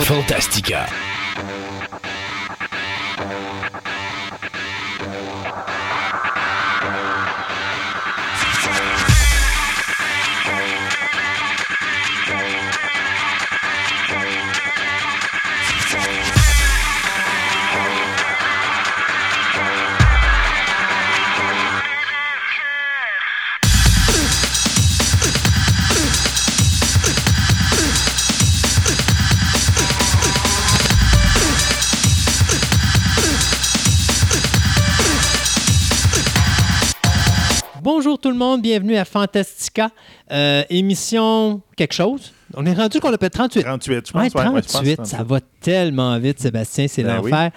Fantastica. Le monde, bienvenue à Fantastica, euh, émission quelque chose. On est rendu qu'on l'appelle 38. 38, je Ouais, pense. ouais, ouais, je pense 38, que c'est ça va tellement vite, Sébastien, c'est Ben oui. l'enfer.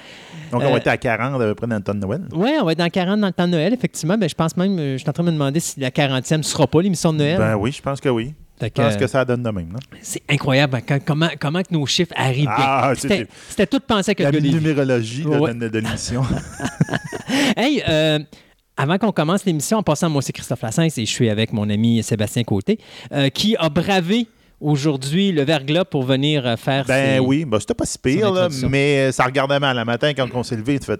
Donc, on Euh, va être à 40 à peu près dans le temps de Noël. Oui, on va être dans 40 dans le temps de Noël, effectivement. Ben, je pense même, euh, je suis en train de me demander si la 40e ne sera pas l'émission de Noël. Ben oui, je pense que oui. Je pense que, ça donne de même. Non? C'est incroyable hein, comment, comment que nos chiffres arrivent. Ah, C'était tout pensé que La numérologie là, Ouais. de, de l'émission. Hey, euh, avant qu'on commence l'émission, en passant, moi c'est Christophe Lassens et je suis avec mon ami Sébastien Côté, euh, qui a bravé aujourd'hui le verglas pour venir euh, faire ben ses- oui, ben, c'était pas si pire, là, mais euh, ça regardait mal. Le matin, quand on s'est levé, tu fais.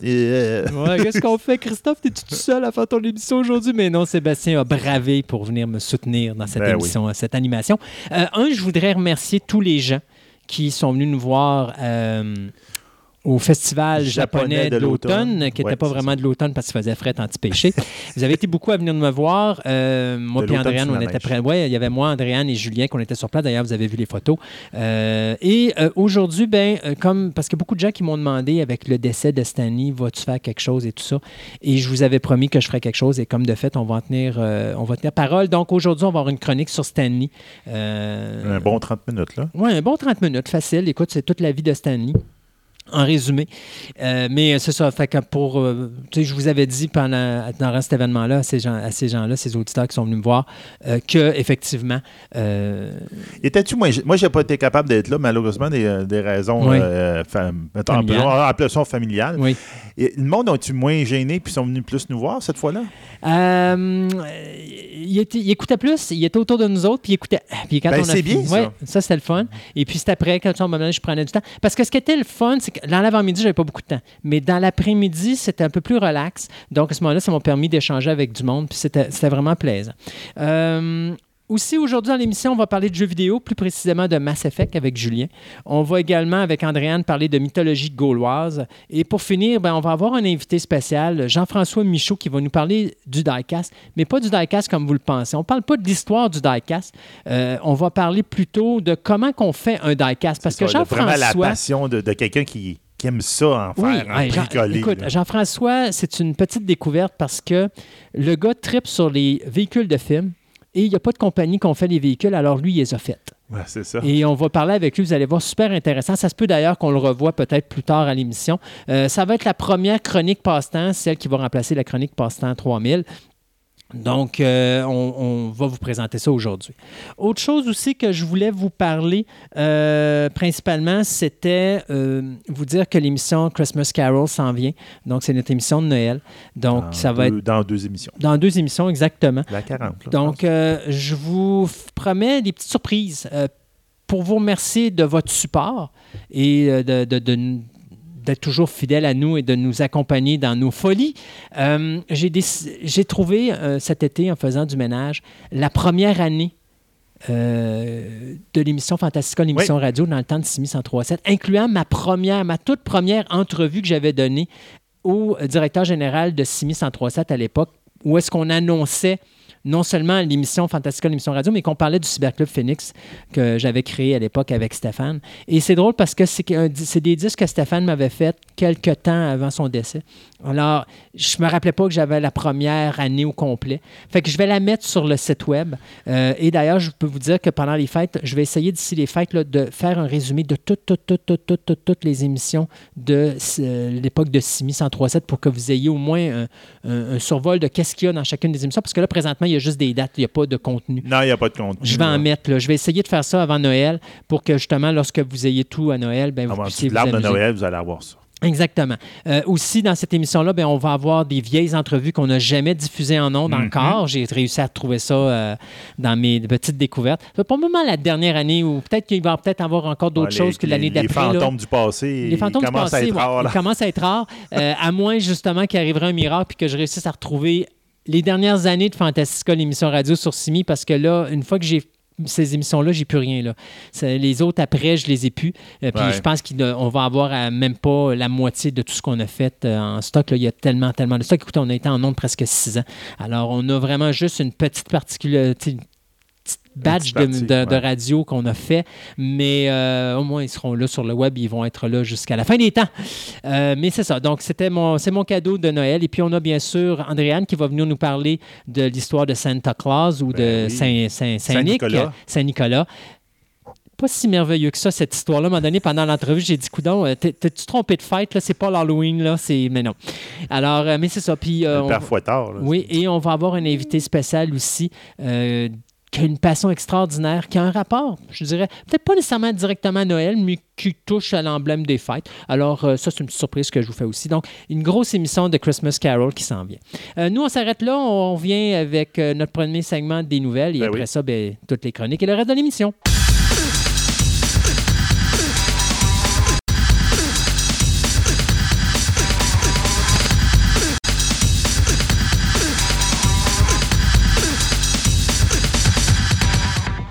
Ouais, qu'est-ce qu'on fait, Christophe? T'es-tu tout seul à faire ton émission aujourd'hui? Mais non, Sébastien a bravé pour venir me soutenir dans cette Ben émission, cette animation. Euh, un, je voudrais remercier tous les gens qui sont venus nous voir euh, au Festival japonais, Japonais de l'automne, qui n'était Ouais, pas vraiment de l'automne parce qu'il faisait frais anti-péché. Vous avez été beaucoup à venir me voir. Euh, moi l'automne Andréane, on était prêts. Oui, il y avait moi, Andréane et Julien qu'on était sur place. D'ailleurs, vous avez vu les photos. Euh, et euh, aujourd'hui, ben, comme parce que beaucoup de gens qui m'ont demandé avec le décès de Stanley, vas-tu faire quelque chose et tout ça? Et je vous avais promis que je ferais quelque chose. Et comme de fait, on va en tenir, on va tenir parole. Donc aujourd'hui, on va avoir une chronique sur Stanley. Un bon 30 minutes, là. oui, un bon 30 minutes, facile. Écoute, c'est toute la vie de Stanley. En résumé. Euh, mais c'est ça. Fait que pour. euh, tu sais, je vous avais dit pendant dans cet événement-là, à ces gens, à ces gens-là, ces auditeurs qui sont venus me voir, euh, que effectivement. euh, Étais-tu, moi, moi, j'ai pas été capable d'être là, malheureusement, des, euh, des raisons, Oui. euh, fam- mettons, Familiales. appelons, appelons ça familiales. oui. Et le monde ont-tu moins gêné puis sont venus plus nous voir cette fois-là? Euh, il, il écoutait plus, il était autour de nous autres, puis il écoutait. Puis quand Ben, on a c'est bien, ça. Ouais, ça c'était le fun. Et puis c'est après, quand on m'a je prenais du temps. Parce que ce qui était le fun, c'est que dans l'avant-midi, j'avais pas beaucoup de temps. Mais dans l'après-midi, c'était un peu plus relax. Donc à ce moment-là, ça m'a permis d'échanger avec du monde, puis c'était vraiment plaisant. Euh, aussi, aujourd'hui, dans l'émission, on va parler de jeux vidéo, plus précisément de Mass Effect avec Julien. On va également, avec Andréane, parler de mythologie gauloise. Et pour finir, ben, on va avoir un invité spécial, Jean-François Michaud, qui va nous parler du diecast, mais pas du diecast comme vous le pensez. On ne parle pas de l'histoire du diecast. Euh, on va parler plutôt de comment qu'on fait un diecast. Parce que Vraiment la Jean-François... passion de, de quelqu'un qui, qui aime ça, en Oui, faire, en Jean- écoute. Jean-François, c'est une petite découverte parce que le gars tripe sur les véhicules de film et il n'y a pas de compagnie qui ont fait les véhicules, alors lui, il les a faites. Ouais, c'est ça. Et on va parler avec lui, vous allez voir, super intéressant. Ça se peut d'ailleurs qu'on le revoie peut-être plus tard à l'émission. Euh, ça va être la première chronique passe-temps, celle qui va remplacer la chronique passe-temps 3000. Donc, euh, on, on va vous présenter ça aujourd'hui. Autre chose aussi que je voulais vous parler, euh, principalement, c'était euh, vous dire que l'émission Christmas Carol s'en vient. Donc, c'est notre émission de Noël. Donc, Dans ça va deux- être Dans deux émissions. dans deux émissions exactement. La 40. là, je Donc, je vous promets des petites surprises pour vous remercier de votre support et de, de- de d'être toujours fidèle à nous et de nous accompagner dans nos folies. Euh, j'ai, trouvé euh, cet été, en faisant du ménage, la première année euh, de l'émission Fantastica, l'émission radio dans le temps de 6137, incluant ma première, ma toute première entrevue que j'avais donnée au directeur général de 6137 à l'époque, où est-ce qu'on annonçait non seulement l'émission Fantastica, l'émission radio, mais qu'on parlait du Cyberclub Phoenix que j'avais créé à l'époque avec Stéphane. Et c'est drôle parce que c'est, des disques que Stéphane m'avait fait quelques temps avant son décès. Alors, je me rappelais pas que j'avais la première année au complet. Fait que je vais la mettre sur le site web. Euh, et d'ailleurs, je peux vous dire que pendant les fêtes, je vais essayer d'ici les fêtes là, de faire un résumé de toutes, toutes, toutes, toutes, toutes, toutes, toutes les émissions de euh, l'époque de 6137 pour que vous ayez au moins un, un- un survol de qu'est-ce qu'il y a dans chacune des émissions. Parce que là, présentement, il y a juste des dates, il n'y a pas de contenu. Non, il n'y a pas de contenu. Je vais en mettre, là. Je vais essayer de faire ça avant Noël pour que justement, lorsque vous ayez tout à Noël, ben, vous puissiez vous de amuser. Noël, vous allez avoir ça. Exactement. Euh, aussi, dans cette émission-là, ben, on va avoir des vieilles entrevues qu'on n'a jamais diffusées en ondes Mhm. encore. J'ai réussi à trouver ça euh, dans mes petites découvertes. C'est pas moment la dernière année ou peut-être qu'il va peut-être avoir encore d'autres Ouais, choses que l'année d'après. Les là. fantômes du passé, Les fantômes du commencent passé, à être ouais, rares. ils commencent à être rares, euh, à moins justement qu'il arriverait un miracle puis que je réussisse à retrouver les dernières années de Fantastica, l'émission radio sur Simi, parce que là, une fois que j'ai ces émissions-là, j'ai plus rien. Là. Les autres, après, je les ai plus. Euh, puis Ouais. je pense qu'on va avoir euh, même pas la moitié de tout ce qu'on a fait euh, en stock. Là. Il y a tellement, tellement de stock. Écoutez, on a été en nombre presque six ans. Alors, on a vraiment juste une petite particularité, badge de, partie, de- de ouais. radio qu'on a fait, mais euh, au moins ils seront là sur le web, ils vont être là jusqu'à la fin des temps. Euh, mais c'est ça, donc c'était mon, c'est mon cadeau de Noël. Et puis on a bien sûr Andréane qui va venir nous parler de l'histoire de Santa Claus ou de Ben oui. Saint, Saint, Saint-Nic, Saint-Nicolas. Saint-Nicolas. Pas si merveilleux que ça, cette histoire-là. À un moment donné, pendant l'entrevue, j'ai dit, coudon, euh, t'es- t'es-tu trompé de fête? Là? C'est pas l'Halloween, là. C'est... Mais non. Alors, euh, mais c'est ça. Puis, euh, on- père Fouettard. là. oui, et on va avoir un invité spécial aussi euh, qui a une passion extraordinaire, qui a un rapport, je dirais, peut-être pas nécessairement directement à Noël, mais qui touche à l'emblème des fêtes. Alors, euh, ça, c'est une petite surprise que je vous fais aussi. Donc, une grosse émission de Christmas Carol qui s'en vient. Euh, nous, on s'arrête là. On vient avec euh, notre premier segment des nouvelles et Ben après oui. ça, ben, toutes les chroniques et le reste de l'émission.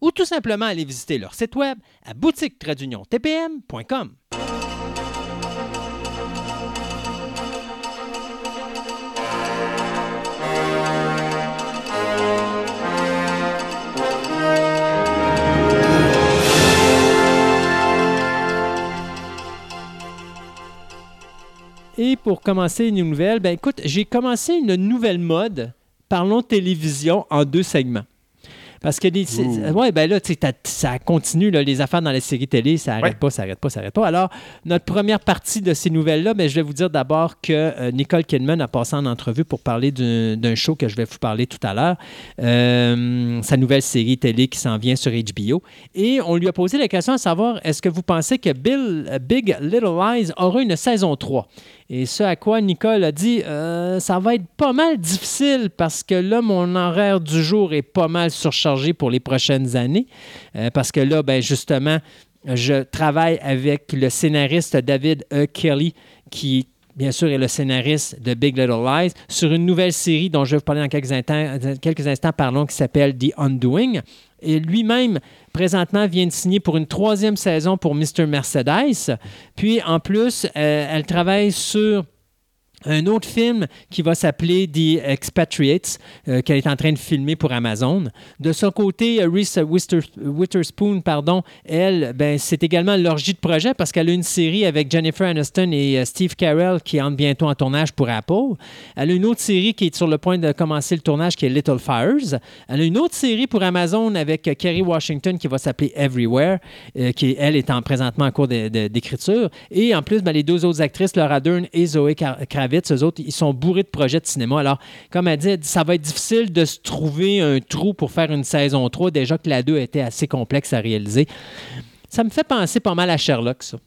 ou tout simplement aller visiter leur site web à boutique-tpm.com. Et pour commencer une nouvelle, ben écoute, j'ai commencé une nouvelle mode, parlons télévision, en deux segments. Parce que Ouh. ouais, ben là, ça continue, là, les affaires dans les séries télé, ça n'arrête Ouais. pas, ça n'arrête pas, ça n'arrête pas. Alors, notre première partie de ces nouvelles-là, ben, je vais vous dire d'abord que euh, Nicole Kidman a passé en entrevue pour parler d'un show que je vais vous parler tout à l'heure, Euh, sa nouvelle série télé qui s'en vient sur HBO. Et on lui a posé la question à savoir, est-ce que vous pensez que Bill, euh, Big Little Lies aura une saison 3? Et ce à quoi Nicole a dit, Euh, ça va être pas mal difficile parce que là, mon horaire du jour est pas mal surchargé pour les prochaines années. Euh, parce que là, ben, justement, je travaille avec le scénariste David E. Kelly qui bien sûr, est le scénariste de Big Little Lies, sur une nouvelle série dont je vais vous parler dans quelques instants, quelques instants pardon, qui s'appelle The Undoing. Et lui-même, présentement, vient de signer pour une troisième saison pour Mr. Mercedes. Puis, en plus, euh, elle travaille sur un autre film qui va s'appeler The Expatriates, euh, qu'elle est en train de filmer pour Amazon. De son côté, euh, Reese Witherspoon, pardon, elle, ben, c'est également l'orgie de projet parce qu'elle a une série avec Jennifer Aniston et euh, Steve Carell qui entre bientôt en tournage pour Apple. Elle a une autre série qui est sur le point de commencer le tournage qui est Little Fires. Elle a une autre série pour Amazon avec Kerry Washington qui va s'appeler Everywhere, qui, elle, est en, présentement en cours d'écriture. Et en plus, ben, les deux autres actrices, Laura Dern et Zoe Kra- Kravitz, eux autres, ils sont bourrés de projets de cinéma. Alors, comme elle dit, ça va être difficile de se trouver un trou pour faire une saison 3, déjà que la 2 était assez complexe à réaliser. Ça me fait penser pas mal à Sherlock, ça.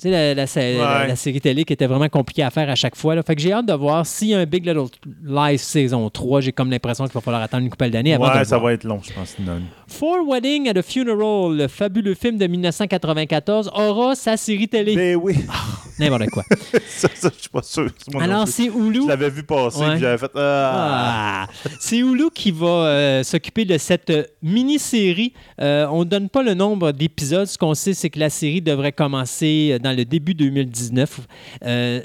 Tu sais, la, la- la- Ouais. la série télé qui était vraiment compliquée à faire à chaque fois. là. Fait que j'ai hâte de voir s'il y a un Big Little Lies saison 3. J'ai comme l'impression qu'il va falloir attendre une couple d'années avant de Ouais, ça voir. va être long, je pense. non. For Wedding at a Funeral, le fabuleux film de 1994, aura sa série télé. Ben oui, N'importe quoi. ça, ça, je suis pas sûr. Alors, c'est Hulu. Je l'avais vu passer, Ouais. j'avais fait. Ah. Ah. C'est Hulu qui va euh, s'occuper de cette mini-série. Euh, on ne donne pas le nombre d'épisodes. Ce qu'on sait, c'est que la série devrait commencer euh, dans le début 2019. Euh,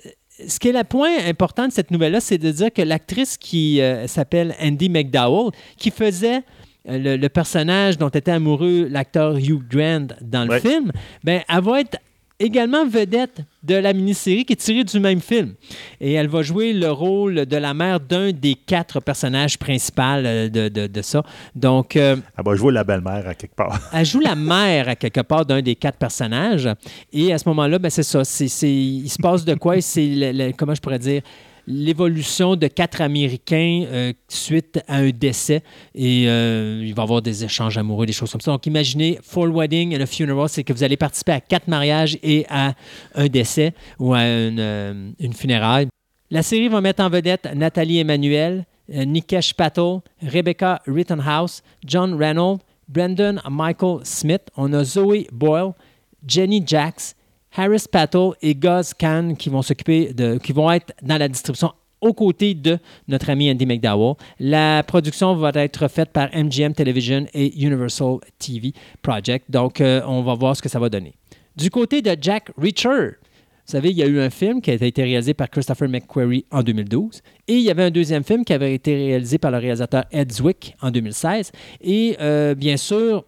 ce qui est le point important de cette nouvelle-là, c'est de dire que l'actrice qui euh, s'appelle Andy McDowell, qui faisait euh, le, le personnage dont était amoureux l'acteur Hugh Grant dans le Ouais. film, ben, elle va être également vedette de la mini-série qui est tirée du même film. Et elle va jouer le rôle de la mère d'un des quatre personnages principaux euh, de, de- de ça. Donc, euh, Elle va jouer la belle-mère à quelque part. elle joue la mère à quelque part d'un des quatre personnages. Et à ce moment-là, ben, c'est ça. Il se passe de quoi? C'est, comment je pourrais dire? L'évolution de quatre Américains euh, suite à un décès. Et euh, il va y avoir des échanges amoureux, des choses comme ça. Donc, imaginez Four Wedding and a Funeral, c'est que vous allez participer à quatre mariages et à un décès ou à une, euh, funéraille. La série va mettre en vedette Nathalie Emmanuel, Nikesh Patel, Rebecca Rittenhouse, John Reynolds, Brendan Michael Smith. On a Zoe Boyle, Jenny Jacks, Harris Patel et Gus Kahn qui vont s'occuper de, qui vont être dans la distribution aux côtés de notre ami Andy McDowell. La production va être faite par MGM Television et Universal TV Project. Donc, euh, on va voir ce que ça va donner. Du côté de Jack Reacher, vous savez, il y a eu un film qui a été réalisé par Christopher McQuarrie en 2012 et il y avait un deuxième film qui avait été réalisé par le réalisateur Ed Zwick en 2016. Et euh, bien sûr,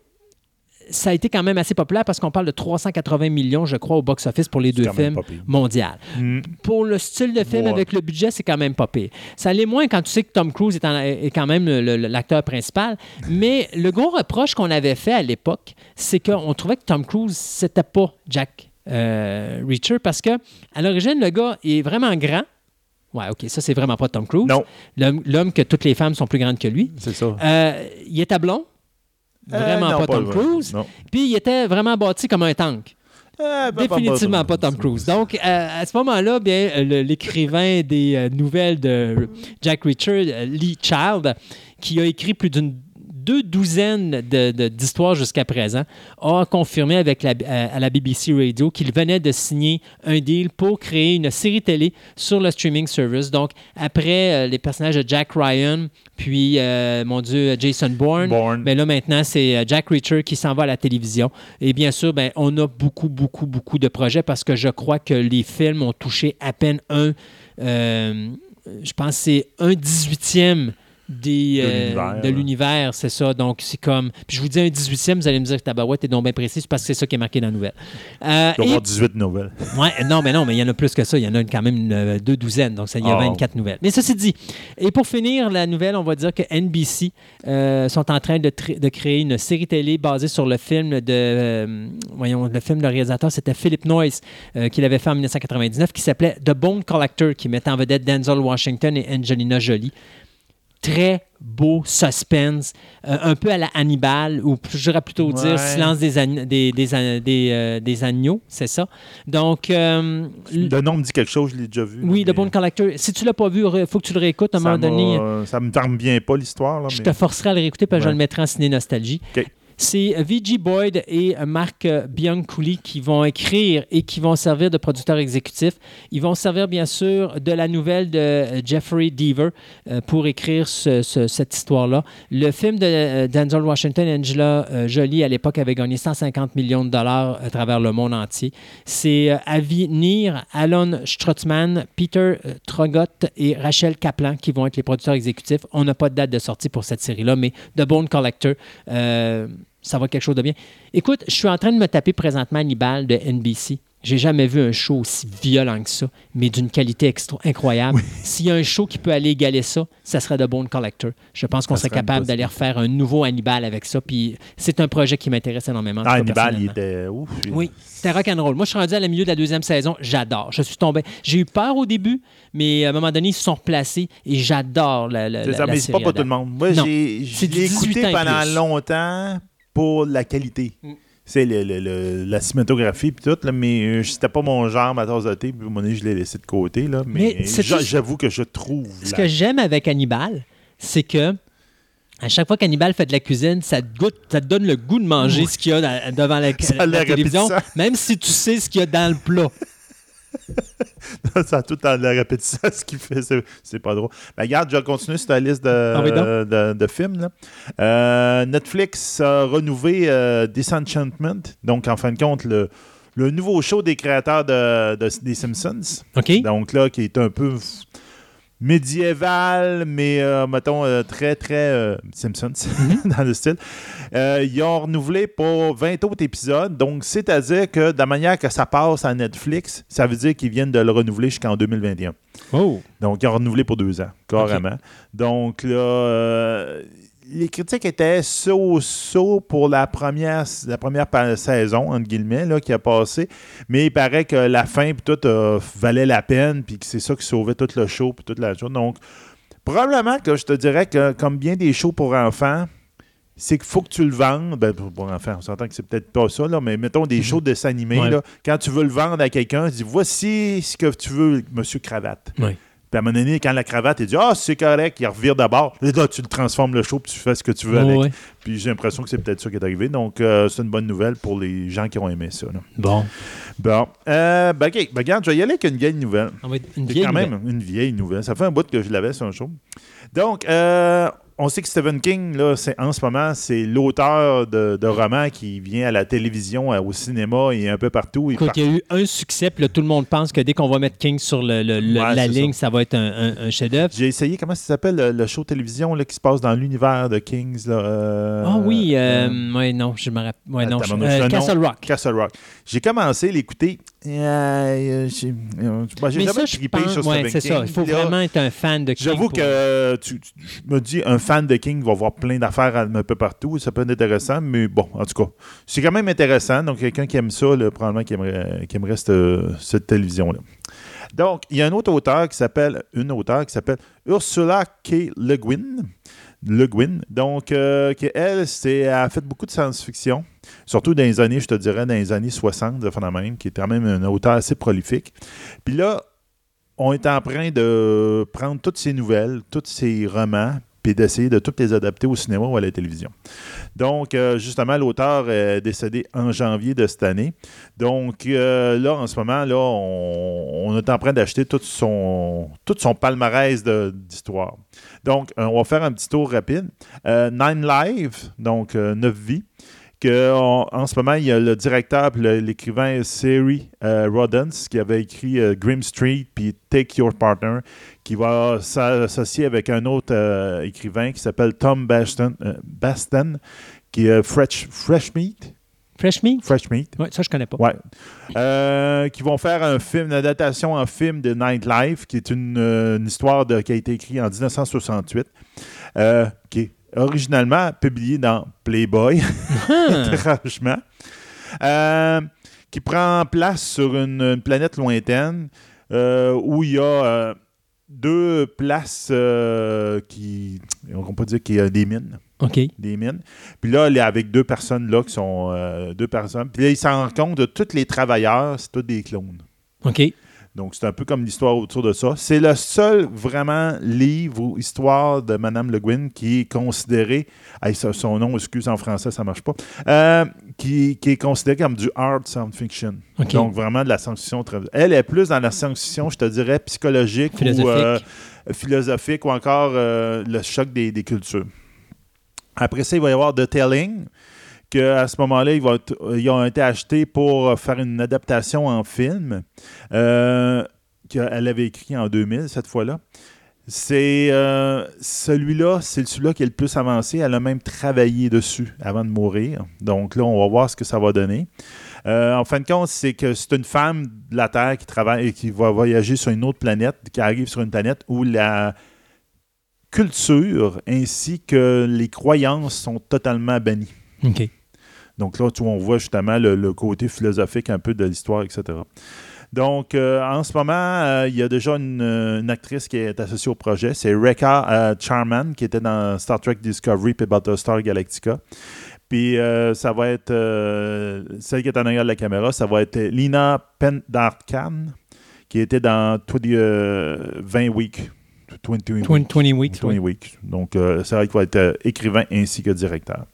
ça a été quand même assez populaire parce qu'on parle de 380 millions, je crois, au box-office pour les deux films mondial. Mm. Pour le style de film Ouais. avec le budget, c'est quand même pas pire. Ça l'est moins quand tu sais que Tom Cruise est, en- est quand même l'acteur principal. Mais le gros reproche qu'on avait fait à l'époque, c'est qu'on trouvait que Tom Cruise, c'était pas Jack euh, Reacher parce que à l'origine, le gars est vraiment grand. Ouais, OK, ça, c'est vraiment pas Tom Cruise. Non, L'homme que toutes les femmes sont plus grandes que lui. c'est ça. Euh, il était blond. Vraiment Euh, non, pas, Tom vrai. Cruise. Puis il était vraiment bâti comme un tank. Euh, pas- pas- Définitivement pas Tom Cruise. Donc, euh, à ce moment-là, bien, euh, l'écrivain des nouvelles de Jack euh, Lee Child, qui a écrit plus d'une deux douzaines de- de- d'histoires jusqu'à présent, a confirmé avec la, euh, à la BBC Radio qu'il venait de signer un deal pour créer une série télé sur le streaming service. Donc, après euh, les personnages de Jack Ryan, puis, euh, mon Dieu, Jason Bourne, Bourne. mais là, maintenant, c'est Jack Reacher qui s'en va à la télévision. Et bien sûr, ben, on a beaucoup, beaucoup, beaucoup de projets parce que je crois que les films ont touché à peine un, euh, je pense que c'est un dix-huitième des, euh, l'univers, de l'univers, c'est ça. Donc, c'est comme. Puis je vous dis un 18e, vous allez me dire que tabarouette est donc bien précis, parce que c'est ça qui est marqué dans la nouvelle. Euh, Il doit y et- avoir 18 nouvelles. Ouais, non, mais non, mais il y en a plus que ça. Il y en a quand même une, euh, deux douzaines, donc ça, il y a Ah. 24 nouvelles. Mais ceci dit, et pour finir la nouvelle, on va dire que NBC euh, sont en train de, créer une série télé basée sur le film de, voyons, le film de réalisateur, c'était Philip Noyce, qu'il avait fait en 1999, qui s'appelait The Bone Collector, qui mettait en vedette Denzel Washington et Angelina Jolie très beau suspense, euh, un peu à la Hannibal, ou je dirais plutôt dire Ouais. Silence des, des, des, an- des, euh, des agneaux, c'est ça. Donc, euh, Le nom me dit quelque chose, je l'ai déjà vu. oui, mais The Bone Collector. Si tu l'as pas vu, il faut que tu le réécoutes à un ça moment donné. Ça me tente bien pas l'histoire. là, Je te forcerai à le réécouter parce que je le mettrai en ciné nostalgie. C'est V.G. Boyd et Marc Bianculli qui vont écrire et qui vont servir de producteurs exécutifs. Ils vont servir bien sûr de la nouvelle de euh, Jeffrey Deaver euh, pour écrire ce- ce- cette histoire-là. Le film de euh, Denzel Washington Angela Jolie à l'époque avait gagné 150 millions de dollars à travers le monde entier. C'est Avi Nir, Alan Strotzman, Peter euh, Trogot et Rachel Kaplan qui vont être les producteurs exécutifs. On n'a pas de date de sortie pour cette série-là, mais The Bone Collector, ça va être quelque chose de bien. Écoute, je suis en train de me taper présentement Hannibal de NBC. J'ai jamais vu un show aussi violent que ça, mais d'une qualité extra incroyable. S'il y a un show qui peut aller égaler ça, ça serait The Bone Collector. Je pense qu'on serait capable d'aller refaire un nouveau Hannibal avec ça. Puis c'est un projet qui m'intéresse énormément. en Ah, Hannibal, il était. Ouf, Oui, c'était rock'n'roll. Moi, je suis rendu à la milieu de la deuxième saison. J'adore. Je suis tombé. J'ai eu peur au début, mais à un moment donné, ils se sont replacés et j'adore la, la, la- ça, la mais c'est pas pour tout le monde. Moi, j'ai C'est je du l'ai 18 écouté pendant longtemps pour la qualité. Mm. C'est le, le- le- la cinématographie puis tout, là, mais euh, c'était pas mon genre, ma tasse de thé, puis donné, je l'ai laissé de côté. Là, mais j'avoue que je trouve. Ce que j'aime avec Hannibal, c'est que à chaque fois qu'Hannibal fait de la cuisine, ça te, goûte, ça te donne le goût de manger ce qu'il y a devant la, Ça la télévision, même si tu sais ce qu'il y a dans le plat. ça a tout dans la répétition, ce qui fait. C'est, pas drôle. Ben, regarde, je vais continuer sur ta liste de, Ah oui, donc. de, de films. là. Euh, Netflix a renouvelé euh, Disenchantment. Donc, en fin de compte, le, le nouveau show des créateurs de, de- des Simpsons. OK? Donc là, qui est un peu. Médiéval, mais euh, mettons euh, très, très euh, Simpsons dans le style. Euh, ils ont renouvelé pour 20 autres épisodes. Donc, c'est-à-dire que de la manière que ça passe à Netflix, ça veut dire qu'ils viennent de le renouveler jusqu'en 2021. Oh! Donc, ils ont renouvelé pour deux ans, carrément. Donc, là, euh, les critiques étaient so-so pour la première, la première saison, entre guillemets, là, qui a passé. Mais il paraît que la fin, puis tout, euh, valait la peine, puis que c'est ça qui sauvait tout le show, puis toute la chose. Donc, probablement que je te dirais que, comme bien des shows pour enfants, c'est qu'il faut que tu le vendes. Ben, pour pour enfants, on s'entend que c'est peut-être pas ça, là, mais mettons des shows de. Ouais. là, quand tu veux le vendre à quelqu'un, tu dis voici ce que tu veux, monsieur Cravate. Puis à un moment donné, quand la cravate, il dit Ah, c'est correct, il revire d'abord. Là, tu le transformes le show, puis tu fais ce que tu veux Oh, avec. ouais. Puis j'ai l'impression que c'est peut-être ça qui est arrivé. Donc, euh, c'est une bonne nouvelle pour les gens qui ont aimé ça. là. Bon. Bon. Euh, ben, OK. Ben, regarde, je vais y aller avec une vieille nouvelle. On va être une vieille quand même nouvelle. une vieille nouvelle. Ça fait un bout que je l'avais sur un show. Donc, euh, on sait que Stephen King, là, c'est, en ce moment, c'est l'auteur de, de romans qui vient à la télévision, euh, au cinéma et un peu partout. Écoute, il y a eu un succès, puis là, tout le monde pense que dès qu'on va mettre King sur le- le- le- Ouais, la ligne, ça. va être un, un- un chef-d'œuvre. J'ai essayé, comment ça s'appelle, le, le show télévision là, qui se passe dans l'univers de Kings. Là, euh, Ah oui, euh, euh, ouais, non, je me rappelle. Ouais, non, je- Castle Rock. Castle Rock. J'ai commencé à l'écouter. Euh, euh, j'ai euh, bon, Mais jamais ça, trippé pense, sur ouais, c'est King. ça. Il faut là, vraiment être un fan de King. J'avoue pour- que tu, tu- je me dis, un fan de King va voir plein d'affaires un peu partout. Ça peut être intéressant, mais bon, en tout cas, c'est quand même intéressant. Donc, quelqu'un qui aime ça, là, probablement qui aimerait, qui aimerait cette, cette télévision-là. Donc, il y a un autre auteur qui s'appelle, une auteure qui s'appelle Ursula K. Le Guin. Le Guin. Donc, euh, qui, elle, c'est, elle a fait beaucoup de science-fiction. Surtout dans les années, je te dirais, dans les années 60, de phénomène, qui est quand même un auteur assez prolifique. Puis là, on est en train de prendre toutes ces nouvelles, tous ces romans, puis d'essayer de toutes les adapter au cinéma ou à la télévision. Donc, euh, justement, l'auteur est décédé en janvier de cette année. Donc, euh, là, en ce moment, là, on, est en train d'acheter tout son, tout son palmarès d'histoire. Donc, euh, on va faire un petit tour rapide. Nine Live, donc Neuf vies. Que, on- en ce moment, il y a le directeur l'écrivain Siri euh, Rodens qui avait écrit euh, Grim Street puis Take Your Partner, qui va s'associer avec un autre euh, écrivain qui s'appelle Tom Baston, euh, Baston qui est Fresh, Fresh Meat. Fresh Meat? Fresh Meat. Ouais, ça, je connais pas. Ouais. Euh, qui vont faire un film, une adaptation en film de Nightlife, qui est une, une histoire de- qui a été écrite en 1968, euh, qui est originalement publiée dans Playboy, Ah, étrangement, euh, qui prend place sur une, une planète lointaine euh, où il y a euh, deux places qui, on peut dire qu'il y a des mines OK. des mines. Puis là, elle est avec deux personnes là qui sont deux personnes. Puis là, il s'en rend compte de tous les travailleurs, c'est tous des clones. OK. Donc, c'est un peu comme l'histoire autour de ça. C'est le seul vraiment livre ou histoire de Madame Le Guin qui est considéré, hey, son nom, excuse en français, ça marche pas, euh, qui, qui est considéré comme du hard science fiction. Donc, vraiment de la science-fiction. très- Elle est plus dans la science-fiction, je te dirais, psychologique ou Philosophique. euh, philosophique ou encore euh, le choc des, des cultures. Après ça, il va y avoir The Telling, qu'à ce moment-là, ils, être- ont été achetés pour euh, faire une adaptation en film euh, qu'elle avait écrit en 2000, cette fois-là. C'est euh, celui-là, c'est celui-là qui est le plus avancé. Elle a même travaillé dessus avant de mourir. Donc là, on va voir ce que ça va donner. En fin de compte, c'est que c'est une femme de la Terre qui travaille et qui va voyager sur une autre planète, qui arrive sur une planète où la culture ainsi que les croyances sont totalement bannies. Donc là, tu on voit justement le, le côté philosophique un peu de l'histoire, etc. Donc, euh, en ce moment, euh, il y a déjà une, euh, une actrice qui est associée au projet. C'est Rekha euh, Charman, qui était dans Star Trek Discovery et Battlestar Galactica. Puis, ça va être celle qui est en arrière de la caméra, ça va être Lina Pendarkhan, qui était dans 20, euh, 20 Weeks. 20 Weeks. 20, 20 weeks. 20 oui. Weeks. Donc, c'est qu'il va être écrivain ainsi que directeur.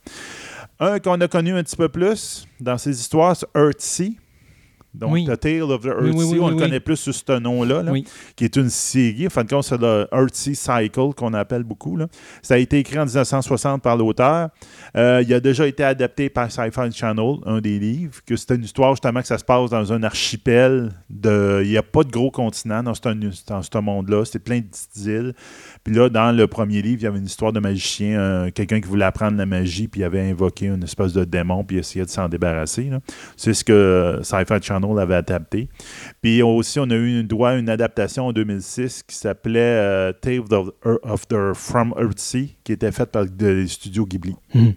Un qu'on a connu un petit peu plus dans ses histoires, c'est Earthsea. Donc, Oui. The Tale of the Earthsea, oui, oui, on le connaît plus sous ce nom-là, là, qui est une série. En fin de compte, c'est le Earthsea Cycle qu'on appelle beaucoup. là. Ça a été écrit en 1960 par l'auteur. Euh, il a déjà été adapté par Sci-Fi Channel, un des livres, que c'était une histoire justement que ça se passe dans un archipel. De... Il n'y a pas de gros continent dans, ce- dans ce monde-là. C'est plein de petites îles. Puis là, dans le premier livre, il y avait une histoire de magicien, euh, quelqu'un qui voulait apprendre la magie, puis il avait invoqué une espèce de démon, puis il essayait de s'en débarrasser. C'est ce que Sci-Fi Channel avait adapté. Puis aussi, on a eu une, droit à une adaptation en 2006 qui s'appelait euh, Tale of, of the From Earthsea, qui était faite par les studios Ghibli. Mhm.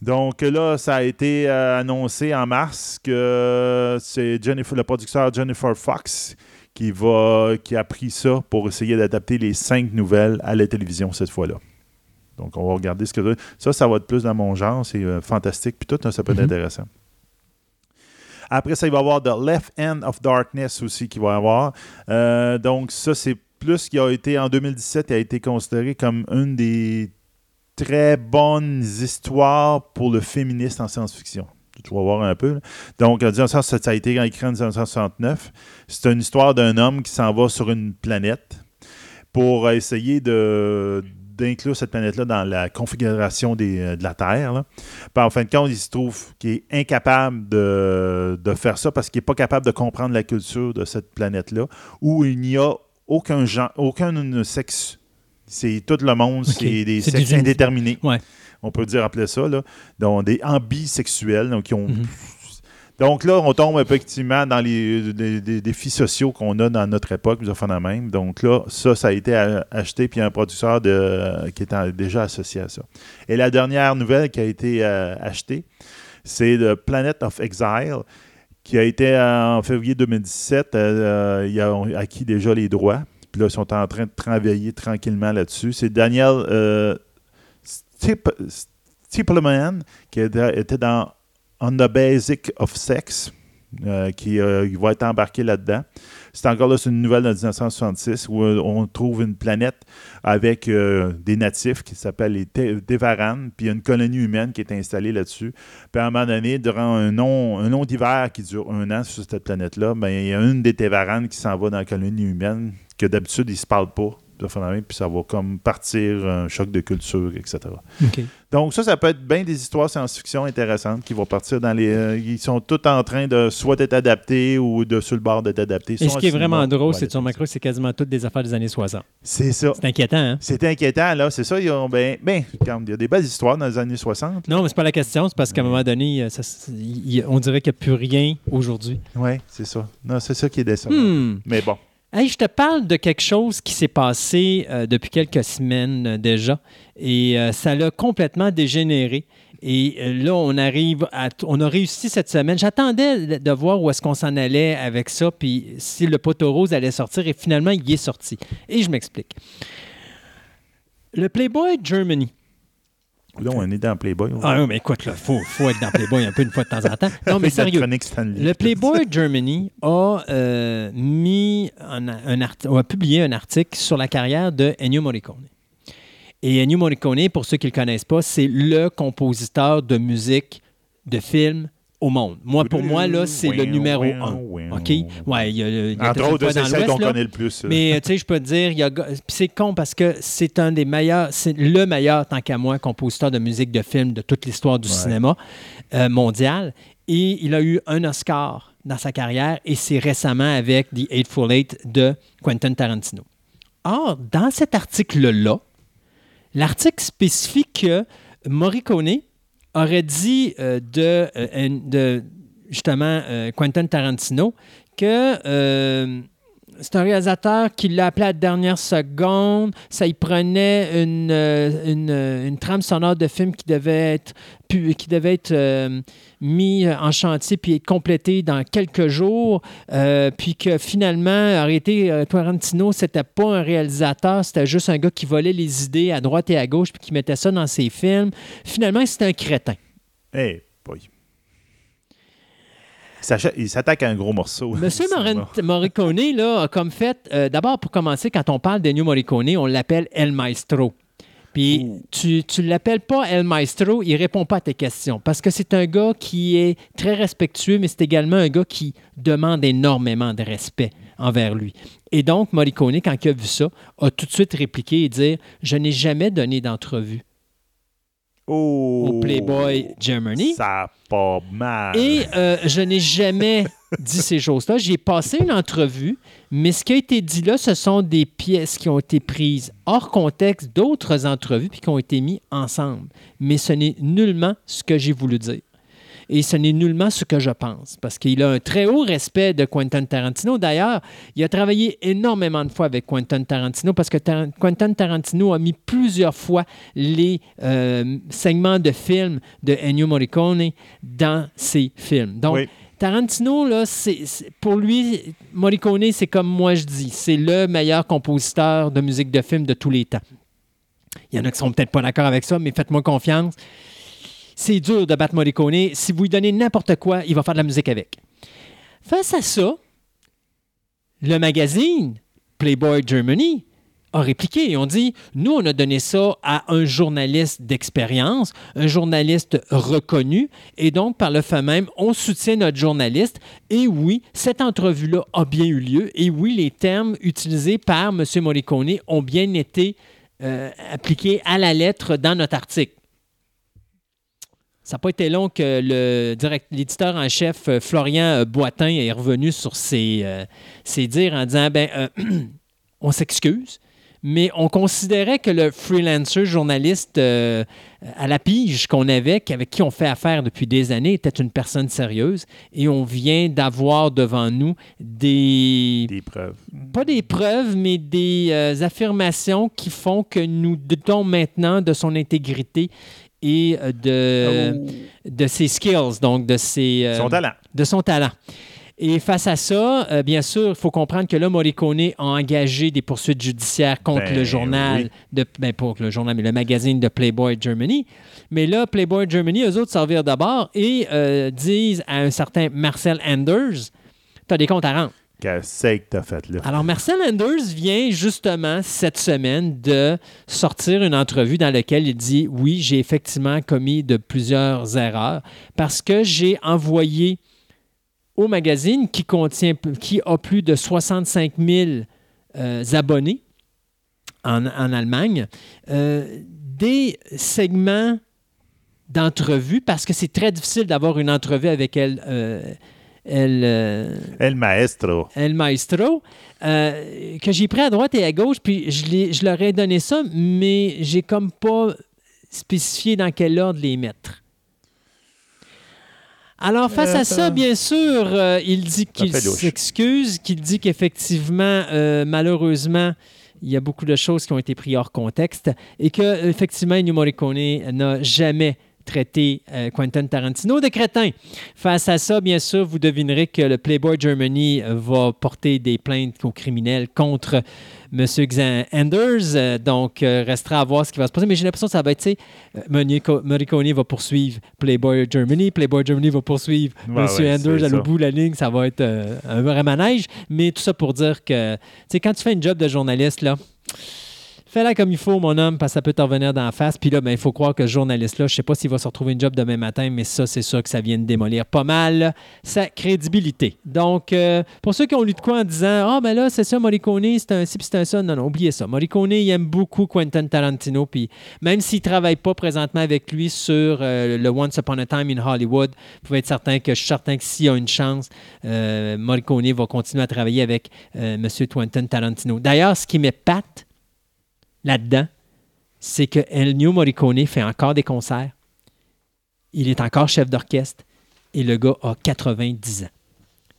Donc là, ça a été euh, annoncé en mars que c'est Jennifer, le producteur Jennifer Fox qui, va, qui a pris ça pour essayer d'adapter les cinq nouvelles à la télévision cette fois-là. Donc, on va regarder ce que ça, ça va être plus dans mon genre. C'est euh, fantastique. Puis tout, hein, ça peut être Mhm. intéressant. Après ça, il va y avoir The Left End of Darkness aussi qui va y avoir. Euh, donc, ça, c'est plus qui a été en 2017, a été considéré comme une des très bonnes histoires pour le féministe en science-fiction. Tu vas voir un peu. là. Donc, en 1900, ça a été écrit en 1969. C'est une histoire d'un homme qui s'en va sur une planète pour essayer de d'inclure cette planète-là dans la configuration des, euh, de la Terre. là. Puis en fin de compte, il se trouve qu'il est incapable de, de faire ça parce qu'il n'est pas capable de comprendre la culture de cette planète-là, où il n'y a aucun genre, aucun sexe. C'est tout le monde, Ok. c'est des sexes des- indéterminés. Ouais. On peut dire appeler ça, là. Donc, des ambisexuels, donc qui ont Mhm. donc là, on tombe effectivement dans les, les- les défis sociaux qu'on a dans notre époque, nous offrons la même. Donc là, ça, ça a été acheté, puis il y a un producteur de, qui est déjà associé à ça. Et la dernière nouvelle qui a été euh, achetée, c'est The Planet of Exile, qui a été euh, en février 2017. euh, euh, ils ont acquis déjà les droits. Puis là, ils sont en train de travailler tranquillement là-dessus. C'est Daniel euh, Stip- Stippleman qui était dans On the Basic of Sex, euh, qui euh, va être embarqué là-dedans. C'est encore là, c'est une nouvelle de 1966 où on trouve une planète avec euh, des natifs qui s'appellent les Tevaran, puis une colonie humaine qui est installée là-dessus. Puis à un moment donné, durant un long, un long d'hiver qui dure un an sur cette planète-là, ben, il y a une des Tevaran qui s'en va dans la colonie humaine, que d'habitude, ils ne se parlent pas. Puis ça va comme partir un choc de culture, etc. Donc ça, ça peut être bien des histoires science-fiction intéressantes qui vont partir dans les... euh, ils sont tous en train de soit être adaptés ou de sur le bord d'être adaptés. Et ce qui est vraiment drôle, c'est que sur. Macro, c'est quasiment toutes des affaires des années 60. C'est ça. C'est inquiétant, hein? C'est inquiétant, là. C'est ça. Ils ont, ben, ben, regarde, il y a des belles histoires dans les années 60. Non, mais c'est pas la question, c'est parce qu'à un moment donné, euh, ça- c'est- il- on dirait qu'il n'y a plus rien aujourd'hui. Oui, c'est ça. Non, c'est ça qui est décevant. Hmm. Mais bon. Hey, je te parle de quelque chose qui s'est passé euh, depuis quelques semaines euh, déjà et euh, ça l'a complètement dégénéré. Et là, on arrive à. On a réussi cette semaine. J'attendais de- de voir où est-ce qu'on s'en allait avec ça, puis si le poteau rose allait sortir, et finalement, il est sorti. Et je m'explique. Le Playboy Germany. Là, on est dans Playboy. Ah non, mais écoute, il faut, faut être dans Playboy un peu une fois de temps en temps. Non, mais sérieux. Le Playboy Germany a, euh, mis un, un art- a publié un article sur la carrière de Ennio Morricone. Et Ennio Morricone, pour ceux qui ne le connaissent pas, c'est le compositeur de musique de films au monde. Moi, pour moi, là, c'est le numéro un. OK? Ouais, il y a, il y a Entre autres, c'est dans celle qu'on connaît le plus. Mais tu sais, je peux te dire, il y a c'est con parce que c'est un des meilleurs, c'est le meilleur, tant qu'à moi, compositeur de musique de film de toute l'histoire du Ouais. cinéma euh, mondial. Et il a eu un Oscar dans sa carrière et c'est récemment avec The Eightful Eight de Quentin Tarantino. Or, dans cet article-là, l'article spécifie que Morricone aurait dit euh, de, euh, de, justement euh, Quentin Tarantino que c'est un réalisateur qui l'a appelé à dernière seconde. Ça y prenait une, euh, euh, une trame sonore de film qui devait être, euh, mis en chantier puis être complété dans quelques jours. Puis que finalement, arrêté, Tarantino, c'était pas un réalisateur, c'était juste un gars qui volait les idées à droite et à gauche puis qui mettait ça dans ses films. Finalement, c'était un crétin. Eh, boy. Il s'attaque à un gros morceau. Monsieur. Morricone là, a comme fait, euh, d'abord pour commencer, quand on parle d'Ennio Morricone, on l'appelle El Maestro. Puis tu tu l'appelles pas El Maestro, il répond pas à tes questions parce que c'est un gars qui est très respectueux, mais c'est également un gars qui demande énormément de respect envers lui. Et donc, Morricone, quand il a vu ça, a tout de suite répliqué et dit Je n'ai jamais donné d'entrevue Oh, au Playboy Germany. Ça pas mal. Et euh, je n'ai jamais dit ces choses-là. J'ai passé une entrevue, mais ce qui a été dit là, ce sont des pièces qui ont été prises hors contexte d'autres entrevues puis qui ont été mises ensemble. Mais ce n'est nullement ce que j'ai voulu dire. Et ce n'est nullement ce que je pense, parce qu'il a un très haut respect de Quentin Tarantino. D'ailleurs, il a travaillé énormément de fois avec Quentin Tarantino, parce que Tar- Quentin Tarantino a mis plusieurs fois les euh, segments de films de Ennio Morricone dans ses films. Donc, Oui. Tarantino, là, c'est, pour lui, Morricone, c'est comme moi je dis, c'est le meilleur compositeur de musique de film de tous les temps. Il y en a qui sont peut-être pas d'accord avec ça, mais faites-moi confiance. C'est dur de battre Morricone. Si vous lui donnez n'importe quoi, il va faire de la musique avec. Face à ça, le magazine Playboy Germany a répliqué. Ils ont dit Nous, on a donné ça à un journaliste d'expérience, un journaliste reconnu, et donc, par le fait même, on soutient notre journaliste. Et oui, cette entrevue-là a bien eu lieu. Et oui, les termes utilisés par M. Morricone ont bien été euh, appliqués à la lettre dans notre article. Ça n'a pas été long que le l'éditeur en chef, euh, Florian euh, Boitin, est revenu sur ses, euh, ses dires en disant ben, euh, on s'excuse, mais on considérait que le freelancer journaliste euh, à la pige qu'on avait, avec qui on fait affaire depuis des années, était une personne sérieuse et on vient d'avoir devant nous des, Des preuves. pas des preuves, mais des euh, affirmations qui font que nous doutons maintenant de son intégrité et euh, de, de ses skills, donc de ses, euh, Son talent. de son talent. Et face à ça, euh, bien sûr, il faut comprendre que là, Morricone a engagé des poursuites judiciaires contre Ben le journal, oui. de, ben, pas le journal, mais le magazine de Playboy Germany. Mais là, Playboy Germany, eux autres servirent d'abord et euh, disent à un certain Marcel Anders, tu as des comptes à rendre. Qu'est-ce que fait là? Alors, Marcel Anders vient justement cette semaine de sortir une entrevue dans laquelle il dit Oui, j'ai effectivement commis de plusieurs erreurs parce que j'ai envoyé au magazine qui contient qui a plus de 65 000 euh, abonnés en, en Allemagne euh, des segments d'entrevues parce que c'est très difficile d'avoir une entrevue avec elle. euh, elle euh, El Maestro. El Maestro, euh, que j'ai pris à droite et à gauche, puis je, leur ai donné ça, mais j'ai comme pas spécifié dans quel ordre les mettre. Alors, face Euh, à ça, bien sûr, euh, il dit qu'il s'excuse, qu'il dit qu'effectivement, euh, malheureusement, il y a beaucoup de choses qui ont été prises hors contexte et que effectivement, Ennio Morricone n'a jamais traité euh, Quentin Tarantino de crétin. Face à ça, bien sûr, vous devinerez que le Playboy Germany euh, va porter des plaintes aux criminels contre M. Anders. Euh, donc, restera à voir ce qui va se passer. Mais j'ai l'impression que ça va être, tu sais, Morricone va poursuivre Playboy Germany, Playboy Germany va poursuivre Ouais, M. ouais, Anders à ça. bout de la ligne. Ça va être euh, un vrai manège. Mais tout ça pour dire que, tu sais, quand tu fais une job de journaliste, là, Fais-la comme il faut, mon homme, parce que ça peut te revenir d'en face. Puis là, ben, il faut croire que ce journaliste-là, je ne sais pas s'il va se retrouver une job demain matin, mais ça, c'est sûr que ça vient de démolir pas mal sa crédibilité. Donc, euh, pour ceux qui ont lu de quoi en disant Ah, ben là, c'est ça, Morricone, c'est un ci, puis c'est un ça. Non, non, oubliez ça. Morricone, il aime beaucoup Quentin Tarantino. Puis même s'il ne travaille pas présentement avec lui sur euh, le Once Upon a Time in Hollywood, vous pouvez être certain que je suis certain que s'il y a une chance, euh, Morricone va continuer à travailler avec euh, M. Quentin Tarantino. D'ailleurs, ce qui m'épate, là-dedans, c'est que Ennio Morricone fait encore des concerts. Il est encore chef d'orchestre et le gars a 90 ans.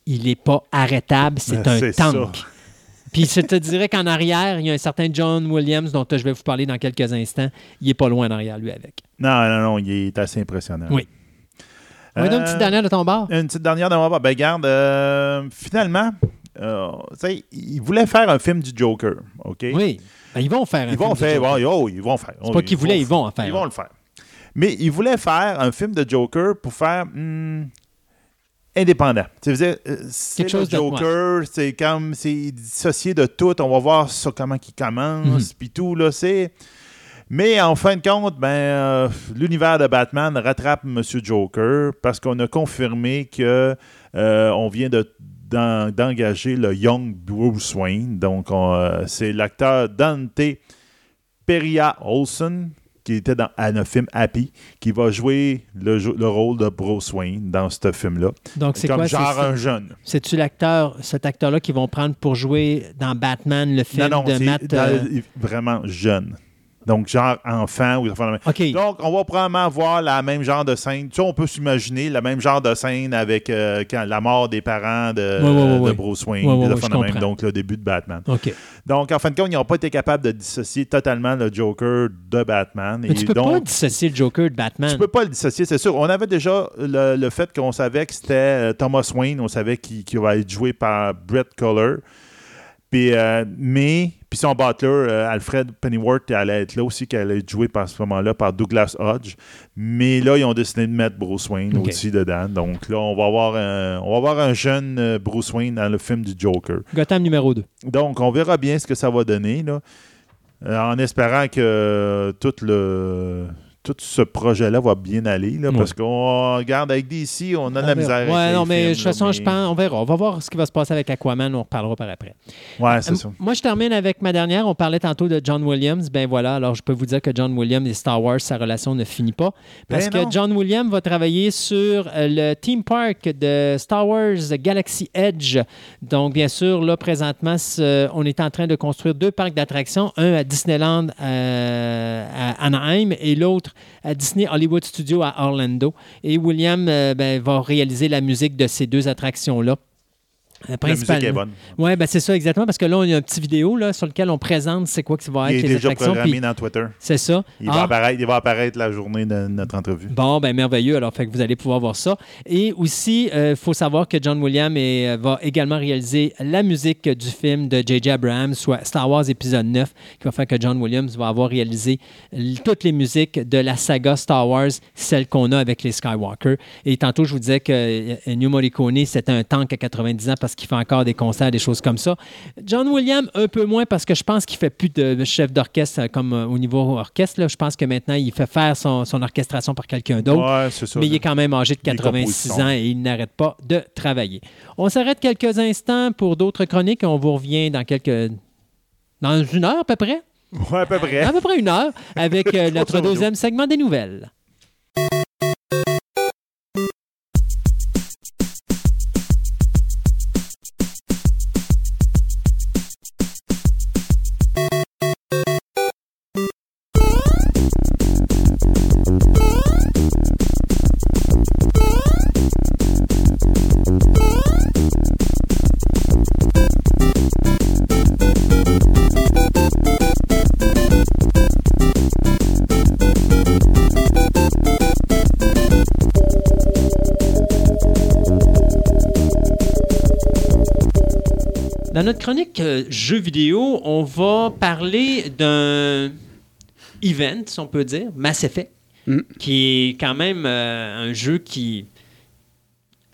Il n'est pas arrêtable, c'est Ben, un tank. ça. Puis je te dirais qu'en arrière, il y a un certain John Williams dont je vais vous parler dans quelques instants. Il n'est pas loin en arrière, lui, avec. Non, non, non, il est assez impressionnant. Oui. Donner une Euh, petite dernière de ton bord. Une petite dernière de mon bord. Ben, regarde, euh, finalement, euh, tu sais, il voulait faire un film du Joker, OK? Oui. Ben, ils vont faire un Ils vont film de faire, Joker. bon, oh, ils vont faire. C'est pas qu'ils voulaient, ils vont en faire. Ils vont le faire. Mais ils voulaient faire un film de Joker pour faire hmm, indépendant. Sais, euh, c'est le Joker, c'est comme c'est dissocié de tout. On va voir ça comment il commence, Mhm. puis tout là, c'est. Mais en fin de compte, ben, euh, l'univers de Batman rattrape M. Joker parce qu'on a confirmé que euh, on vient de d'engager le Young Bruce Wayne. Donc, on, euh, c'est l'acteur Dante Peria Olsen qui était dans un film Happy, qui va jouer le, rôle de Bruce Wayne dans ce film-là. Donc, c'est Comme quoi? genre un jeune. C'est-tu l'acteur, cet acteur-là qu'ils vont prendre pour jouer dans Batman, le film non, non, de Matt... dans- euh, vraiment jeune. Donc, genre enfant ou des affaires de même. OK. Donc, on va probablement voir la même genre de scène. Tu sais, on peut s'imaginer le même genre de scène avec euh, quand, la mort des parents de, Ouais, ouais, ouais, de. Bruce Wayne, de donc le début de Batman. Donc, en fin de compte, ils n'ont pas été capables de dissocier totalement le Joker de Batman. Mais Et tu peux donc, pas dissocier le Joker de Batman. tu peux pas le dissocier, c'est sûr. On avait déjà le, le fait qu'on savait que c'était euh, Thomas Wayne, on savait qu'il qu'il va être joué par Brett Collar. Puis, euh, mais, puis son butler, euh, Alfred Pennyworth, allait être là aussi, qui allait être joué par ce moment-là par Douglas Hodge. Mais là, ils ont décidé de mettre Bruce Wayne Ok. aussi dedans. Donc là, on va avoir un, on va avoir un jeune euh, Bruce Wayne dans le film du Joker. Gotham numéro 2. Donc, on verra bien ce que ça va donner, là, en espérant que tout le tout ce projet-là va bien aller, là, Ouais. parce qu'on regarde avec DC, on a de la verra. misère. avec Ouais, les non, mais de toute façon, je pense, on verra. On va voir ce qui va se passer avec Aquaman. On reparlera par après. Ouais, c'est Euh, ça. Moi, je termine avec ma dernière. On parlait tantôt de John Williams. Ben voilà, alors je peux vous dire que John Williams et Star Wars, sa relation ne finit pas. Parce Ben non. que John Williams va travailler sur euh, le theme park de Star Wars Galaxy Edge. Donc, bien sûr, là, présentement, on est en train de construire deux parcs d'attractions, un à Disneyland euh, à Anaheim et l'autre à Disney Hollywood Studios à Orlando. Et William euh, ben, va réaliser la musique de ces deux attractions-là. Euh, La musique est bonne. Oui, ben c'est ça, exactement, parce que là, on a une petite vidéo là, sur laquelle on présente c'est quoi qui va Il être est les déjà programmé puis dans Twitter. C'est ça. Il, va Ah, apparaître, il va apparaître la journée de notre entrevue. Bon, ben merveilleux. Alors, fait que vous allez pouvoir voir ça. Et aussi, il faut savoir que John Williams est- euh, va également réaliser la musique du film de J.J. Abrams, soit Star Wars épisode 9, qui va faire que John Williams va avoir réalisé toutes les musiques de la saga Star Wars, celles qu'on a avec les Skywalker. Et tantôt, je vous disais que euh, Ennio Morricone, c'était un tank à 90 ans parce qu'il fait encore des concerts, des choses comme ça. John Williams, un peu moins parce que je pense qu'il fait plus de chef d'orchestre euh, comme euh, au niveau orchestre. là. Je pense que maintenant, il fait faire son, son orchestration par quelqu'un d'autre. Ouais. Mais il est quand même âgé de Les 86 compositions. ans et il n'arrête pas de travailler. On s'arrête quelques instants pour d'autres chroniques. On vous revient dans quelques. Dans une heure à peu près. Ouais, à peu près. À peu près une heure avec euh, notre deuxième segment des nouvelles. Euh, jeux vidéo, on va parler d'un event, si on peut dire, Mass Effect, Mm. qui est quand même euh, un jeu qui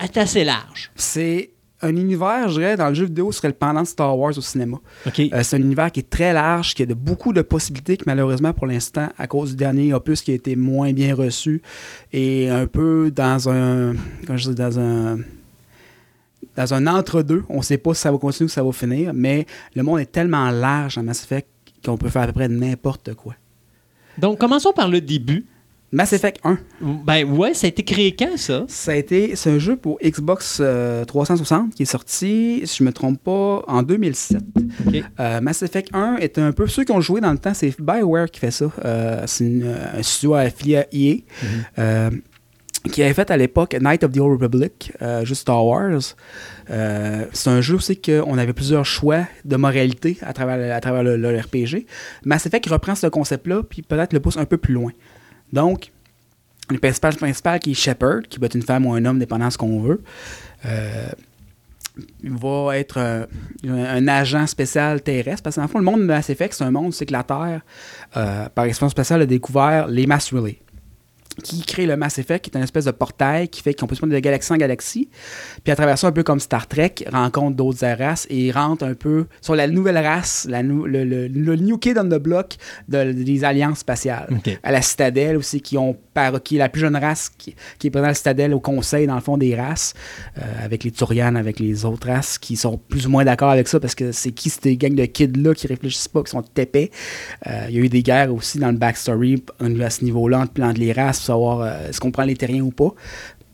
est assez large. C'est un univers, je dirais, dans le jeu vidéo, serait le pendant de Star Wars au cinéma. Euh, c'est un univers qui est très large, qui a de beaucoup de possibilités, que malheureusement, pour l'instant, à cause du dernier opus qui a été moins bien reçu, et un peu dans un. Comment je dis, dans un. Dans un entre-deux. On ne sait pas si ça va continuer ou si ça va finir, mais le monde est tellement large dans Mass Effect qu'on peut faire à peu près n'importe quoi. Donc, commençons par le début. Mass Effect 1, Ben ouais, ça a été créé quand, ça? ça a été, c'est un jeu pour Xbox euh, 360 qui est sorti, si je me trompe pas, en 2007. OK. Euh, Mass Effect 1 est un peu. Ceux qui ont joué dans le temps, c'est BioWare qui fait ça. Euh, c'est un studio affilié à EA. euh, qui avait fait à l'époque Night of the Old Republic, euh, juste Star Wars. Euh, c'est un jeu aussi qu'on avait plusieurs choix de moralité à travers, le- le, le RPG. Mass Effect reprend ce concept-là, puis peut-être le pousse un peu plus loin. Donc, le personnage principal qui est Shepard, qui peut être une femme ou un homme, dépendant de ce qu'on veut, euh, va être un agent spécial terrestre. Parce que dans le fond, le monde de Mass Effect, c'est un monde, c'est que la Terre, par expérience spéciale, a découvert les mass relay. Qui crée le Mass Effect, qui est une espèce de portail qui fait qu'on peut se prendre de galaxie en galaxie. Puis à travers ça, un peu comme Star Trek, rencontre d'autres races et rentre un peu sur la nouvelle race, la nou- le, le- le new kid on the block de- des alliances spatiales. À la Citadelle aussi, qui ont par- qui est la plus jeune race qui, qui est présente à la Citadelle au conseil, dans le fond, des races, euh, avec les Turians, avec les autres races qui sont plus ou moins d'accord avec ça parce que c'est qui ces gangs de kids-là qui réfléchissent pas, qui sont épais. Euh, il y a eu des guerres aussi dans le backstory à ce niveau-là entre, entre les races pour savoir euh, est-ce qu'on prend les terriens ou pas.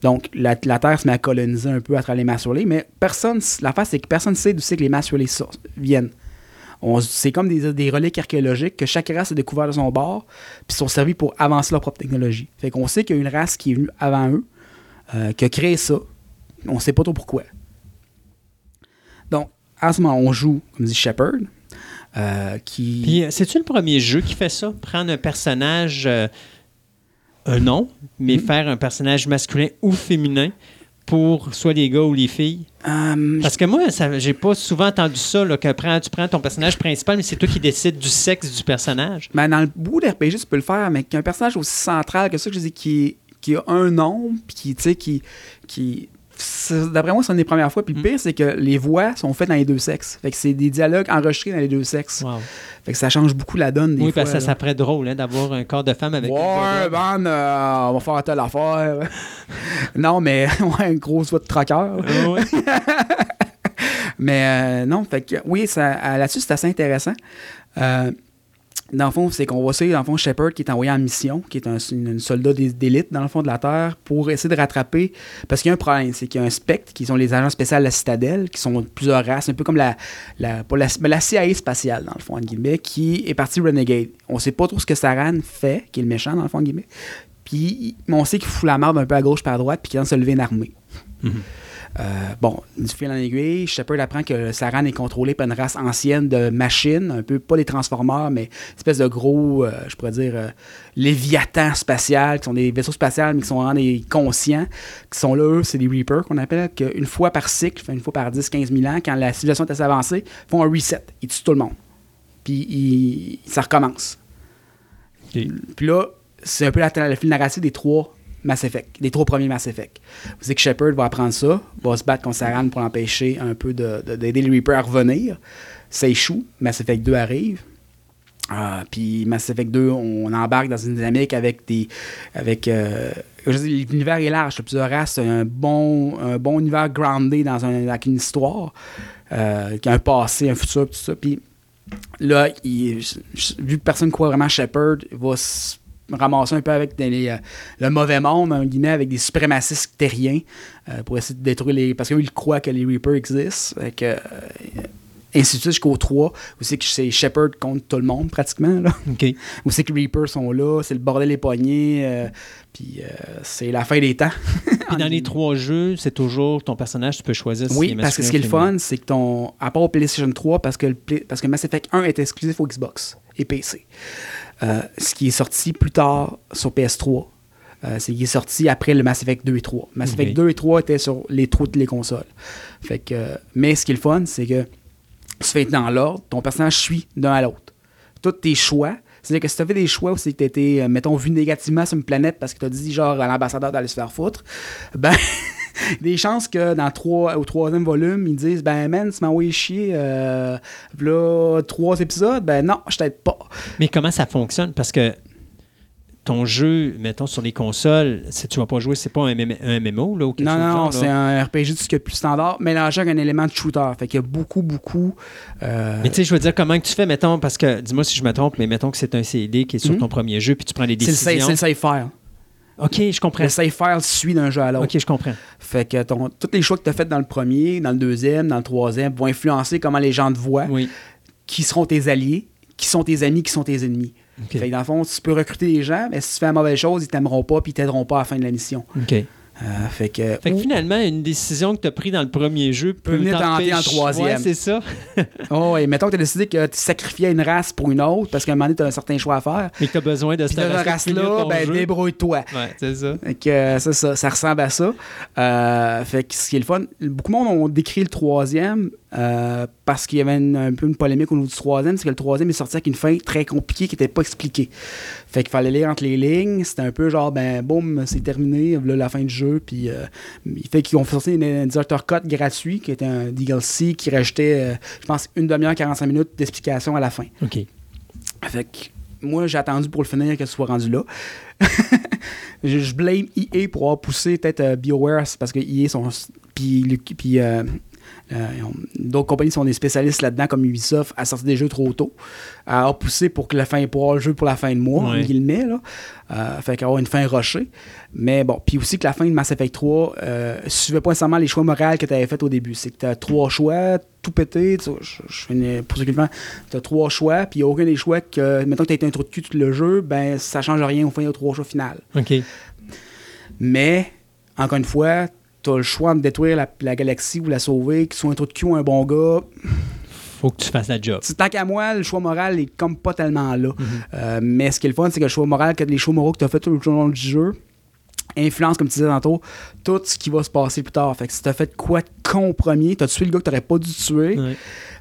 Donc, la, la Terre se met à coloniser un peu à travers les Mass Relay, mais personne, l'affaire, c'est que personne ne sait d'où c'est que les Mass Relay sor- viennent. C'est comme des, des reliques archéologiques que chaque race a découvert de son bord, puis sont servis pour avancer leur propre technologie. Fait qu'on sait qu'il y a une race qui est venue avant eux, euh, qui a créé ça. On sait pas trop pourquoi. Donc, à ce moment, on joue, comme dit Shepard, euh, qui. Puis, euh, c'est-tu le premier jeu qui fait ça? Prendre un personnage, un nom, mais Mm. faire un personnage masculin ou féminin pour soit les gars ou les filles? Euh, Parce que moi, j'ai pas souvent entendu ça, là, que prends- tu prends ton personnage principal, mais c'est toi qui décides du sexe du personnage. Ben, dans le bout d'RPG, tu peux le faire, mais qu'un personnage aussi central que ça, que je dis, qui, qui a un nom, puis qui, tu sais, qui. qui D'après moi, c'est une des premières fois. Puis le Mm. pire, c'est que les voix sont faites dans les deux sexes. Fait que c'est des dialogues enregistrés dans les deux sexes. Wow. Fait que ça change beaucoup la donne des oui, fois. parce que ça, ferait drôle hein, d'avoir un corps de femme avec une Ouais, d'homme. man, euh, on va faire telle affaire. non, mais, ouais, une grosse voix de traqueur. Ah ouais? Mais euh, non, fait que oui, là-dessus, c'est assez intéressant. Euh, dans le fond, c'est qu'on va suivre, dans le fond, Shepard qui est envoyé en mission, qui est un, une, soldat d'é- d'élite, dans le fond de la Terre, pour essayer de rattraper. Parce qu'il y a un problème, c'est qu'il y a un spectre, qui sont les agents spéciaux de la Citadelle, qui sont de plusieurs races, un peu comme la, la, la, la CIA spatiale, dans le fond, entre guillemets, qui est partie Renegade. On sait pas trop ce que Saran fait, qui est le méchant, dans le fond, guillemets. Puis, mais on sait qu'il fout la merde un peu à gauche par à droite, puis qu'il vient de se lever une armée. Euh, bon, du fil en aiguille, Shepard apprend que Saran est contrôlé par une race ancienne de machines, un peu, pas des transformeurs, mais une espèce de gros, euh, je pourrais dire, euh, léviathans spatial, qui sont des vaisseaux spatials, mais qui sont vraiment des conscients, qui sont là, eux, c'est des Reapers qu'on appelle, qu'une fois par cycle, une fois par 10-15 000 ans, quand la civilisation est assez avancée, font un reset. Ils tuent tout le monde. Puis ils- ça recommence. Puis là, c'est un peu la, le fil narratif des trois Mass Effect, des trois premiers Mass Effect. Vous que Shepard va apprendre ça, va se battre contre Saran pour empêcher un peu de- de- d'aider les Reapers à revenir. Ça échoue, Mass Effect 2 arrive. Ah, puis Mass Effect 2, on embarque dans une dynamique avec des. avec euh, L'univers est large, il plusieurs un bon, un bon univers groundé dans un, une histoire, euh, qui a un passé, un futur, tout ça. Puis là, vu que personne ne croit vraiment Shepard, il va se ramasser un peu avec les, euh, le mauvais monde, en guillemets, avec des suprémacistes terriens euh, pour essayer de détruire les. Parce qu'il croit que les Reapers existent. Fait que, euh, ainsi de suite jusqu'au 3, où c'est que c'est Shepard contre tout le monde pratiquement. Là. OK. Où c'est que les Reapers sont là, c'est le bordel des poignets, euh, puis euh, c'est la fin des temps. Puis dans les trois jeux, c'est toujours ton personnage, tu peux choisir si Oui, parce que ce qui est le fun, c'est que ton. À part au PlayStation 3, parce que, le parce que Mass Effect 1 est exclusif au Xbox et PC. Euh, ce qui est sorti plus tard sur PS3, euh, c'est qu'il est sorti après le Mass Effect 2 et 3. Mass. Effect 2 et 3 étaient sur les toutes les consoles. Fait que, euh, mais ce qui est le fun, c'est que tu fais dans l'ordre, ton personnage suit d'un à l'autre. Tous tes choix, c'est-à-dire que si tu fait des choix où c'est que tu été, mettons, vu négativement sur une planète parce que tu as dit genre à l'ambassadeur d'aller se faire foutre, ben, des chances que dans trois, au troisième volume, ils disent Ben, man, tu m'as envoyé chier, euh, là, trois épisodes, ben non, je t'aide pas. Mais comment ça fonctionne? Parce que ton jeu, mettons, sur les consoles, si tu vas pas jouer, c'est pas un, MM un MMO, là, ou quelque Non, chose du non, c'est un RPG tout ce qui est plus standard, mélangé avec un élément de shooter. Fait qu'il y a beaucoup, beaucoup. euh, Mais tu sais, je veux dire, comment que tu fais, mettons, parce que, dis-moi si je me trompe, mais mettons que c'est un CD qui est sur Mhm. ton premier jeu, puis tu prends les décisions. c'est le save file. OK, je comprends. Le save file suit d'un jeu à l'autre. OK, je comprends. Fait que ton, tous les choix que tu as faits dans le premier, dans le deuxième, dans le troisième vont influencer comment les gens te voient, Oui. qui seront tes alliés, qui sont tes amis, qui sont tes ennemis. Fait que dans le fond, tu peux recruter des gens, mais si tu fais la mauvaise chose, ils t'aimeront pas puis ils t'aideront pas à la fin de la mission. OK. Euh, fait que, Fait que finalement, une décision que tu as prise dans le premier jeu peut, venir tenter en troisième. Ouais, c'est ça. Oh, et mettons que tu as décidé que tu sacrifiais une race pour une autre parce qu'à un moment donné, tu as un certain choix à faire. Mais que tu as besoin de cette race-là ben, débrouille-toi. Ouais, c'est ça. Fait que euh, c'est ça, ça ressemble à ça. Euh, fait que ce qui est le fun, beaucoup de monde ont décrit le troisième euh, parce qu'il y avait une- un peu une polémique au niveau du troisième, c'est que le troisième est sorti avec une fin très compliquée qui n'était pas expliquée. Fait qu'il fallait lire entre les lignes, c'était un peu genre, ben boum, c'est terminé, là, la fin du jeu, puis euh, il fait qu'ils ont fait sortir un director cut gratuit qui était un DLC qui rajoutait, euh, je pense, une demi-heure, 45 minutes d'explication à la fin. OK. Fait que moi, j'ai attendu pour le finir que ce soit rendu là. je, je blame EA pour avoir poussé peut-être euh, BioWare parce que EA sont. Puis, puis euh, d'autres compagnies sont des spécialistes là-dedans, comme Ubisoft, à sortir des jeux trop tôt, à poussé pour que la fin, pour avoir le jeu pour la fin de mois, Ouais. guillemets, là. Euh, fait qu'avoir une fin rushée. Mais bon, puis aussi que la fin de Mass Effect 3 euh, suivait pas nécessairement les choix moraux que tu avais fait au début. C'est que tu as trois choix, tout pété. tu Je, je fais une- pour ceux qui le tu as trois choix, puis il n'y a aucun des choix que, mettons que tu as été un trou de cul tout le jeu, ben ça change rien au fin des trois choix final. OK. Mais, encore une fois, tu as le choix de détruire la, la galaxie ou la sauver, qu'il soit un trou de cul ou un bon gars. Faut que tu fasses la job. Tant qu'à moi, le choix moral est comme pas tellement là. Mhm. Euh, mais ce qui est le fun, c'est que le choix moral, que les choix moraux que tu as fait tout le long du jeu, influence, comme tu disais tantôt, tout ce qui va se passer plus tard. Fait que si tu as fait quoi de con premier, tu as tué le gars que tu pas dû tuer, Ouais.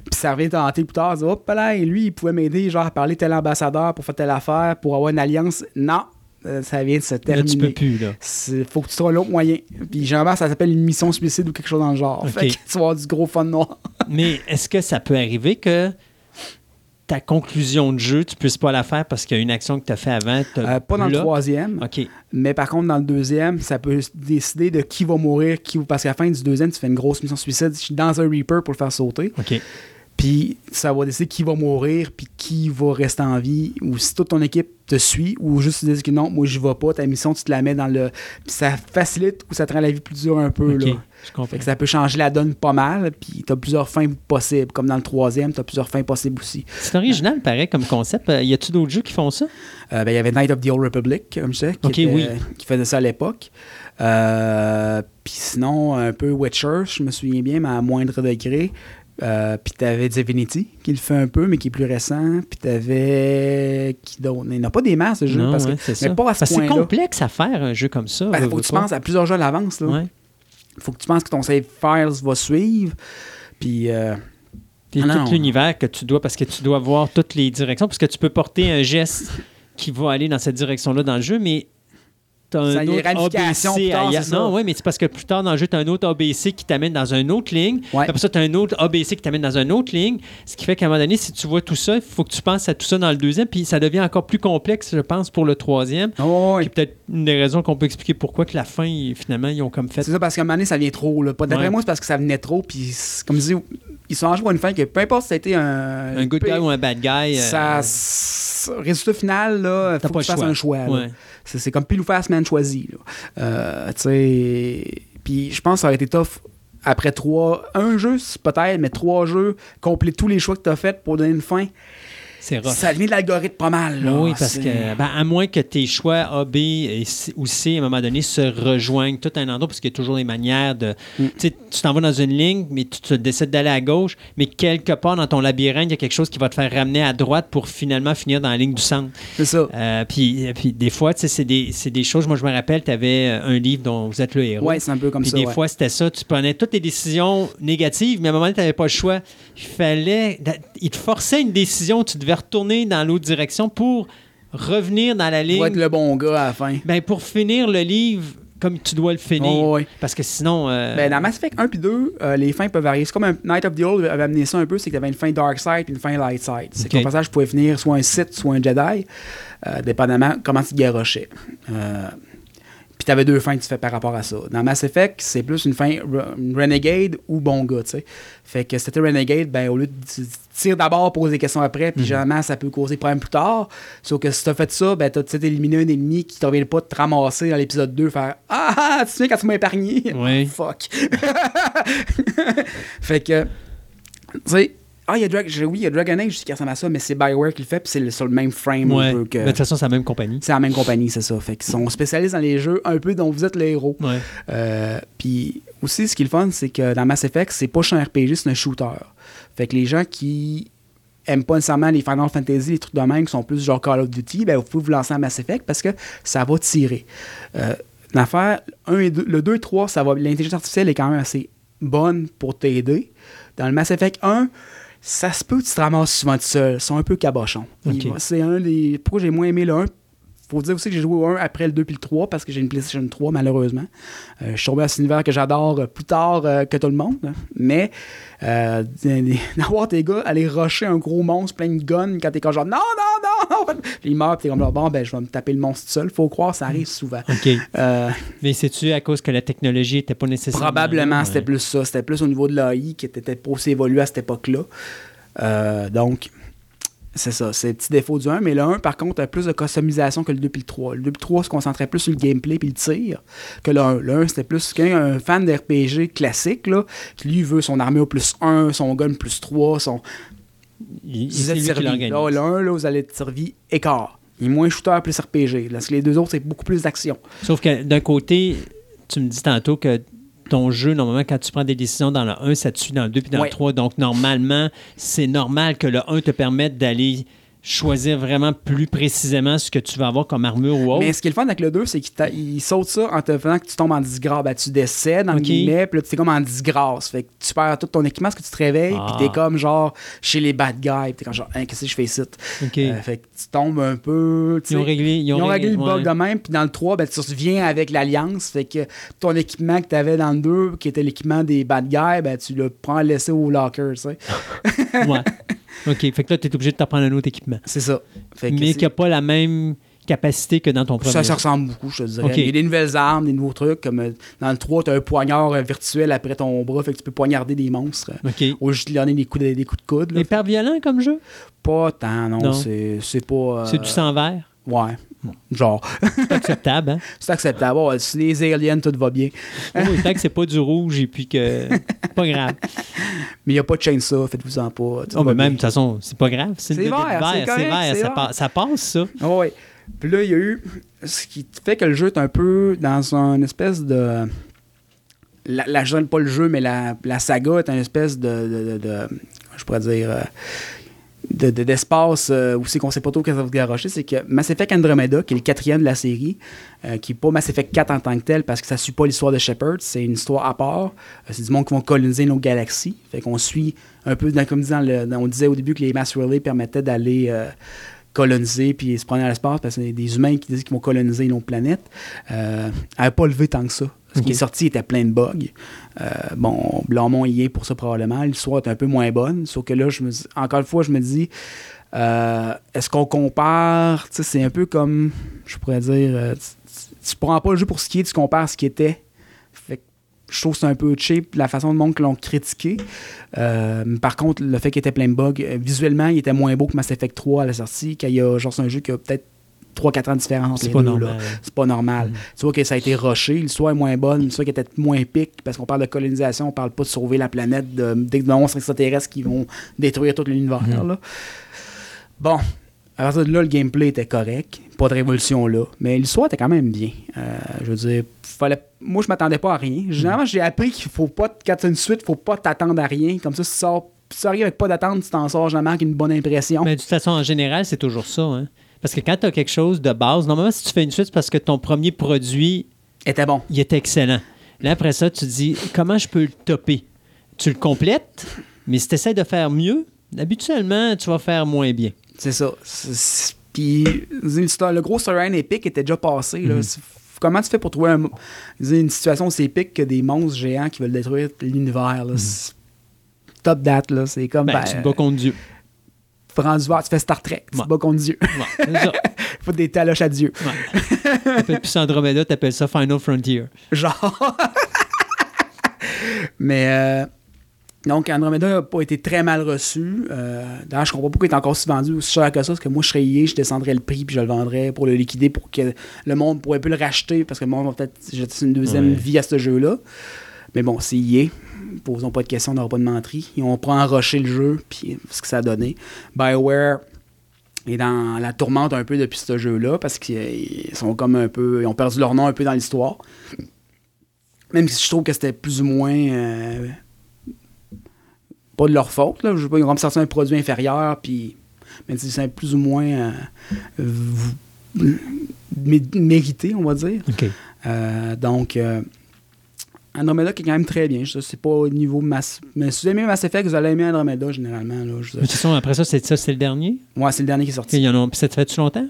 puis ça revient tenter plus tard, dire, hop là, et lui, il pouvait m'aider, genre, à parler tel ambassadeur pour faire telle affaire, pour avoir une alliance. Non, ça vient de se Là, terminer. tu peux plus, là. Faut que tu trouves un autre moyen. Puis généralement, ça s'appelle une mission suicide ou quelque chose dans le genre. Fait que tu vas avoir du gros fun noir. Mais est-ce que ça peut arriver que ta conclusion de jeu, tu puisses pas la faire parce qu'il y a une action que tu as fait avant? Euh, pas dans le troisième, OK. mais par contre, dans le deuxième, ça peut décider de qui va mourir, qui parce qu'à la fin du deuxième, tu fais une grosse mission suicide je suis dans un Reaper pour le faire sauter. OK. Puis ça va décider qui va mourir, puis qui va rester en vie, ou si toute ton équipe te suit, ou juste tu dis que non, moi je vais pas, ta mission, tu te la mets dans le. Puis ça facilite ou ça te rend la vie plus dure un peu. Là. Je comprends. Fait que ça peut changer la donne pas mal, puis t'as plusieurs fins possibles. Comme dans le troisième, t'as plusieurs fins possibles aussi. C'est original, pareil, comme concept. Euh, Y a-tu d'autres jeux qui font ça? Euh, ben, il y avait Night of the Old Republic, comme je sais, qui, Ok, était- oui. qui faisait ça à l'époque. Euh, puis sinon, un peu Witcher, je me souviens bien, mais à moindre degré. Euh, puis t'avais Divinity, qui le fait un peu, mais qui est plus récent. Puis t'avais... Qui d'autre? Il n'y en a pas des masses, de jeux, Non, parce ouais, que... c'est ça. mais pas à ce c'est complexe à faire, un jeu comme ça. Ben, veux, faut que tu pas. penses à plusieurs jeux à l'avance. Il Ouais. faut que tu penses que ton save files va suivre. Puis... euh, Puis Ah tout l'univers que tu dois, parce que tu dois voir toutes les directions, parce que tu peux porter un geste qui va aller dans cette direction-là dans le jeu, mais un autre ABC tard. Non, oui, mais c'est parce que plus tard dans le jeu, tu as un autre ABC qui t'amène dans une autre ligne. Ouais. Après ça, tu as un autre ABC qui t'amène dans une autre ligne. Ce qui fait qu'à un moment donné, si tu vois tout ça, il faut que tu penses à tout ça dans le deuxième, puis ça devient encore plus complexe, je pense, pour le troisième. oh, ouais. Qui est peut-être une des raisons qu'on peut expliquer pourquoi que la fin, finalement, ils ont comme fait. C'est ça, parce qu'à un moment donné, ça vient trop. Là. Pas D'après Ouais. moi, c'est parce que ça venait trop. Puis, comme je dis, ils sont arrangés pour une fin que peu importe si ça a été un. Un good guy ou un bad guy. euh, Ça, résultat final, là, T'as faut pas que tu fasses un choix. ouais. C'est, comme pile ou face, man choisi. Euh. Puis, je pense que ça aurait été tough après trois. Un jeu, peut-être, mais trois jeux, compléter tous les choix que tu as fait pour donner une fin. Ça de l'algorithme pas mal. Là. Oui, parce que, ben, à moins que tes choix A, B et C, ou C, à un moment donné, se rejoignent tout à un endroit, parce qu'il y a toujours des manières de. Mm. Tu t'en vas dans une ligne, mais tu, tu décides d'aller à gauche, mais quelque part dans ton labyrinthe, il y a quelque chose qui va te faire ramener à droite pour finalement finir dans la ligne du centre. C'est ça. Euh, puis, puis des fois, tu sais, c'est des, choses. Moi, je me rappelle, tu avais un livre dont vous êtes le héros. Ouais, c'est un peu comme Puis ça. des ouais. fois, c'était ça. Tu prenais toutes tes décisions négatives, mais à un moment donné, tu n'avais pas le choix. Il fallait. Il te forçait une décision. Tu devais retourner dans l'autre direction pour revenir dans la Pour ligne. être le bon gars à la fin. Ben, pour finir le livre comme tu dois le finir. Oh, ouais. Parce que sinon. euh, Ben, dans Mass Effect 1 puis 2, euh, les fins peuvent varier. C'est comme un Night of the Old avait amené ça un peu, c'est que tu avais une fin Dark Side et une fin Light Side. C'est Ok. que ton personnage pouvait finir soit un Sith, soit un Jedi, euh, dépendamment comment tu te garochais. Puis tu avais deux fins que tu fais par rapport à ça. Dans Mass Effect, c'est plus une fin re- Renegade ou bon gars, tu sais. Fait que si c'était Renegade, ben, au lieu de tu tires d'abord, pose des questions après, puis généralement, ça peut causer problème plus tard. Sauf que si t'as fait ça, ben, t'as éliminé un ennemi qui ne revient pas de te ramasser dans l'épisode 2, faire Ah, ah, tu te souviens quand tu m'as épargné? Oui. Fuck. fait que, tu sais, Ah, il y a Drag- oui, il y a Dragon Age qui ressemble à ça, mais c'est Bioware qui le fait, puis c'est sur le même frame Ouais. Mais de toute façon, c'est la même compagnie. C'est la même compagnie, c'est ça. Fait qu'ils sont spécialistes dans les jeux un peu dont vous êtes le héros. Ouais. Euh, Puis aussi, ce qui est le fun, c'est que dans Mass Effect, c'est pas un RPG, c'est un shooter. Fait que les gens qui aiment pas nécessairement les Final Fantasy, les trucs de même, qui sont plus genre Call of Duty, ben vous pouvez vous lancer à Mass Effect parce que ça va tirer. Euh, L'affaire, le 2 et 3, ça va, l'intelligence artificielle est quand même assez bonne pour t'aider. Dans le Mass Effect 1, ça se peut que tu te ramasses souvent tout seul. Ils sont un peu cabochons. C'est un des. Pourquoi j'ai moins aimé le 1 faut dire aussi que j'ai joué au 1 après le 2 puis le 3 parce que j'ai une PlayStation 3 malheureusement. Euh, je suis tombé à cet univers que j'adore euh, plus tard euh, que tout le monde. hein. Mais euh, d'avoir tes gars aller rusher un gros monstre plein de guns quand t'es comme genre non, non, non, non. Puis il meurt, puis t'es comme bon, ben je vais me taper le monstre tout seul. Faut croire, ça arrive souvent. OK. Mais c'est-tu à cause que la technologie n'était pas nécessairement. Probablement, c'était plus ça. C'était plus au niveau de l'AI qui était peut-être pas aussi évolué à cette époque-là. Donc, c'est ça. C'est le petit défaut du 1. Mais le 1, par contre, a plus de customisation que le 2 puis le 3. Le 2 puis le 3 se concentrait plus sur le gameplay puis le tir que le 1. Le 1, c'était plus qu'un un fan d'RPG classique, là, qui lui veut son armure plus 1, son gun plus 3, son. Il, Vous êtes servi. Là, le 1, là, vous allez être servi écart. Il est moins shooter, plus RPG. Parce que les deux autres, c'est beaucoup plus d'action. Sauf que d'un côté, tu me dis tantôt que ton jeu, normalement, quand tu prends des décisions dans le 1, ça te suit dans le 2 puis dans Ouais. le 3. Donc, normalement, c'est normal que le 1 te permette d'aller choisir vraiment plus précisément ce que tu vas avoir comme armure ou autre. Mais ce qui est le fun avec le 2, c'est qu'il saute ça en te faisant que tu tombes en disgrâce. Ben, tu décèdes, dans Ok. le guillemets, puis là, tu es comme en disgrâce. Fait que tu perds tout ton équipement, parce que tu te réveilles, Ah. puis t'es comme genre chez les bad guys, puis t'es comme genre, Hein, qu'est-ce que je fais ici? Euh, fait que tu tombes un peu. ils ont réglé, ils ont Ils ont réglé le ouais. bug de même, puis dans le 3, ben, tu reviens avec l'Alliance. Fait que ton équipement que tu avais dans le 2, qui était l'équipement des bad guys, ben, tu le prends laissé au locker, tu sais. Ouais. OK. Fait que là, tu es obligé de t'apprendre un autre équipement. C'est ça. Fait que Mais qui n'a pas la même capacité que dans ton premier. Ça, ça ressemble beaucoup, je te dirais. Il y a des nouvelles armes, des nouveaux trucs. Comme euh, dans le 3, tu as un poignard euh, virtuel après ton bras, fait que tu peux poignarder des monstres. OK. Au lieu de lui donner des coups de, des coups de coude. là. Hyper violent comme jeu? Pas tant, non. Non. C'est c'est pas. euh, C'est du sang vert? Ouais. Genre, C'est acceptable, hein? c'est acceptable. Si les aliens, tout va bien. Oui, tant que c'est pas du rouge et puis que. Pas grave. Mais il n'y a pas de chainsaw, faites-vous-en pas. Oh, mais même, de toute façon, c'est pas grave. C'est vert, c'est vert, ça, passe, ça passe, ça. Ouais. Puis là, il y a eu. Ce qui fait que le jeu est un peu dans une espèce de. La, la- je dirais pas le jeu, mais la, la saga est une espèce de. de- de- de- je pourrais dire. De- de- d'espace euh, où c'est qu'on sait pas trop que ça va garocher, c'est que Mass Effect Andromeda, qui est le quatrième de la série, euh, qui n'est pas Mass Effect 4 en tant que tel, parce que ça suit pas l'histoire de Shepard, c'est une histoire à part. Euh, c'est du monde qui vont coloniser nos galaxies. Fait qu'on suit un peu, dans, comme disant, le- dans- on disait au début que les Mass Relay permettaient d'aller euh, coloniser puis se prendre dans l'espace parce que c'est des humains qui disent qu'ils vont coloniser nos planètes. Elle n'a pas levé tant que ça. Ce qui est sorti était plein de bugs. Euh, bon, Blamont y est pour ça probablement. L'histoire est un peu moins bonne. Sauf que là, je me encore une fois, je me dis, euh, est-ce qu'on compare C'est un peu comme, je pourrais dire, euh, tu, prends pas le jeu pour ce qui est, tu compares ce qui était. Je trouve que c'est un peu cheap la façon de monde que l'ont critiqué. Par contre, le fait qu'il était plein de bugs, visuellement, il était moins beau que Mass Effect 3 à la sortie, quand il y a genre un jeu qui a peut-être 3-4 ans de différence entre C'est les pas deux, normal. là. C'est pas normal. Mhm. Tu vois que ça a été rushé, l'histoire est moins bonne, l'histoire qui était moins épique, parce qu'on parle de colonisation, on parle pas de sauver la planète de, des monstres extraterrestres qui vont détruire tout l'univers. Mhm. là. Bon, à partir de là, le gameplay était correct, pas de révolution là, mais l'histoire était quand même bien. Euh, je veux dire, fallait, moi je m'attendais pas à rien. Généralement, j'ai appris qu'il faut pas, quand tu une suite, faut pas t'attendre à rien. Comme ça, si tu sors, si tu arrives avec pas d'attente, tu t'en sors jamais avec une bonne impression. Mais de toute façon, en général, c'est toujours ça. Hein? Parce que quand tu as quelque chose de base, normalement, si tu fais une suite, c'est parce que ton premier produit, était bon. il est excellent. Là, après ça, tu te dis, comment je peux le topper? Tu le complètes, mais si tu essaies de faire mieux, habituellement, tu vas faire moins bien. C'est ça. Puis le gros storyline épique était déjà passé. là. Mhm. Comment tu fais pour trouver un une situation aussi épique que des monstres géants qui veulent détruire l'univers? C'est- Top date, là. C'est comme. Ben, ben, tu te bats contre Dieu. Rendu voir, tu fais Star Trek, tu Ouais. te bats contre Dieu. Ouais, ça. Faut des taloches à Dieu. Ouais. Ça Andromeda, t'appelles ça Final Frontier. Genre. Mais. euh, donc, Andromeda n'a pas été très mal reçu. Euh, D'ailleurs, je comprends pas pourquoi il est encore si vendu aussi cher que ça, parce que moi, je serais lié, je descendrais le prix, puis je le vendrais pour le liquider, pour que le monde pourrait plus le racheter, parce que le monde va peut-être jeter une deuxième vie à ce jeu-là. Mais bon, c'est EA. Posons pas de questions, on n'aura pas de menterie. Ils ont pas enroché le jeu, puis ce que ça a donné. BioWare est dans la tourmente un peu depuis ce jeu-là, parce qu'ils sont comme un peu. Ils ont perdu leur nom un peu dans l'histoire. Même si je trouve que c'était plus ou moins. euh, pas de leur faute, là. Je sais pas, ils ont sorti un produit inférieur, puis. Même si c'est plus ou moins. euh, mérité, on va dire. Euh, donc, euh, Andromeda qui est quand même très bien. Sais pas au niveau Mass. Mais si vous aimez Mass Effect, vous allez aimer Andromeda généralement. Là, je- De toute façon, après ça, c'est ça, c'est le dernier? Ouais, c'est le dernier qui est sorti. il y en a- puis ça te fait-tu longtemps?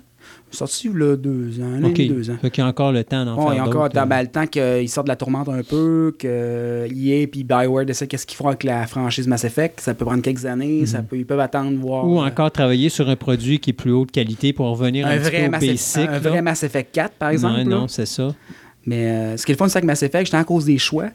Sorti a deux ans, un an et OK. demi, deux ans. Fait qu'il y a encore le temps d'en faire il y a encore euh. ben, le temps qu'ils sortent de la tourmente un peu, que EA et BioWare décident qu'est-ce qu'ils font avec la franchise Mass Effect. Ça peut prendre quelques années, ça peut, ils peuvent attendre voir. Ou euh, encore travailler sur un produit qui est plus haut de qualité pour revenir un, un petit vrai, peu au Mass Effect, basic. un là. vrai Mass Effect 4, par exemple. Là. non, c'est ça. Mais euh, ce qui est le fun, c'est avec Mass Effect, justement à cause des choix.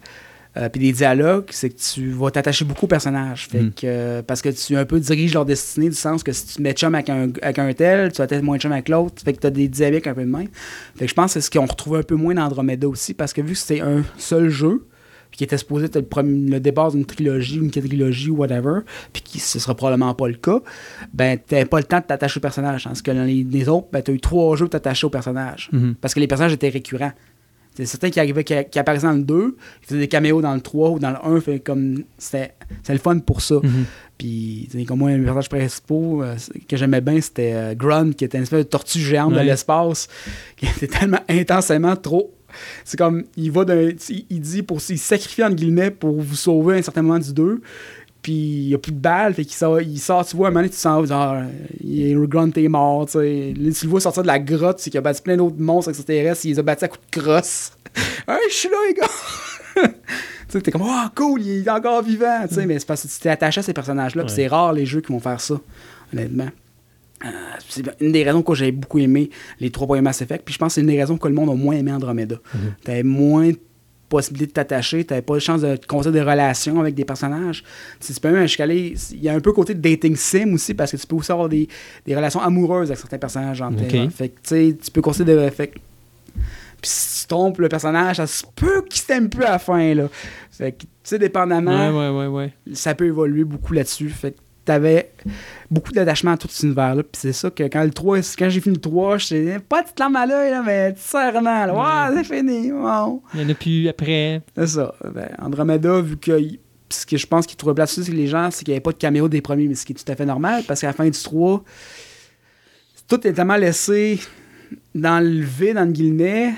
euh, puis des dialogues, c'est que tu vas t'attacher beaucoup aux personnages. Fait Mm. que, euh, parce que tu un peu diriges leur destinée, du sens que si tu mets chum avec un, avec un tel, tu vas être moins chum avec l'autre. Fait que tu as des dynamiques un peu de même. Fait que je pense que c'est ce qu'on retrouve un peu moins dans Andromeda aussi, parce que vu que c'était un seul jeu, puis qui était supposé être le, premier- le départ d'une trilogie, une quadrilogie ou whatever, puis qui ce sera probablement pas le cas, ben t'avais pas le temps de t'attacher au personnage. Parce que dans les, les autres, ben t'as eu trois jeux pour t'attacher au personnage. Mhm. Parce que les personnages étaient récurrents. C'est certains qui arrivaient, qui, qui apparaissaient dans le 2, ils faisaient des caméos dans le 3 ou dans le 1, fait comme c'était le fun pour ça. Mhm. Puis, comme moi, les personnages principaux euh, que j'aimais bien, c'était euh, Grunt, qui était une espèce de tortue géante de l'espace, qui était tellement intensément trop. C'est comme, il va d'un. Il, il dit, pour, il sacrifie, entre guillemets, pour vous sauver à un certain moment du 2. Puis, il n'y a plus de balles, fait qu'il sort, il sort, tu vois, à un moment donné, tu sens, genre, il est Grunt est mort, tu sais. Là, tu le vois sortir de la grotte, c'est qu'il a battu plein d'autres monstres extraterrestres, il les a battus à coups de crosse. hey, je suis là, les gars! tu sais, t'es comme, oh, cool, il est encore vivant, tu sais, mais c'est parce que tu t'es attaché à ces personnages-là, puis c'est rare les jeux qui vont faire ça, honnêtement. Euh, c'est une des raisons pourquoi j'ai beaucoup aimé les trois premiers Mass Effect, puis je pense que c'est une des raisons pourquoi le monde a moins aimé Andromeda. T'avais moins de possibilités de t'attacher, t'avais pas de chance de construire des relations avec des personnages. Tu tu peux même aller- Il y a un peu côté de dating sim aussi, parce que tu peux aussi avoir des, des relations amoureuses avec certains personnages. En. Fait que, tu sais, tu peux construire des. Fait puis si tu trompes le personnage, ça se peut qu'il t'aime plus à la fin, là. Fait que, tu sais, dépendamment Ouais, ouais, ouais, ouais. ça peut évoluer beaucoup là-dessus. Fait que t'avais beaucoup d'attachement à tout cet univers-là. Puis c'est ça que quand le 3, quand j'ai fini le 3, j'étais pas de petite larme à l'œil, là, mais sincèrement, là, ouais, c'est fini. Wow. Il y en a plus après. C'est ça. Ben, Andromeda, vu que. ce que je pense qu'il trouvait dessus, c'est que les gens, c'est qu'il n'y avait pas de caméo des premiers, mais ce qui est tout à fait normal, parce qu'à la fin du 3, tout est tellement laissé dans le vide, entre guillemets,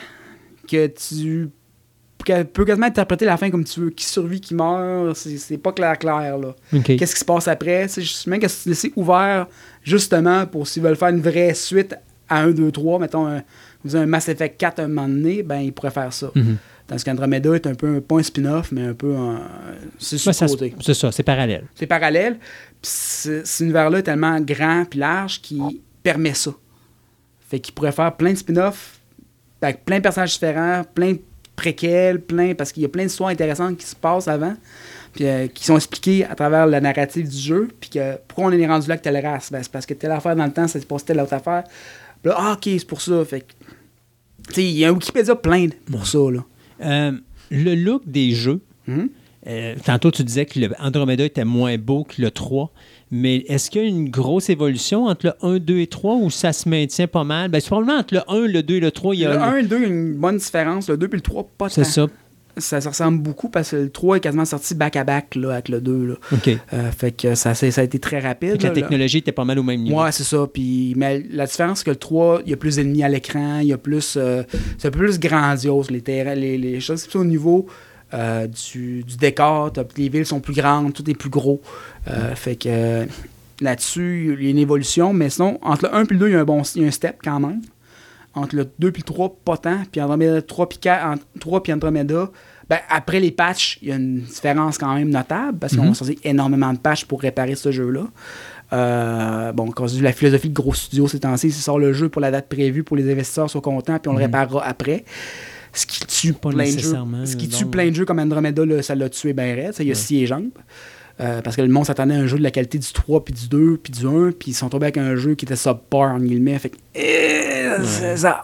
que tu peux quasiment interpréter la fin comme tu veux. Qui survit, qui meurt, c'est pas clair, clair, là qu'est-ce qui se passe après? C'est juste même que c'est laissé ouvert justement pour s'ils veulent faire une vraie suite à 1, 2, 3, mettons un, un Mass Effect 4 un moment donné, ben ils pourraient faire ça. Mhm. Tandis qu'Andromeda est un peu, un- pas un spin-off, mais un peu un. C'est Ouais, c'est ça, c'est parallèle. C'est parallèle. Puis ce- cet univers-là est tellement grand puis large qu'il permet ça. Fait qu'il pourrait faire plein de spin-offs avec plein de personnages différents, plein de préquels, plein parce qu'il y a plein d'histoires intéressantes qui se passent avant, puis euh, qui sont expliquées à travers la narrative du jeu, puis que pourquoi on est rendu là avec telle race, ben, c'est parce que telle affaire dans le temps, ça se passe telle autre affaire. Puis là, ah, ok, c'est pour ça. Fait il y a un Wikipédia plein pour ça là. Euh, le look des jeux, Mhm. Euh, tantôt tu disais que le Andromeda était moins beau que le 3, mais est-ce qu'il y a une grosse évolution entre le 1, 2 et 3 ou ça se maintient pas mal? Ben, c'est probablement entre le 1, le 2 et le 3, il y a... Le 1 et le 2, il y a une bonne différence. Le 2 et le 3, pas C'est ça. ça se ressemble beaucoup parce que le 3 est quasiment sorti back-à-back avec le 2. Là. OK. Euh, fait que ça, ça a été très rapide. La là. technologie était pas mal au même niveau. Ouais, c'est ça. Puis, mais la différence, c'est que le 3, il y a plus d'ennemis à l'écran, il y a plus. euh, c'est un peu plus grandiose, les terrains, les, les choses. C'est au niveau euh, du, du décor. Les villes sont plus grandes, tout est plus gros. Euh, fait que là-dessus, il y a une évolution. Mais sinon, entre le 1 et le 2, il y a un bon il y a un step quand même. Entre le 2 et le 3, pas tant. Puis Andromeda 3 puis 4, entre 3 puis Andromeda, ben, après les patchs, il y a une différence quand même notable parce qu'on Mhm. a sorti énormément de patchs pour réparer ce jeu-là. Euh, bon, quand la philosophie de gros studios ces temps-ci, c'est sort le jeu pour la date prévue pour les investisseurs soient contents, puis on le Mhm. réparera après. Ce qui tue Pas plein de jeux. Ce qui euh, tue donc. plein de jeux comme Andromeda, là, ça l'a tué bien raide. ça, Il y a Ouais. et jambes. Euh, parce que le monde s'attendait à un jeu de la qualité du 3, puis du 2, puis du 1, puis ils sont tombés avec un jeu qui était subpar, en guillemets. Fait que, eh, c'est ça.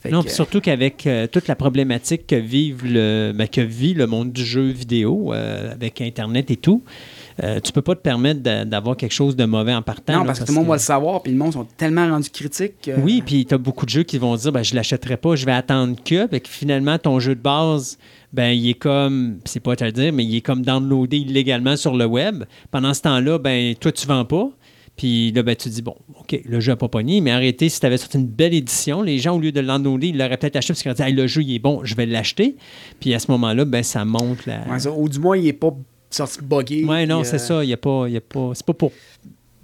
Fait Non, que, puis surtout qu'avec euh, toute la problématique que, vive le, ben, que vit le monde du jeu vidéo euh, avec Internet et tout, euh, tu peux pas te permettre d'a- d'avoir quelque chose de mauvais en partant. non, là, parce que tout le monde va le savoir, puis le monde sont tellement rendus critiques. que- Oui, puis tu as beaucoup de jeux qui vont dire ben, je l'achèterai pas, je vais attendre que. Puis finalement, ton jeu de base, ben, il est comme, c'est pas à te le dire, mais il est comme downloadé illégalement sur le web. Pendant ce temps-là, ben, toi, tu vends pas. Puis là, ben, tu dis, bon, OK, le jeu n'a pas pogné, mais arrêtez, si tu avais sorti une belle édition, les gens, au lieu de le downloader, ils l'auraient peut-être acheté parce qu'ils ont dit, Hey, le jeu, il est bon, je vais l'acheter. Puis à ce moment-là, ben, ça monte la. Ouais, ça, ou du moins, il est pas sorti buggé. Ouais, non, c'est euh, ça. Il y a pas, y a pas, c'est pas pour,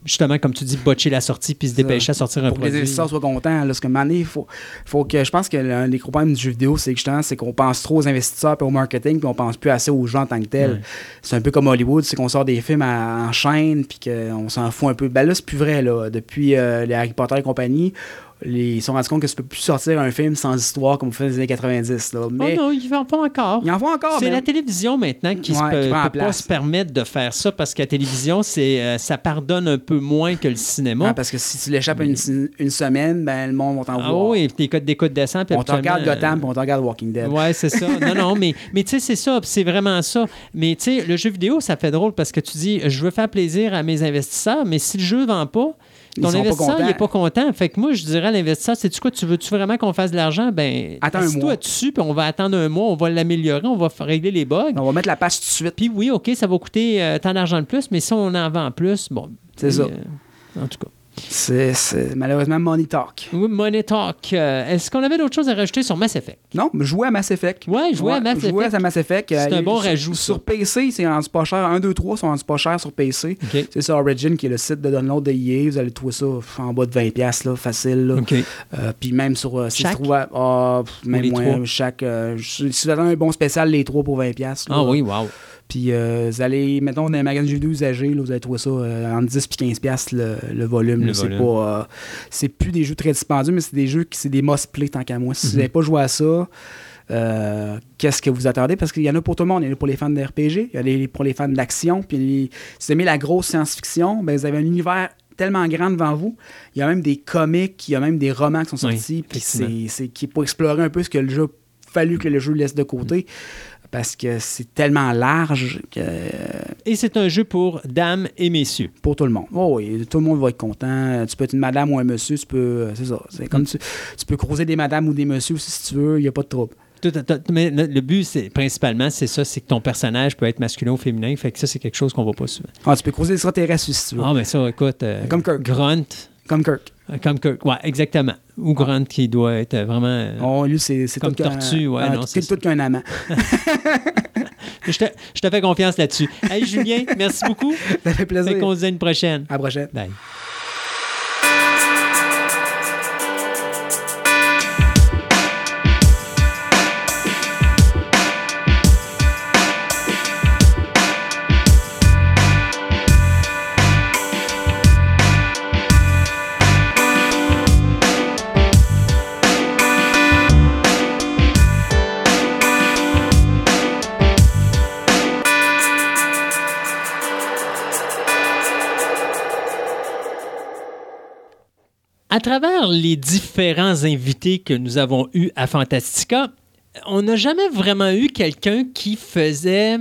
justement, comme tu dis, botcher la sortie puis se dépêcher à sortir un Pour que les produit. investisseurs soient contents. Là, parce que il faut, faut que. Je pense que l'un des gros problèmes du jeu vidéo, c'est que justement, c'est qu'on pense trop aux investisseurs et au marketing, puis on pense plus assez aux gens en tant que tels. Ouais. C'est un peu comme Hollywood, c'est qu'on sort des films à- en chaîne, puis qu'on s'en fout un peu. Ben là, c'est plus vrai, là. Depuis euh, les Harry Potter et compagnie, ils se sont rendus compte que tu peux plus sortir un film sans histoire comme on faisait dans les années 90. Là. Oh Mais non, ils vont pas encore. il en faut encore. C'est mais- la télévision maintenant qui ne Ouais, peut, pas se permettre de faire ça parce que la télévision, c'est, euh, ça pardonne un peu moins que le cinéma. Ah, parce que si tu l'échappes une, une semaine, ben le monde va t'en Ah vouloir. oui, tes codes d'écoute descendent. puis On te regarde Gotham, puis on te regarde Walking Dead. Ouais, c'est ça. Non, non, mais, mais tu sais, c'est ça. C'est vraiment ça. Mais tu sais, le jeu vidéo, ça fait drôle parce que tu dis, je veux faire plaisir à mes investisseurs, mais si le jeu ne vend pas, Ils ton investisseur, il n'est pas content. Fait que moi, je dirais à l'investisseur, c'est-tu quoi, tu veux-tu vraiment qu'on fasse de l'argent? Ben, Attends un mois. dessus, puis on va attendre un mois, on va l'améliorer, on va régler les bugs. On va mettre la page tout de suite. Puis oui, OK, ça va coûter euh, tant d'argent de plus, mais si on en vend plus, bon. C'est ça. euh, en tout cas. C'est malheureusement Money Talk. Oui, Money Talk. euh, Est-ce qu'on avait d'autres choses à rajouter sur Mass Effect? Non, mais jouer à Mass Effect. Ouais, jouer à Mass jouer Effect. à Mass Effect. C'est euh, un bon sur- rajout, ça. Sur PC, c'est rendu pas cher. 1, 2, 3 sont rendus pas chers sur PC. C'est ça, Origin, qui est le site de download de EA. Vous allez trouver ça en bas de 20$, là, facile. là. Euh, Puis même sur. euh, si Chaque? à- ah, pff, même moins. Chaque. euh, si vous avez un bon spécial, les trois pour 20$. Ah oui, wow. Puis euh, vous allez, mettons, dans les magasins de jeux là, vous allez trouver ça euh, entre 10 et 15 piastres, le, le volume. C'est pas... euh, c'est plus des jeux très dispendieux, mais c'est des jeux qui c'est des must play tant qu'à moi. Si Mhm. vous n'avez pas joué à ça, euh, qu'est-ce que vous attendez? Parce qu'il y en a pour tout le monde. Il y en a pour les fans de RPG, il y en a pour les fans d'action. Puis les- si vous aimez la grosse science-fiction, ben, vous avez un univers tellement grand devant vous. Il y a même des comics, il y a même des romans qui sont Oui, sortis. puis c'est, c'est qui pour explorer un peu ce que le jeu a fallu que le jeu laisse de côté. Parce que c'est tellement large que Et c'est un jeu pour dames et messieurs. pour tout le monde. Oh oui, tout le monde va être content. Tu peux être une madame ou un monsieur, tu peux. euh, C'est ça. C'est comme tu, tu peux croiser des madames ou des messieurs aussi si tu veux, il n'y a pas de trouble. Tout- tout- tout- mais le, but, c'est principalement, c'est ça, c'est que ton personnage peut être masculin ou féminin. Fait que ça, c'est quelque chose qu'on voit pas souvent. Ah, tu peux croiser des extraterrestres si tu veux. Ah, mais ça, écoute. euh, Comme Kirk. Grunt. Comme Kirk. Euh, Comme Kirk. Ouais, exactement. Ou Grunt qui doit être vraiment. euh, Oh, lui, c'est, c'est Comme tout Tortue, ouais, ah, non, c'est tout, tout qu'un amant. je, te, je te fais confiance là-dessus. Hey, Julien, merci beaucoup. Ça fait plaisir. Fait qu'on se dit à une prochaine. À la prochaine. Bye. À travers les différents invités que nous avons eus à Fantastica, on n'a jamais vraiment eu quelqu'un qui faisait,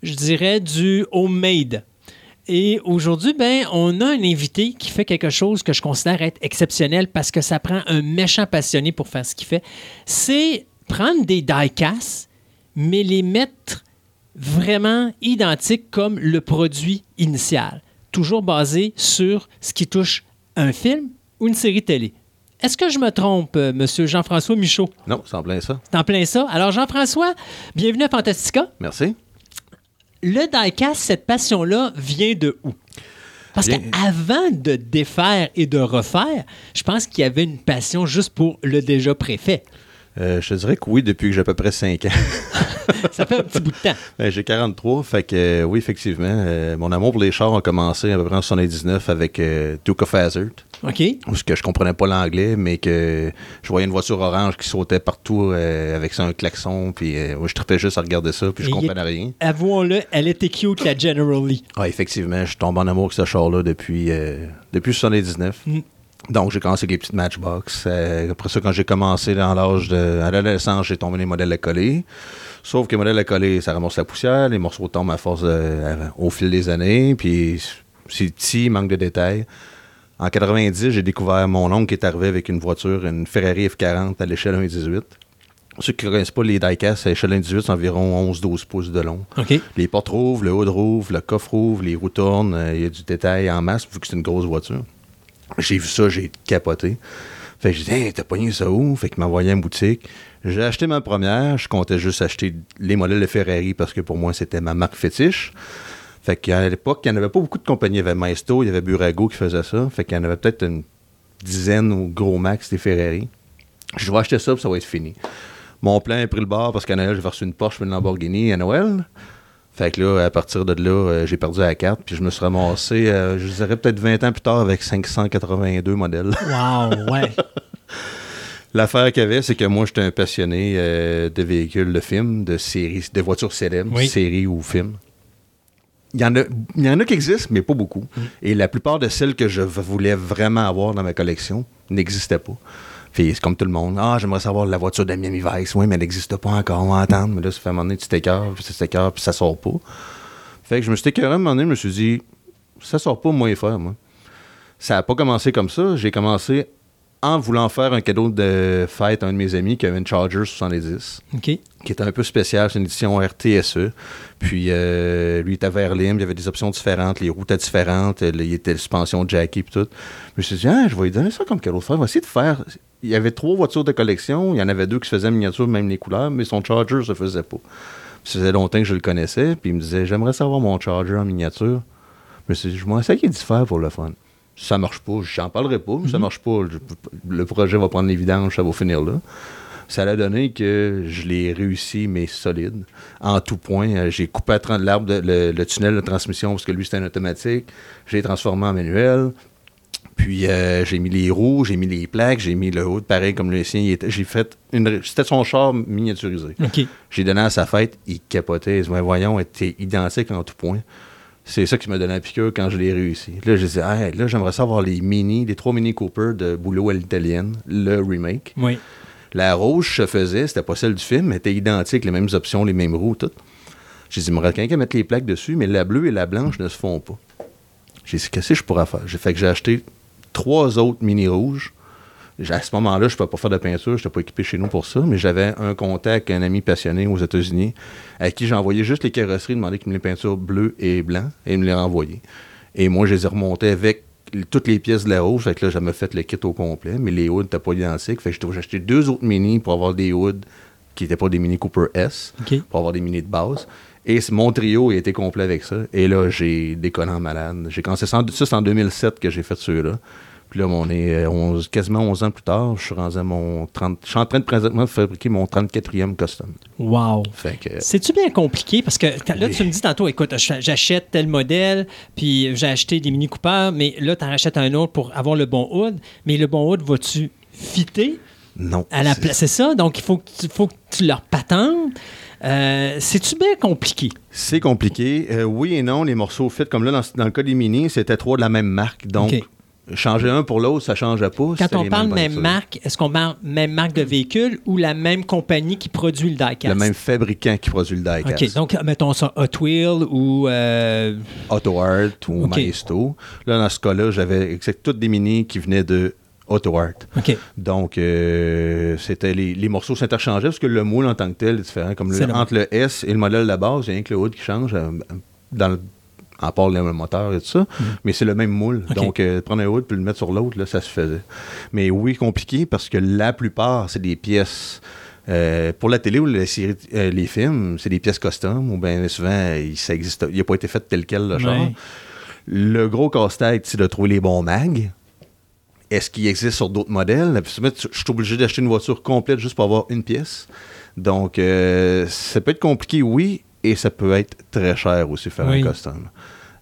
je dirais, du homemade. Et aujourd'hui, ben, on a un invité qui fait quelque chose que je considère être exceptionnel parce que ça prend un méchant passionné pour faire ce qu'il fait. C'est prendre des die-casts, mais les mettre vraiment identiques comme le produit initial, toujours basé sur ce qui touche un film ou une série télé. Est-ce que je me trompe, euh, Monsieur Jean-François Michaud? Non, c'est en plein ça. C'est en plein ça. Alors, Jean-François, bienvenue à Fantastica. Merci. Le diecast, cette passion-là, vient de où? Parce Bien- qu'avant de défaire et de refaire, je pense qu'il y avait une passion juste pour le déjà préfet. Euh, je te dirais que oui, depuis que j'ai à peu près 5 ans. Ça fait un petit bout de temps. Ben, j'ai 43, fait que euh, oui, effectivement, euh, mon amour pour les chars a commencé à peu près en 79 avec Duke of Hazzard, OK? parce que je comprenais pas l'anglais, mais que je voyais une voiture orange qui sautait partout avec ça un klaxon, puis moi, je tripais juste à regarder ça, puis je il comprenais est- rien. Avouons-le, elle était cute, la General Lee. Ah, effectivement, je tombe en amour avec ce char-là depuis, depuis 79. Mm. Donc, j'ai commencé avec les petites Matchbox. Euh, après ça, quand j'ai commencé dans l'âge de. À l'adolescence, j'ai tombé les modèles à coller. Sauf que les modèles à coller, ça ramasse la poussière. Les morceaux tombent à force de- à- au fil des années. Puis, c'est petit, manque de détails. En 90, j'ai découvert mon oncle qui est arrivé avec une voiture, une Ferrari F40 à l'échelle 1.18. Ceux qui ne connaissent pas les diecast à l'échelle 1.18, c'est environ 11-12 pouces de long. Les portes rouvrent, le haut rouvre, le coffre ouvre, les roues tournent, euh, il y a du détail en masse vu que c'est une grosse voiture. J'ai vu ça, j'ai capoté. Fait que j'ai dit, hey, t'as pogné ça où? Fait qu'il m'a envoyé en boutique. J'ai acheté ma première. Je comptais juste acheter les modèles de Ferrari parce que pour moi, c'était ma marque fétiche. Fait qu'à l'époque, il n'y en avait pas beaucoup de compagnies. Il y avait Maesto, il y avait Burago qui faisait ça. Fait qu'il y en avait peut-être une dizaine au gros max des Ferrari. Je vais acheter ça, puis ça va être fini. Mon plan a pris le bord parce qu'à Noël, j'ai reçu une Porsche une Lamborghini à Noël. Fait que là, à partir de là, euh, j'ai perdu la carte, puis je me suis ramassé, euh, je dirais peut-être 20 ans plus tard, avec 582 modèles. Wow, ouais. L'affaire qu'il y avait, c'est que moi, j'étais un passionné euh, de véhicules, de films, de séries, de voitures célèbres, Oui. séries ou films. Il y, en a, il y en a qui existent, mais pas beaucoup. Et la plupart de celles que je voulais vraiment avoir dans ma collection n'existaient pas. Puis c'est comme tout le monde. Ah, j'aimerais savoir la voiture de Miami Vice. Oui, mais elle n'existe pas encore. On va attendre. Mais là, ça fait un moment donné, tu t'écœures, puis ça t'écœure, puis ça sort pas. Fait que je me suis écœuré à un moment donné, je me suis dit, ça sort pas, moi et faire, moi. Ça n'a pas commencé comme ça. J'ai commencé en voulant faire un cadeau de fête à un de mes amis qui avait une Charger 70 OK. qui était un peu spécial. C'est une édition RTSE. Puis euh, lui, il était vers Lim, il y avait des options différentes, les roues étaient différentes, il était suspension Jackie puis tout. Je me suis dit, ah, je vais lui donner ça comme cadeau de fête. On va essayer de faire. Il y avait trois voitures de collection, il y en avait deux qui se faisaient en miniature, même les couleurs, mais son Charger se faisait pas. Ça faisait longtemps que je le connaissais, puis il me disait, j'aimerais savoir mon Charger en miniature. Je me suis dit, je vais essayer d'y faire pour le fun. Si ça marche pas, j'en parlerai pas, mais si ça marche pas, je- le projet va prendre les vidanges, ça va finir là. Ça a donné que je l'ai réussi, mais solide. En tout point, Euh, j'ai coupé à 30 l'arbre, le, le tunnel de transmission, parce que lui, c'était un automatique. J'ai transformé en manuel. Puis euh, j'ai mis les roues, j'ai mis les plaques, j'ai mis le haut, pareil comme le sien. J'ai fait une. C'était son char miniaturisé. OK. J'ai donné à sa fête, il capotait. Il dit, Ouais, voyons, était identique en tout point. C'est ça qui m'a donné la piqûre quand je l'ai réussi. Là, je disais, Hey, là, j'aimerais savoir les mini, les trois mini Cooper de Boulot à l'italienne, le remake. Oui. La rouge se faisait, c'était pas celle du film, mais était identique, les mêmes options, les mêmes roues, tout. J'ai dit, il me reste quelqu'un à mettre les plaques dessus, mais la bleue et la blanche ne se font pas. J'ai dit, qu'est-ce que je pourrais faire? J'ai fait que j'ai acheté trois autres mini rouges. À ce moment-là, je ne pouvais pas faire de peinture, je n'étais pas équipé chez nous pour ça, mais j'avais un contact, un ami passionné aux États-Unis, à qui j'ai envoyé juste les carrosseries, demandé qu'il me les peintures bleues et blancs, et il me les renvoyait. Et moi, je les ai remontés avec toutes les pièces de la rouge, fait que là, j'avais fait le kit au complet, mais les hoods n'étaient pas identiques, fait que j'ai acheté deux autres mini pour avoir des hoods qui n'étaient pas des mini Cooper S, pour avoir des mini de base. Et mon trio a été complet avec ça. Et là, j'ai déconné en malade. J'ai commencé ça, c'est en 2007 que j'ai fait ceux-là. Puis là, on est euh, 11 quasiment 11 ans plus tard. Je suis rendu à mon 30. Je suis en train de présentement fabriquer mon 34e custom. Wow. Que. C'est-tu bien compliqué? Parce que là, Oui. tu me dis tantôt, écoute, j'achète tel modèle, puis j'ai acheté des Mini Cooper, mais là, tu en rachètes un autre pour avoir le bon hood. Mais le bon hood, vas-tu fitter? Non. à la c'est- place? C'est ça? Donc, il faut que tu, faut que tu leur patentes? Euh, C'est-tu bien compliqué? C'est compliqué. Euh, oui et non, les morceaux fit, comme là, dans, dans le cas des mini, c'était trois de la même marque. Donc, changer un pour l'autre, ça changeait pas. Quand on parle même marque, est-ce qu'on parle même marque de véhicule ou la même compagnie qui produit le diecast? Le même fabricant qui produit le diecast. OK, donc mettons ça Hot Wheel ou euh, Auto Art ou OK. Maesto. Là, dans ce cas-là, j'avais toutes des mini qui venaient de Auto Art. Donc, euh, c'était les, les morceaux s'interchangeaient parce que le moule en tant que tel est différent. Comme le- entre le S et le modèle de la base, il y a rien que le hood qui change, euh, dans le- à part le moteur et tout ça. Mais c'est le même moule. Mm. Donc, euh, prendre un hood puis le mettre sur l'autre, ça se faisait. Mais oui, compliqué parce que la plupart, c'est des pièces. euh, pour la télé ou la série- euh, les films, c'est des pièces custom ou bien souvent, il, ça existe, il n'a pas été fait tel quel le. Ouais. Le gros casse-tête, c'est de trouver les bons mags. Est-ce qu'il existe sur d'autres modèles? Je suis obligé d'acheter une voiture complète juste pour avoir une pièce. Donc, euh, ça peut être compliqué, oui, et ça peut être très cher aussi faire Oui. un custom.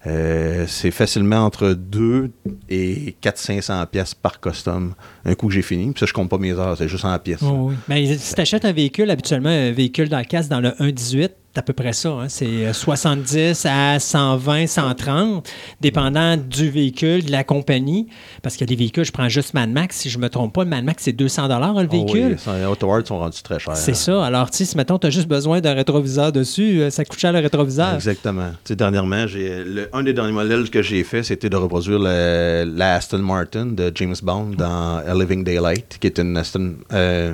Euh, c'est facilement entre 2 et 400-500 pièces par custom. Un coup que j'ai fini, puis ça, je compte pas mes heures, c'est juste en pièces. Oh oui. Mais si tu achètes un véhicule, habituellement, un véhicule dans le casque dans le 1.18, à peu près ça. hein. C'est euh, 70 à 120, 130, dépendant du véhicule, de la compagnie. Parce que les véhicules, je prends juste Mad Max. Si je ne me trompe pas, le Mad Max, c'est 200 le véhicule. Oh oui, les Auto sont rendus très chers. C'est ça. Alors, tu sais, si mettons, tu as juste besoin d'un rétroviseur dessus, euh, ça coûte cher le rétroviseur. Exactement. Dernièrement, j'ai un des derniers modèles que j'ai fait, c'était de reproduire le- la Aston Martin de James Bond dans A Living Daylight, qui est une Aston, euh,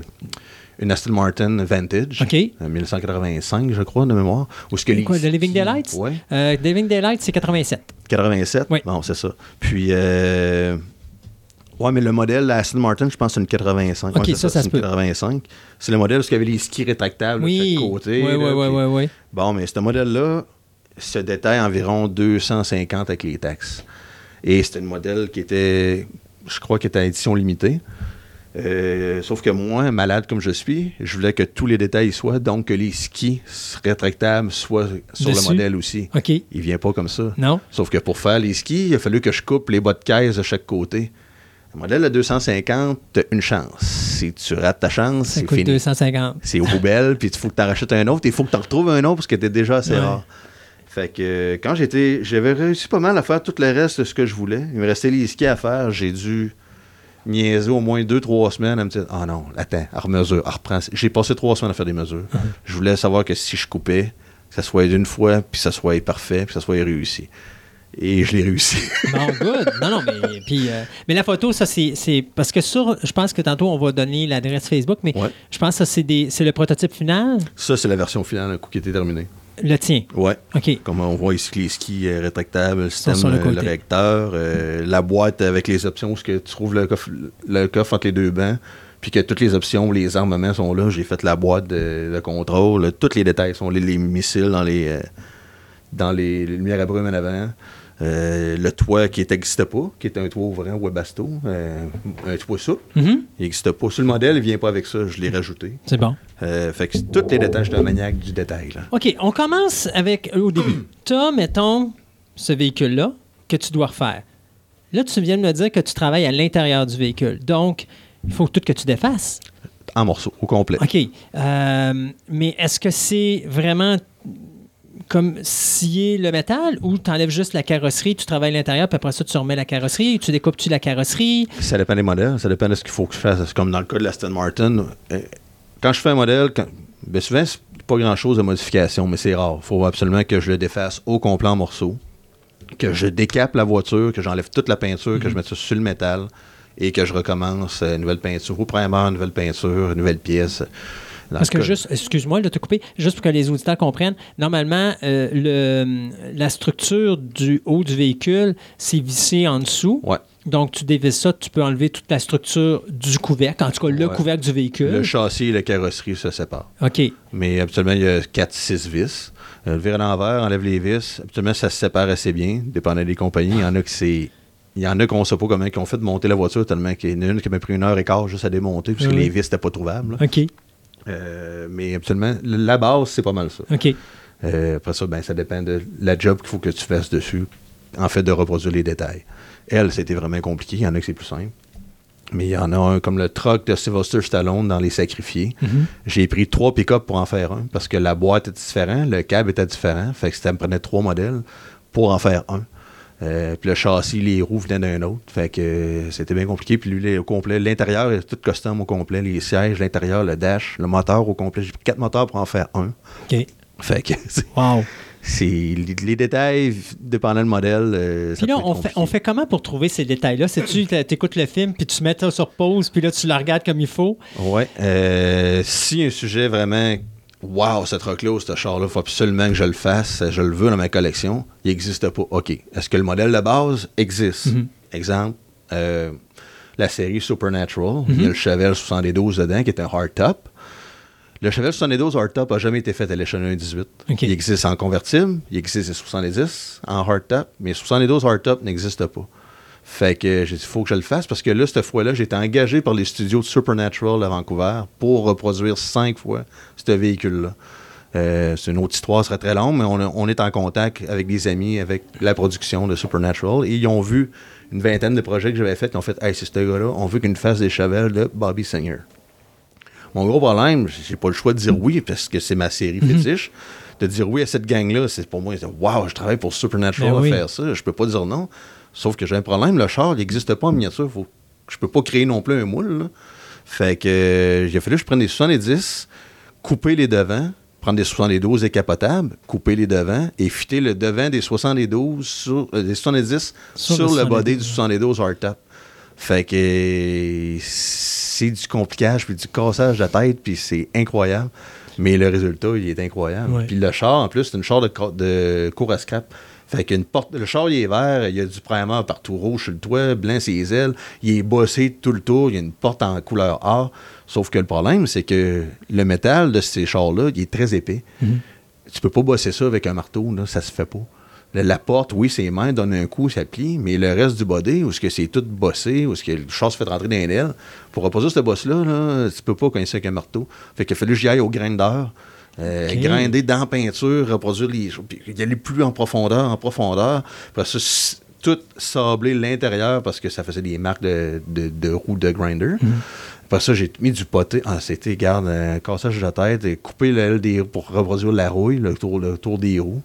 une Aston Martin Vantage. OK. euh, 1985, je crois, de mémoire. Où ce que les- Quoi, The Living Daylights? Ouais. Euh, Living Daylight, c'est 87. 87? Oui. Bon, c'est ça. Puis, euh, ouais, mais le modèle, la Aston Martin, je pense que c'est une 85. Ok, Ouais, ça, ça se peut. 85. C'est le modèle où il y avait les skis rétractables Oui. de chaque côté. Oui, oui, là, oui, puis- oui, oui. Bon, mais ce modèle-là se détaille environ 250 avec les taxes. Et c'était un modèle qui était, je crois, qui était à édition limitée. Euh, sauf que moi, malade comme je suis, je voulais que tous les détails soient, donc que les skis rétractables soient sur Dessus? le modèle aussi. OK. Il vient pas comme ça. Non? Sauf que pour faire les skis, il a fallu que je coupe les bas de caisse de chaque côté. Le modèle de 250, t'as une chance. Si tu rates ta chance, Ça c'est coûte fini. 250. C'est aux poubelles, puis il faut que tu en rachètes un autre, il faut que tu en retrouves un autre parce que t'es déjà assez Ouais. rare. Fait que quand j'étais. J'avais réussi pas mal à faire tout le reste de ce que je voulais. Il me restait les skis à faire. J'ai dû niaiser au moins deux, trois semaines à me dire Ah non, attends, à remesure, à reprendre. J'ai passé trois semaines à faire des mesures. Je voulais savoir que si je coupais, que ça soit d'une fois, puis que ça soit parfait, puis que ça soit réussi. Et je l'ai réussi. Bon, good. Non, non, mais, puis, euh, mais la photo, ça, c'est, Parce que sur. Je pense que tantôt, on va donner l'adresse Facebook, mais Ouais. je pense que ça, c'est, des, c'est le prototype final? ça, c'est la version finale, un coup qui était terminé. Le tien? Ouais. OK. Comme on voit ici, les skis euh, rétractables, le système, sur le euh, le, réacteur, euh, la boîte avec les options, où ce que tu trouves le coffre, le coffre entre les deux bancs, puis que toutes les options, les armements sont là. J'ai fait la boîte de, de contrôle, tous les détails sont là, les missiles dans les, euh, dans les, les lumières à brume en avant. Euh, le toit qui n'existait pas, qui était un toit ouvrant Webasto, euh, un toit souple, Mhm. il n'existait pas. Sur le modèle, il vient pas avec ça, je l'ai rajouté. C'est bon. Euh, fait que tous les détails, je suis un maniaque du détail. Là. OK, on commence avec euh, au début. tu as, mettons, ce véhicule-là que tu dois refaire. Là, tu viens de me dire que tu travailles à l'intérieur du véhicule. Donc, il faut tout que tu défasses. En morceaux, au complet. OK. Mais est-ce que c'est vraiment comme scier le métal ou tu enlèves juste la carrosserie, tu travailles à l'intérieur, puis après ça, tu remets la carrosserie, tu découpes-tu la carrosserie? Ça dépend des modèles, ça dépend de ce qu'il faut que je fasse. Comme dans le cas de l'Aston Martin, euh, quand je fais un modèle, quand- ben souvent, c'est pas grand-chose de modification, mais c'est rare. Il faut absolument que je le défasse au complet en morceaux, que je décape la voiture, que j'enlève toute la peinture, que je mette ça sur le métal et que je recommence euh, nouvelle peinture. Au primaire, nouvelle peinture, nouvelle pièce. Parce que juste, excuse-moi de te couper, juste pour que les auditeurs comprennent, normalement, euh, le, la structure du haut du véhicule, c'est vissé en dessous. Ouais. Donc, tu dévisses ça, tu peux enlever toute la structure du couvercle, en tout cas le Ouais. couvercle du véhicule. Le châssis et la carrosserie se séparent. OK. Mais habituellement, il y a 4-6 vis. Euh, le viré à l'envers, enlève les vis. Habituellement, ça se sépare assez bien, dépendant des compagnies. Il y en a que c'est. Il y en a qu'on ne sait pas comment ils ont fait de monter la voiture tellement qu'il y en a une qui m'a pris une heure et quart juste à démonter puisque Oui. les vis n'étaient pas trouvables. là. OK. Euh, mais habituellement, la base, c'est pas mal ça. OK. Euh, après ça, ben, ça dépend de la job qu'il faut que tu fasses dessus, en fait, de reproduire les détails. Elle, c'était vraiment compliqué. Il y en a que c'est plus simple. Mais il y en a un comme le truck de Sylvester Stallone dans Les Sacrifiés. Mhm. J'ai pris trois pick-up pour en faire un parce que la boîte était différente, le câble était différent. Fait que ça me prenait trois modèles pour en faire un. Euh, puis le châssis, les roues venaient d'un autre. Fait que euh, c'était bien compliqué. Puis lui, au complet, l'intérieur est tout custom au complet. Les sièges, l'intérieur, le dash, le moteur au complet. J'ai pris quatre moteurs pour en faire un. OK. Fait que Wow. c'est les, les détails, dépendant du modèle. euh, Puis là, on fait, compliqué. on fait comment pour trouver ces détails-là? C'est-tu que tu écoutes le film, puis tu mets ça sur pause, puis là, tu le regardes comme il faut? Ouais. Si un sujet vraiment. Wow, ce truc-là ou ce char-là, il faut absolument que je le fasse, je le veux dans ma collection, il n'existe pas. OK. Est-ce que le modèle de base existe? Mhm. Exemple, euh, la série Supernatural, il y a le Chevelle 72 dedans qui est un hardtop. Le Chevelle 72 hardtop n'a jamais été fait à l'échelon 18. OK. Il existe en convertible, il existe en 70 en hardtop, mais 72 hardtop n'existe pas. Fait que j'ai dit, il faut que je le fasse parce que là, cette fois-là, j'ai été engagé par les studios de Supernatural à Vancouver pour reproduire cinq fois ce véhicule-là. Euh, c'est une autre histoire, ce serait très long, mais on, est en contact avec des amis, avec la production de Supernatural, et ils ont vu une vingtaine de projets que j'avais fait, ils ont fait Hey, c'est ce gars-là, on veut qu'une face des chevels de Bobby Singer. Mon gros problème, j'ai pas le choix de dire oui parce que c'est ma série fétiche. de dire oui à cette gang-là, c'est pour moi, waouh, je travaille pour Supernatural Ben à oui. faire ça. Je peux pas dire non. Sauf que j'ai un problème, le char, il n'existe pas en miniature. Faut, je peux pas créer non plus un moule. là. Fait que euh, il a fallu que je prenne des 70, couper les devants, prendre des 72 décapotables, couper les devants et fitter le devant des 72 sur, euh, des 70 Sur sur, le le body 72, du 72 hardtop. Fait que c'est du complicage puis du cassage de tête puis c'est incroyable. Mais le résultat, il est incroyable. Ouais. Puis le char, en plus, c'est une char de, de cour à scrap. Fait qu'une porte, le char, il est vert, il y a du primer partout rouge sur le toit, blanc ses ailes, il est bossé tout le tour, il y a une porte en couleur or. Sauf que le problème, c'est que le métal de ces chars-là, il est très épais. Tu peux pas bosser ça avec un marteau, là, ça se fait pas. La, la porte, oui, ses mains donnent un coup, ça plie, mais le reste du body, où est-ce que c'est tout bossé, où est-ce que le char se fait rentrer dans les ailes, pour reposer ce boss-là, là, tu peux pas coincer avec un marteau. Fait qu'il a fallu que j'y aille au grinder. Euh, Ok. grinder dans la peinture, reproduire les puis y aller plus en profondeur, en profondeur. Ça, s- tout sabler l'intérieur parce que ça faisait des marques de, de, de roues de grinder. Après ça, j'ai mis du poté. Ah, c'était, garde, un cassage de la tête, et couper l'aile des pour reproduire la rouille, le tour, le tour des roues,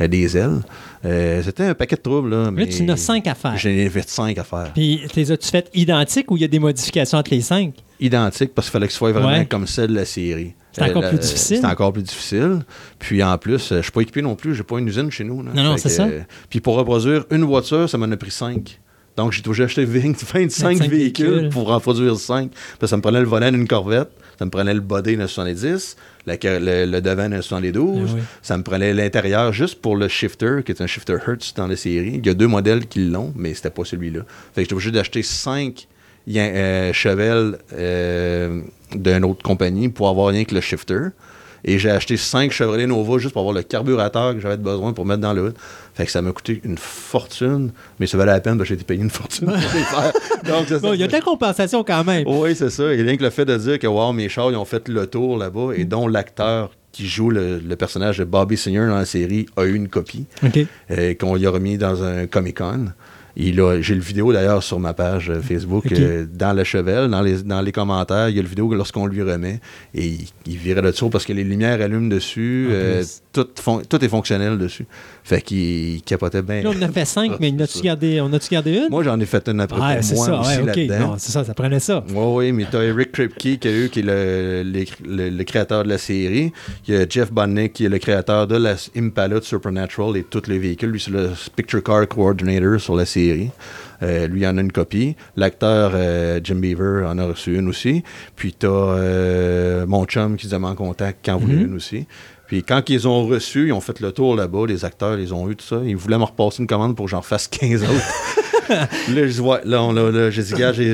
euh, des ailes. Euh, c'était un paquet de troubles. Là, Là, mais tu en as cinq à faire. J'en ai fait cinq à faire. Puis, les as-tu faites identiques ou il y a des modifications entre les cinq? Identique parce qu'il fallait que ce soit vraiment Ouais. comme celle de la série. C'est encore la- plus difficile. C'est encore plus difficile. Puis en plus, euh, je suis pas équipé non plus. J'ai pas une usine chez nous. là. Non, non, c'est ça. euh, puis pour reproduire une voiture, ça m'en a pris cinq. Donc j'ai toujours acheté 20 25, 25 véhicules, véhicules. pour en produire 5. Parce que ça me prenait le volant d'une Corvette, ça me prenait le body d'un 70, la ca- le, le devant d'un 72, Ah oui. ça me prenait l'intérieur juste pour le shifter, qui est un shifter Hertz dans la série. Il y a deux modèles qui l'ont, mais c'était pas celui-là. Fait que j'étais obligé d'acheter 5 chevels euh, d'une autre compagnie pour avoir rien que le shifter. Et j'ai acheté 5 Chevrolet Nova juste pour avoir le carburateur que j'avais besoin pour mettre dans le hood. Fait que ça m'a coûté une fortune, mais ça valait la peine parce que j'ai été payé une fortune pour les faire. Donc, Bon, il y a de la compensation quand même. Oui, c'est ça. Et rien que le fait de dire que wow, mes chars ils ont fait le tour là-bas et dont l'acteur qui joue le, le personnage de Bobby Singer dans la série a eu une copie euh, qu'on lui a remis dans un Comic-Con. Il a- J'ai le vidéo d'ailleurs sur ma page euh, Facebook. Ok. euh, dans le chevel, dans les, dans les commentaires, il y a le vidéo lorsqu'on lui remet. Et il, il virait de tour parce que les lumières allument dessus. Euh. Tout, tout est fonctionnel dessus. Fait qu'il il capotait bien. Là, on en a fait cinq, mais on a-tu gardé, on a-tu gardé une? Moi, j'en ai fait une après ah, pour moi ça. aussi Ouais, OK. là-dedans. Non, c'est ça, ça prenait ça. Oui, oui, mais tu as Eric Kripke qui, a eu, qui est le, le- le- le créateur de la série. Il y a Jeff Bonnick qui est le créateur de la Impala de Supernatural et tous les véhicules. Lui, c'est le Picture Car Coordinator sur la série. Euh, lui, il en a une copie. L'acteur euh, Jim Beaver en a reçu une aussi. Puis tu as mon chum qui se met en contact qui en voulait Mhm. une aussi. Puis quand ils ont reçu, ils ont fait le tour là-bas, les acteurs, ils ont eu tout ça. Ils voulaient me repasser une commande pour que j'en fasse 15 autres. là, je ouais, là, on, là, là, j'ai dit, gars, que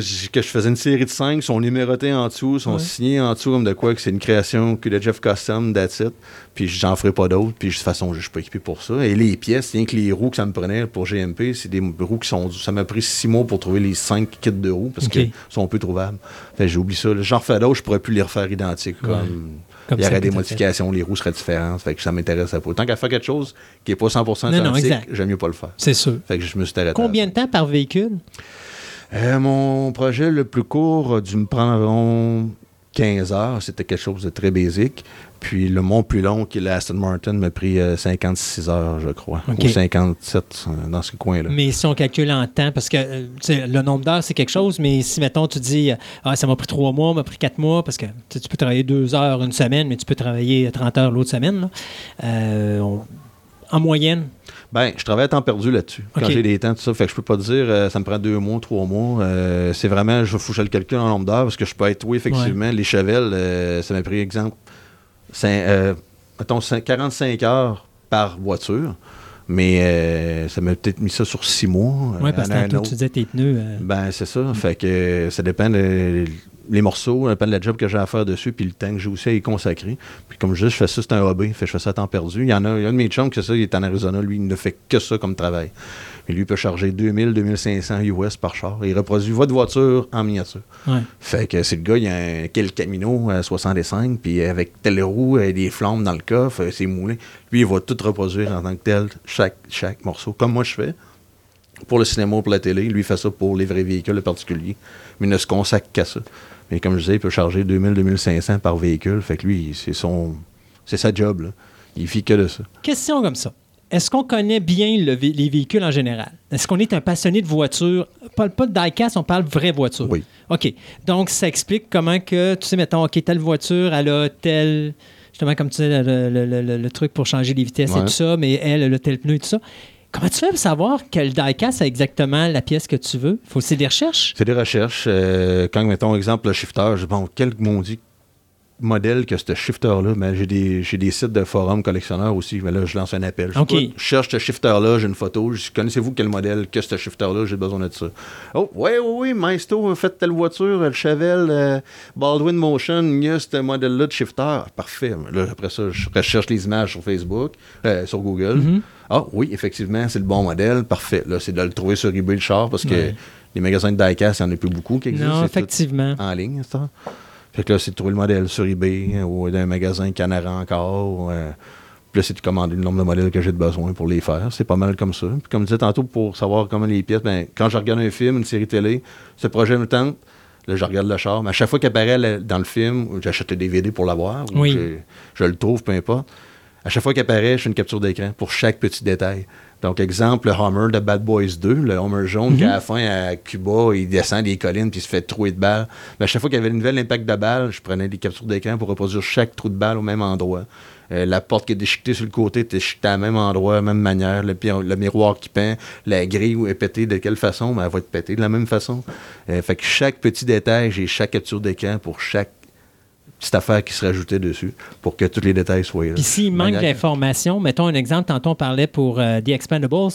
je faisais une série de 5, sont numérotés en dessous, sont Ouais. signés en dessous comme de quoi que c'est une création que de Jeff Custom, that's it. Puis j'en ferai pas d'autres. Puis de toute façon, je suis pas équipé pour ça. Et les pièces, rien que les roues que ça me prenait pour GMP, c'est des roues qui sont. Ça m'a pris six mois pour trouver les cinq kits de roues parce qu'ils sont peu trouvables. Fait j'ai oublié ça. J'en refais d'autres, je pourrais plus les refaire identiques. Comme, Comme il y aurait des modifications, les roues seraient différentes. Fait que ça m'intéressait pas. Tant qu'à faire quelque chose qui est pas 100% Non, non, identique, j'aime mieux pas le faire. C'est sûr. Fait que je me suis arrêté. Combien de temps par véhicule? Euh, mon projet le plus court a dû me prendre environ 15 heures. C'était quelque chose de très basique. Puis le mon plus long, qui est l'Aston Martin, m'a pris euh, 56 heures, je crois. OK. Ou 57, euh, dans ce coin-là. Mais si on calcule en temps, parce que euh, le nombre d'heures, c'est quelque chose, mais si, mettons, tu dis, euh, ah, ça m'a pris trois mois, m'a pris quatre mois, parce que tu peux travailler deux heures une semaine, mais tu peux travailler 30 heures l'autre semaine. là. Euh, on- en moyenne, Ben, je travaille à temps perdu là-dessus. Quand j'ai des temps, tout ça. Fait que je peux pas dire, euh, ça me prend deux mois, trois mois. Euh, c'est vraiment, je je le calcule en nombre d'heures parce que je peux être, oui, effectivement, les chevels, euh, ça m'a pris, exemple, mettons, cin- 45 heures par voiture. Mais euh, ça m'a peut-être mis ça sur six mois. oui, parce que tantôt, tu disais tes pneus. euh, Ben, c'est ça. Fait que ça dépend de- les morceaux, ça dépend de la job que j'ai à faire dessus, puis le temps que j'ai aussi à y consacrer. Puis comme je dis, je fais ça, c'est un hobby. Fait que je fais ça à temps perdu. Il y en a, il y a un de mes chums qui ça, il est en Arizona, lui, il ne fait que ça comme travail. Mais lui, il peut charger 2000, 2500 US par char. Il reproduit votre voiture en miniature. ouais. Fait que c'est le gars, il a un quel Camino à 65, puis avec telle roue, euh, des flammes dans le coffre, euh, c'est moulé. Lui, il va tout reproduire en tant que tel, chaque, chaque morceau, comme moi je fais. Pour le cinéma ou pour la télé, lui il fait ça pour les vrais véhicules particuliers, mais il ne se consacre qu'à ça. Mais comme je disais, il peut charger 2000, 2500 par véhicule, fait que lui, c'est son, c'est sa job, là. Il vit que de ça. Question comme ça. Est-ce qu'on connaît bien le vé- les véhicules en général? Est-ce qu'on est un passionné de voitures? Pas, pas de diecast, on parle vraie voiture. Oui. OK. Donc, ça explique comment que, tu sais, mettons, OK, telle voiture, elle a tel... Justement, comme tu sais, le, le- le- truc pour changer les vitesses et tout ça, mais elle, elle a tel pneu et tout ça. Comment tu fais pour savoir quel diecast a exactement la pièce que tu veux? Faut c'est des recherches? C'est des recherches. euh, quand, mettons, exemple, le shifter, je dis, bon, quel modèle que ce shifter-là, ben, j'ai des, des sites de forums collectionneurs aussi, mais là, je lance un appel. Je, cherche ce shifter-là, j'ai une photo, connaissez-vous quel modèle que ce shifter-là, j'ai besoin de ça. Oh, oui, oui, oui, Maisto a fait telle voiture, le Chevelle, euh, Baldwin Motion, il y a ce modèle-là de shifter. Ah, Parfait. Là, après ça, je recherche les images sur Facebook, euh, sur Google. Mhm. Ah oui, effectivement, c'est le bon modèle. Parfait. Là, c'est de le trouver sur eBay le char parce que Ouais. les magasins de diecast, il n'y en a plus beaucoup qui existent. Non, effectivement. En ligne, ça. Fait que là, c'est de trouver le modèle sur eBay euh, ou d'un magasin Canara encore. euh, puis là, c'est de commander le nombre de modèles que j'ai de besoin pour les faire. C'est pas mal comme ça. Puis comme je disais tantôt, pour savoir comment les pièces, ben, quand je regarde un film, une série télé, ce projet me tente. Là, je regarde le char. Mais à chaque fois qu'il apparaît dans le film, j'achète le DVD pour l'avoir. ou Oui. j'ai- Je le trouve, peu importe. À chaque fois qu'il apparaît, je fais une capture d'écran pour chaque petit détail. Donc, exemple, le Hummer de Bad Boys 2, le Hummer jaune, qui à la fin, à Cuba, il descend des collines puis il se fait trouer de balles. Mais à chaque fois qu'il y avait une nouvelle impact de balle, je prenais des captures d'écran pour reproduire chaque trou de balle au même endroit. Euh, la porte qui est déchiquetée sur le côté est déchiquetée à même endroit, à la même manière. Le, le miroir qui peint, la grille est pétée de quelle façon? Ben, elle va être pétée de la même façon. Euh, fait que chaque petit détail, j'ai chaque capture d'écran pour chaque petite affaire qui se rajoutait dessus pour que tous les détails soient là. Puis s'il manque d'informations, mettons un exemple, tantôt on parlait pour euh, The Expendables,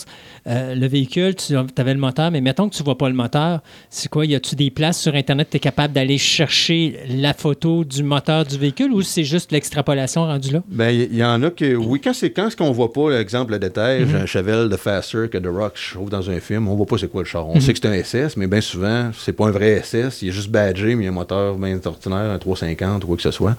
euh, le véhicule, tu avais le moteur, mais mettons que tu ne vois pas le moteur, c'est quoi? Y a-tu des places sur Internet tu es capable d'aller chercher la photo du moteur du véhicule ou c'est juste l'extrapolation rendue là? Ben, il y, en a que, oui, quand c'est quand ce qu'on voit pas, l'exemple, le détail, j'ai un Chevelle de Faster que The Rock je trouve dans un film, on voit pas c'est quoi le char. On sait que c'est un SS, mais bien souvent, c'est pas un vrai SS, il est juste badgé, mais il y a un moteur bien ordinaire, un 350 ou quoi que ce soit.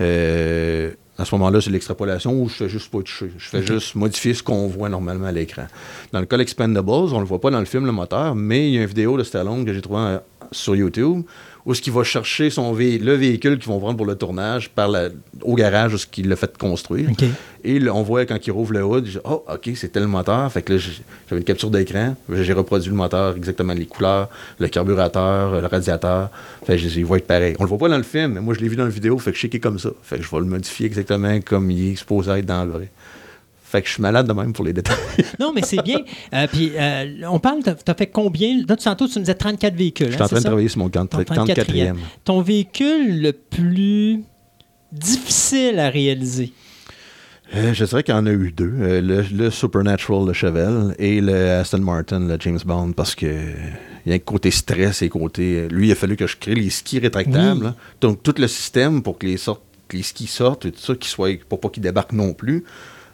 Euh, à ce moment-là, c'est l'extrapolation où je fais juste pas toucher. Je fais juste modifier ce qu'on voit normalement à l'écran. Dans le cas d'Expendables, on le voit pas dans le film, le moteur, mais il y a une vidéo de Stallone que j'ai trouvée euh, sur YouTube où ce qu'il va chercher son vé- le véhicule qu'ils vont prendre pour le tournage par la- au garage où ce qu'il l'a fait construire. Et là, on voit quand il rouvre le hood, je oh, OK, c'est tel moteur. Fait que là, j'avais une capture d'écran. J'ai reproduit le moteur, exactement les couleurs, le carburateur, le radiateur. Fait que je va être pareil. On le voit pas dans le film, mais moi, je l'ai vu dans la vidéo. Fait que je sais qu'il est comme ça. Fait que je vais le modifier exactement comme il est supposé être dans le vrai. Fait que je suis malade de même pour les détails. Non, mais c'est bien. Euh, puis euh, on parle, tu as fait combien? Là, tu- tantôt, tu nous disais 34 véhicules. Je suis hein, en train de travailler sur mon Ton 34e. Ton véhicule le plus difficile à réaliser? Euh, je dirais qu'il y en a eu deux. Euh, le, le Supernatural, le Chevelle, et le Aston Martin, le James Bond, parce que il y a un côté stress et côté... Lui, il a fallu que je crée les skis rétractables. Oui. là. Donc, tout le système pour que les, sortes, que les skis sortent et tout ça, qu'ils soient, pour pas qu'ils débarquent non plus.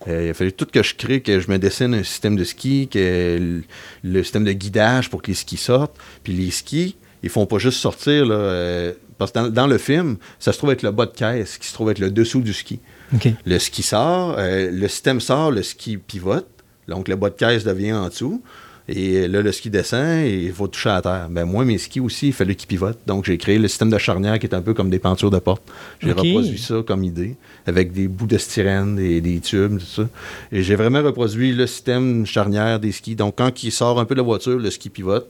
Euh, il a fallu tout que je crée, que je me dessine un système de ski, que le, le système de guidage pour que les skis sortent. Puis les skis, ils font pas juste sortir, là, euh, parce que dans, dans le film, ça se trouve être le bas de caisse, qui se trouve être le dessous du ski. Le ski sort, euh, le système sort, le ski pivote. Donc, le bas de caisse devient en dessous. Et là, le ski descend et il faut toucher à terre. Ben, moi, mes skis aussi, il fallait qu'ils pivotent. Donc, j'ai créé le système de charnière qui est un peu comme des pentures de porte. J'ai reproduit ça comme idée, avec des bouts de styrène, des, des tubes, tout ça. Et j'ai vraiment reproduit le système charnière des skis. Donc, quand il sort un peu de la voiture, le ski pivote.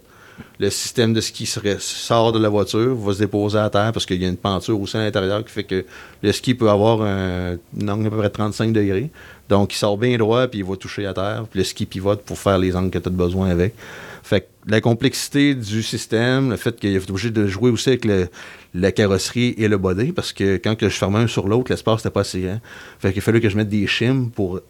Le système de ski serait- sort de la voiture, va se déposer à terre parce qu'il y a une penture aussi à l'intérieur qui fait que le ski peut avoir un, un angle à peu près 35 degrés. Donc, il sort bien droit, puis il va toucher à terre. Puis le ski pivote pour faire les angles que tu as besoin avec. Fait que la complexité du système, le fait qu'il est obligé de jouer aussi avec le- la carrosserie et le body, parce que quand que je fermais un sur l'autre, l'espace n'était pas assez grand. Fait qu'il fallait que je mette des shims pour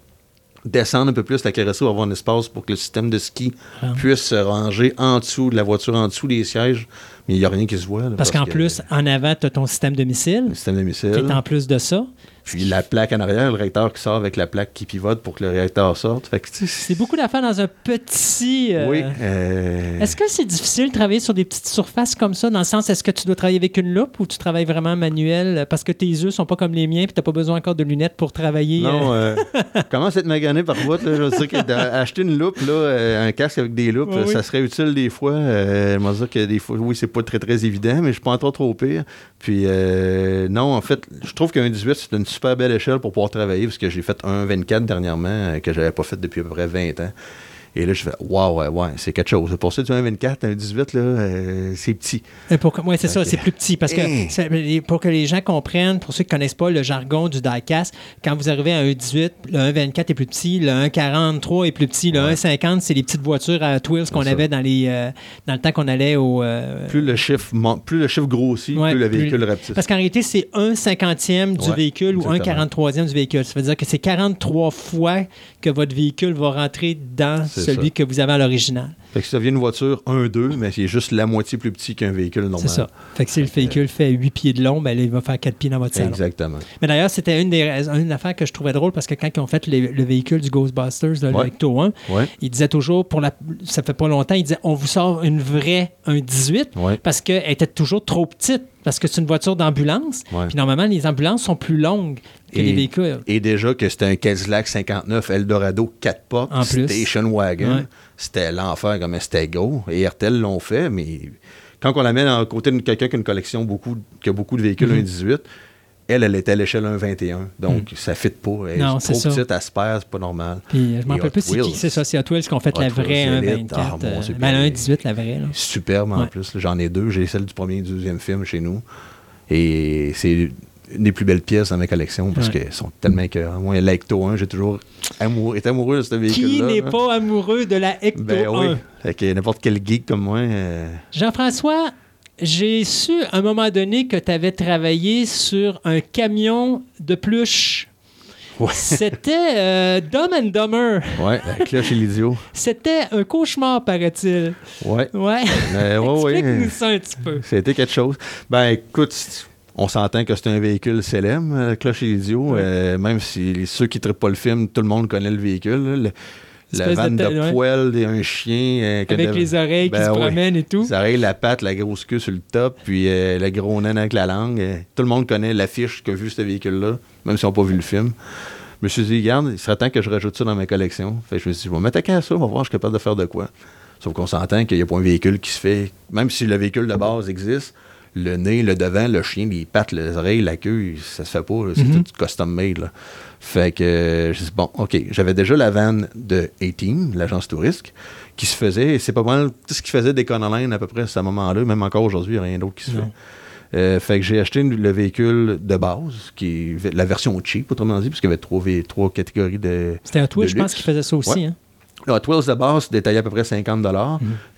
descendre un peu plus la carrosserie pour avoir un espace pour que le système de ski Ah. puisse se ranger en dessous de la voiture, en dessous des sièges. Mais il n'y a rien qui se voit. là, Parce qu'en que plus, en avant, tu as ton système de missile, Le système de qui missile. est en plus de ça. Puis la plaque en arrière, le réacteur qui sort avec la plaque qui pivote pour que le réacteur sorte. C'est beaucoup d'affaires dans un petit. euh, Oui. euh, Est-ce que c'est difficile de travailler sur des petites surfaces comme ça, dans le sens, est-ce que tu dois travailler avec une loupe ou tu travailles vraiment manuel? Euh, parce que tes yeux sont pas comme les miens et tu n'as pas besoin encore de lunettes pour travailler? euh, Non, euh, commence à être magané par bout. Là, je sais que d'acheter une loupe, là, euh, un casque avec des loupes, Oui, oui. ça serait utile des fois. Euh, je vais dire que des fois, oui, c'est pas très très évident, mais je suis pas encore trop pire. Puis euh, non, en fait, je trouve qu'un 18, c'est une super belle échelle pour pouvoir travailler, parce que j'ai fait un 24 dernièrement, euh, que j'avais pas fait depuis à peu près 20 ans. Et là, je fais, waouh, ouais, ouais, c'est quelque chose. Pour ça, du 1,24, un 18, là, euh, c'est petit. Ouais, c'est ça, c'est plus petit. Parce que pour que les gens comprennent, pour ceux qui ne connaissent pas le jargon du diecast, quand vous arrivez à un 18, le 1,24 est plus petit, le 1,43 est plus petit, le Ouais. 1,50, c'est les petites voitures à Twills qu'on avait dans, les, euh, dans le temps qu'on allait au. euh, Plus le chiffre, plus le chiffre grossit, Ouais, plus le plus- véhicule rapetisse. Parce qu'en réalité, c'est 1 cinquantième du Ouais, véhicule ou 1 exactement. 43e du véhicule. Ça veut dire que c'est 43 fois que votre véhicule va rentrer dans celui ça. que vous avez à l'original. Fait que ça devient une voiture 1-2, mais c'est juste la moitié plus petit qu'un véhicule normal. C'est ça. Fait que si le véhicule fait 8 pieds de long, ben là, il va faire 4 pieds dans votre salon. Exactement. Mais d'ailleurs, c'était une des une affaire que je trouvais drôle parce que quand ils ont fait les- le véhicule du Ghostbusters, là, le Ouais. Ecto 1, Ouais. ils disaient toujours, pour la, ça fait pas longtemps, ils disaient on vous sort une vraie, un 18, Ouais. parce qu'elle était toujours trop petite, parce que c'est une voiture d'ambulance. Ouais. Puis normalement, les ambulances sont plus longues que Et- les véhicules. Et déjà que c'était un Cadillac 59 Eldorado 4 portes. Station Wagon. Ouais. C'était l'enfer comme c'était go. Et RTL l'ont fait, mais quand on la met à côté de quelqu'un qui a une collection beaucoup, qui a beaucoup de véhicules Mhm. 1.18, elle, elle était à l'échelle 1.21. Donc, ça ne fit pas. Elle Non, est trop ça. petite, elle se perd, c'est pas normal. Puis je m'en rappelle plus c'est qui c'est ça, c'est Hot Wheels qui ont fait la Hot vraie Elite. 1,24. Ah, mon euh, ben, la puis- 1,18, la vraie. Là. Superbe en plus. J'en ai deux. J'ai celle du premier et du deuxième film chez nous. Et c'est une des plus belles pièces dans ma collection parce Ouais. qu'elles sont tellement écœurantes. Moi, l'Ecto 1, j'ai toujours amour, été amoureux de ce véhicule-là. Qui n'est pas amoureux de la Ecto Ben 1? oui. Fait que n'importe quel geek comme moi. euh, Jean-François, j'ai su à un moment donné que tu avais travaillé sur un camion de pluche. Ouais. C'était euh, Dumb and Dumber. Ouais, la cloche et l'idiot. C'était un cauchemar, paraît-il. Ouais. Ouais. Euh, ouais, ouais. Explique-nous ça un petit peu. C'était quelque chose. Ben écoute, on s'entend que c'est un véhicule célèbre, euh, Cloche et. Ouais. euh, même si ceux qui ne pas le film, tout le monde connaît le véhicule. là. Le- la de vanne de, ouais. poil et un chien. euh, Avec de- les oreilles qui Ben se promènent et tout. Les oreilles, la patte, la grosse queue sur le top, puis euh, le gros nain avec la langue. euh, tout le monde connaît l'affiche qu'a vu ce véhicule-là, même s'ils n'ont pas vu le film. Je me suis dit, regarde, il serait temps que je rajoute ça dans ma collection. Fait que je me suis dit, je vais m'attaquer à ça, on va voir, je suis capable de faire de quoi. Sauf qu'on s'entend qu'il n'y a pas un véhicule qui se fait, même si le véhicule de base existe, le nez, le devant, le chien, les pattes, les oreilles, la queue, ça se fait pas. C'est Mhm. tout custom made. là. Fait que je dis, bon, OK. J'avais déjà la vanne de A-Team, l'agence touriste, qui se faisait, c'est pas mal tout ce qui faisait des Line à peu près à ce moment-là, même encore aujourd'hui, il n'y a rien d'autre qui se Non. fait. Euh, fait que j'ai acheté le véhicule de base, qui est la version cheap, autrement dit, parce qu'il y avait trois, trois catégories de. C'était un Twitch, de je pense, qui faisait ça aussi. Ouais. Hein? Le Hot Wheels de base, détaillé à peu près 50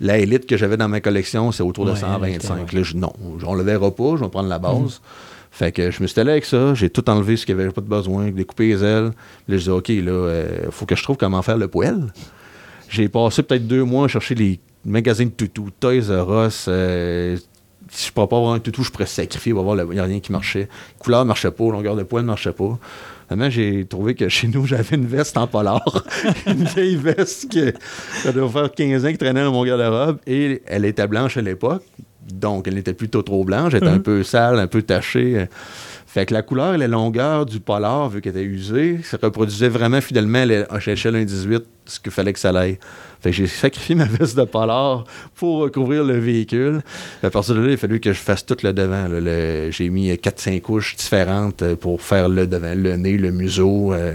La Elite que j'avais dans ma collection, c'est autour de Ouais, 125 ouais. Là, je, non, on le verra pas, je vais prendre la base. Fait que je me suis allé avec ça, j'ai tout enlevé ce qu'il n'y avait pas de besoin, découpé les ailes. Là, je dis, OK, là, euh, faut que je trouve comment faire le poêle. J'ai passé peut-être deux mois à chercher les magasins de toutou, Toys R Us. euh, si je pourrais pas avoir un toutou, je pourrais sacrifier pour voir, il n'y a rien qui marchait. Couleur ne marchait pas, longueur de poil ne marchait pas. Finalement, j'ai trouvé que chez nous, j'avais une veste en polar. une vieille veste que ça doit faire 15 ans qui traînait dans mon garde-robe. Et elle était blanche à l'époque. Donc, elle n'était plutôt trop blanche. Elle était un Mhm. peu sale, un peu tachée. Fait que la couleur et la longueur du polar, vu qu'elle était usée, ça reproduisait vraiment fidèlement à l'échelle 1,18 ce qu'il fallait que ça aille. Fait que j'ai sacrifié ma veste de polar pour recouvrir le véhicule. À partir de là, il a fallu que je fasse tout le devant. j'ai mis 4-5 couches différentes euh, pour faire le devant, le nez, le museau, euh,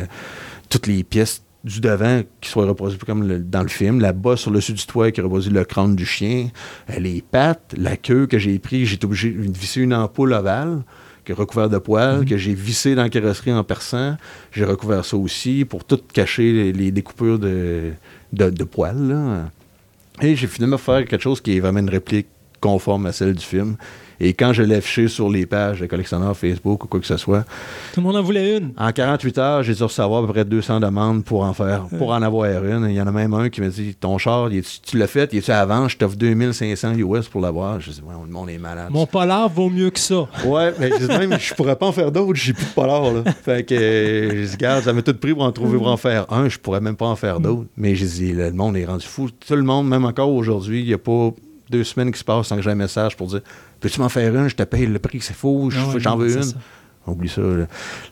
toutes les pièces du devant qui soient reproduites comme dans le film. La bas sur le dessus du toit qui reproduit le crâne du chien. Euh, les pattes, la queue que j'ai pris, j'ai été obligé de visser une ampoule ovale qui est recouverte de poils, que j'ai vissé dans la carrosserie en perçant. J'ai recouvert ça aussi pour tout cacher les, les découpures de, de, de poils. là. Et j'ai finalement fait quelque chose qui est vraiment une réplique conforme à celle du film. Et quand je l'ai affiché sur les pages de collectionneurs Facebook ou quoi que ce soit, Tout le monde en voulait une. en 48 heures, j'ai dû recevoir à peu près 200 demandes pour en faire, pour en avoir une. Il y en a même un qui m'a dit Ton char, tu l'as fait, il est-tu avant Je t'offre 2500 US pour l'avoir. Je dis ouais, Le monde est malade. Mon polar vaut mieux que ça. Ouais, mais je dis même, je pourrais pas en faire d'autres, j'ai plus de polar, là. Fait que, euh, j'ai dit, garde, ça m'a tout pris pour en trouver, pour en faire un, je pourrais même pas en faire d'autres. Mais j'ai dit, le monde est rendu fou. Tout le monde, même encore aujourd'hui, il y a pas deux semaines qui se passent sans que j'ai un message pour dire, peux-tu m'en faire une, je te paye le prix, c'est faux, je- Ah j'en veux une. ça. Oublie ça.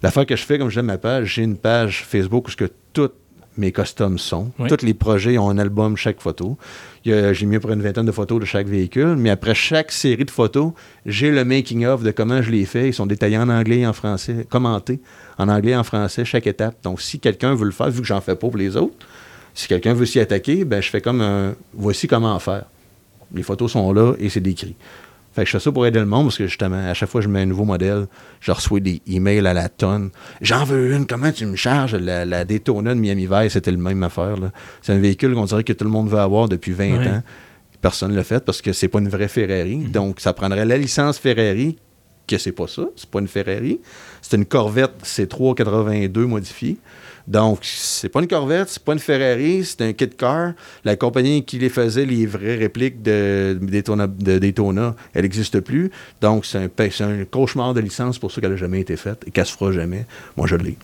L'affaire que je fais, comme j'aime ma page, j'ai une page Facebook où ce que tout mes costumes sont. Oui. Tous les projets ont un album, chaque photo. J'ai mis près une vingtaine de photos de chaque véhicule, mais après chaque série de photos, j'ai le making-of de comment je les fais. Ils sont détaillés en anglais et en français, commentés en anglais et en français, chaque étape. Donc, si quelqu'un veut le faire, vu que j'en fais pas pour les autres, si quelqu'un veut s'y attaquer, ben, je fais comme un voici comment faire. Les photos sont là et c'est décrit. Fait que je fais ça pour aider le monde parce que justement, à chaque fois que je mets un nouveau modèle, je reçois des emails à la tonne. J'en veux une, comment tu me charges? La, la Daytona de Miami Vice, c'était le même affaire. C'est un véhicule qu'on dirait que tout le monde veut avoir depuis 20 Ouais. ans. Personne ne l'a fait parce que c'est pas une vraie Ferrari. Donc, ça prendrait la licence Ferrari, que c'est pas ça. C'est pas une Ferrari. C'est une Corvette C382 modifiée. Donc, c'est pas une Corvette, c'est pas une Ferrari, c'est un kit car. La compagnie qui les faisait, les vraies répliques de Daytona, de Daytona elle n'existe plus. Donc, c'est un, un cauchemar de licence pour ça qu'elle n'a jamais été faite et qu'elle se fera jamais. Moi, je l'ai.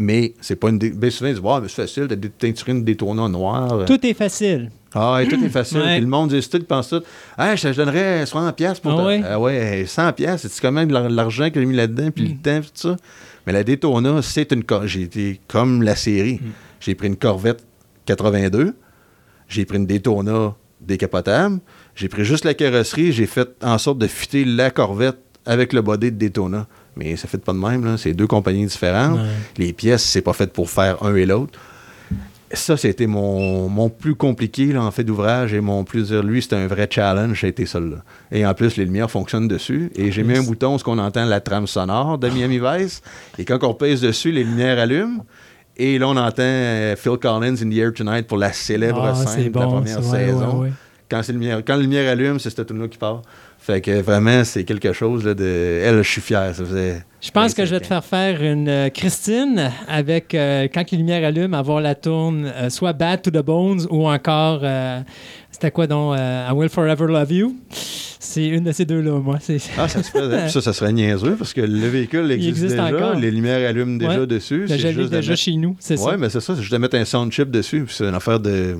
Mais c'est pas une. Ben, souvent, ils disent, mais c'est facile de teinturer une Daytona noire. Tout est facile. Ah, tout est facile. Ouais. Puis le monde dit tout, ils pensent tout. Ah, je, je donnerais 60$ piastres pour Ah ouais? Ah ouais, 100$, piastres, c'est quand même de l'argent que j'ai mis là-dedans, puis Mm. le temps, puis tout ça. Mais la Daytona, c'est une. J'ai été comme la série. Mm. J'ai pris une Corvette 82, j'ai pris une Daytona décapotable, j'ai pris juste la carrosserie, j'ai fait en sorte de fitter la Corvette avec le body de Daytona. Mais ça fait pas de même, là. C'est deux compagnies différentes. Ouais. Les pièces, c'est pas fait pour faire un et l'autre. Ça, c'était mon, mon plus compliqué là, en fait d'ouvrage et mon plus dur. Lui, c'était un vrai challenge, c'était ça là. Et en plus, les lumières fonctionnent dessus. Et j'ai mis un bouton, ce qu'on entend la trame sonore de Miami Vice. Et quand on pèse dessus, les lumières allument. Et là, on entend euh, Phil Collins in the Air Tonight pour la célèbre Ah, scène de la première ouais, saison. ouais, ouais. Quand, lumière, quand la lumière allume, c'est cette tune-là qui part. Fait que vraiment, c'est quelque chose là, de. Elle, je suis fier. Ça faisait. Je pense que je vais 25 te faire faire une euh, Christine avec, euh, quand les lumières allument, avoir la tourne euh, soit Bad to the Bones ou encore, c'était quoi donc, I Will Forever Love You. C'est une de ces deux-là, moi. Ah, ça se faisait. Ça, ça serait niaiseux parce que le véhicule existe, existe déjà. encore. Les lumières allument déjà Ouais. dessus. Ben, juste déjà mettre- chez nous, c'est Ouais, ça. mais c'est ça. C'est juste de mettre un sound chip dessus. C'est une affaire de.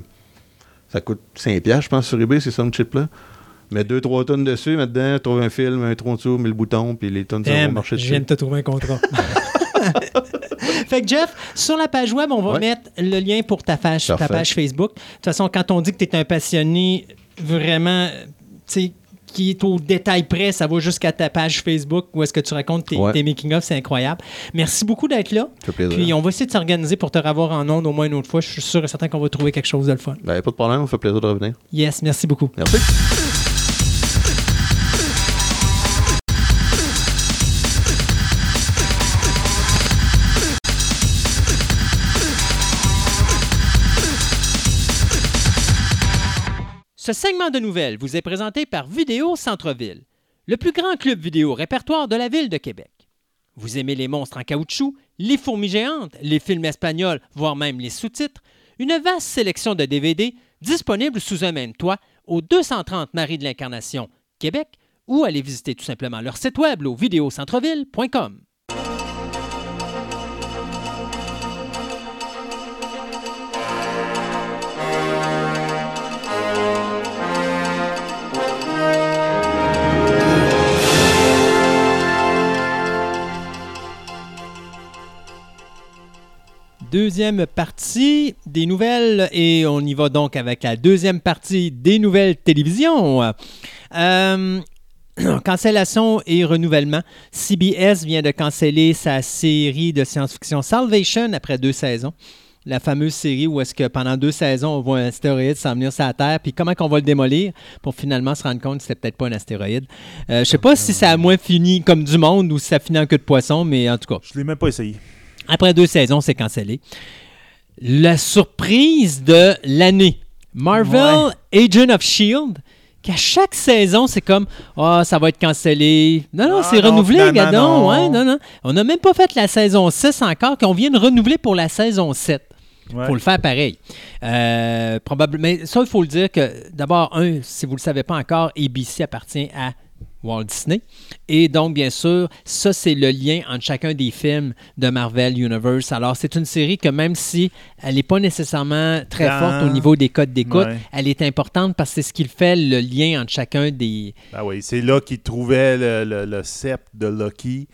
Ça coûte 5$, piastres, je pense, sur eBay, ces sound chips-là. Mettre 2-3 tonnes dessus, mettre dedans, trouver un film, un tronc dessous, mets le bouton, puis les tonnes vont marcher je dessus. viens de te trouver un contrat. fait que Jeff, sur la page web, on va Ouais. mettre le lien pour ta page, ta page Facebook. De toute façon, quand on dit que tu es un passionné vraiment, tu sais, qui est au détail près, ça va jusqu'à ta page Facebook où est-ce que tu racontes tes, Ouais. tes making-of, c'est incroyable. Merci beaucoup d'être là. Ça fait plaisir. Puis on va essayer de s'organiser pour te revoir en ondes au moins une autre fois. Je suis sûr et certain qu'on va trouver quelque chose de le fun. Ben, pas de problème, on fait plaisir de revenir. Yes, merci beaucoup. Merci. Ce segment de nouvelles vous est présenté par Vidéo Centre-Ville, le plus grand club vidéo répertoire de la ville de Québec. Vous aimez les monstres en caoutchouc, les fourmis géantes, les films espagnols, voire même les sous-titres? Une vaste sélection de DVD disponible sous un même toit au 230 Marie de l'Incarnation, Québec, ou allez visiter tout simplement leur site web au vidéocentreville.com. Deuxième partie des nouvelles et on y va donc avec la deuxième partie des nouvelles télévisions. Euh, cancellation et renouvellement. CBS vient de canceller sa série de science-fiction Salvation après deux saisons. La fameuse série où est-ce que pendant deux saisons, on voit un astéroïde s'en venir sur la Terre, puis comment qu'on va le démolir pour finalement se rendre compte que c'était peut-être pas un astéroïde. Euh, je sais pas si ça a moins fini comme du monde ou si ça finit en queue de poisson, mais en tout cas, Je l'ai même pas essayé. Après deux saisons, c'est cancellé. La surprise de l'année. Marvel Agent of Shield, qu'à chaque saison, c'est comme Ah, ça va être cancellé. Non, non, Ah, c'est renouvelé, gadon. non. Ouais, non, non. On n'a même pas fait la saison 6 encore, qu'on vient de renouveler pour la saison 7. Ouais. faut le faire pareil. Euh, mais ça, il faut le dire que, d'abord, un, si vous ne le savez pas encore, ABC appartient à Walt Disney. Et donc, bien sûr, ça, c'est le lien entre chacun des films de Marvel Universe. Alors, c'est une série que même si elle n'est pas nécessairement très forte au niveau des codes d'écoute, Ouais. elle est importante parce que c'est ce qui fait le lien entre chacun des... Ben oui, c'est là qu'il trouvait le, le, le sceptre de Loki.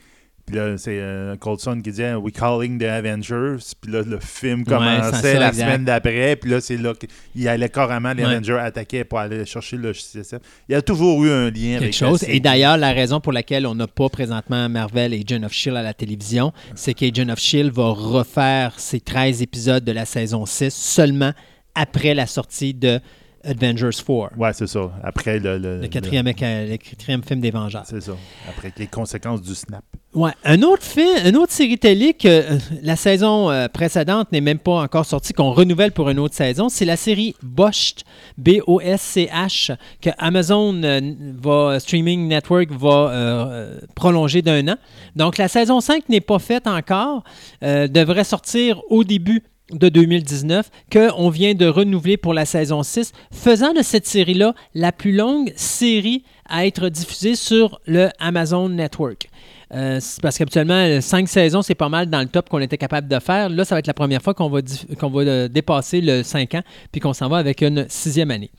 Puis là, c'est euh, Coulson qui disait We calling the Avengers. Puis là, le film commençait ça, la exact. semaine d'après. Puis là, c'est là qu'il allait carrément, les Ouais. Avengers attaquaient pour aller chercher le CSF. Il y a toujours eu un lien avec quelque chose. la Et d'ailleurs, la raison pour laquelle on n'a pas présentement Marvel et Agent of Shield à la télévision, c'est qu'Agent of Shield va refaire ses 13 épisodes de la saison 6 seulement après la sortie de Avengers 4, Ouais, c'est ça. Après le. le- le, quatrième, le quatrième film des Vengeurs. C'est ça. Après les conséquences du snap. Ouais, un autre film, une autre série télé que euh, la saison euh, précédente n'est même pas encore sortie, qu'on renouvelle pour une autre saison, c'est la série Bosch, B-O-S-C-H, que Amazon euh, va, Streaming Network va prolonger d'un an. Donc la saison 5 n'est pas faite encore, devrait sortir au début de 2019 qu'on vient de renouveler pour la saison 6, faisant de cette série-là la plus longue série à être diffusée sur le Amazon Network. Euh, parce qu'habituellement, euh, cinq saisons, c'est pas mal dans le top qu'on était capable de faire. Là, ça va être la première fois qu'on va, qu'on va euh, dépasser le 5 ans, puis qu'on s'en va avec une sixième année.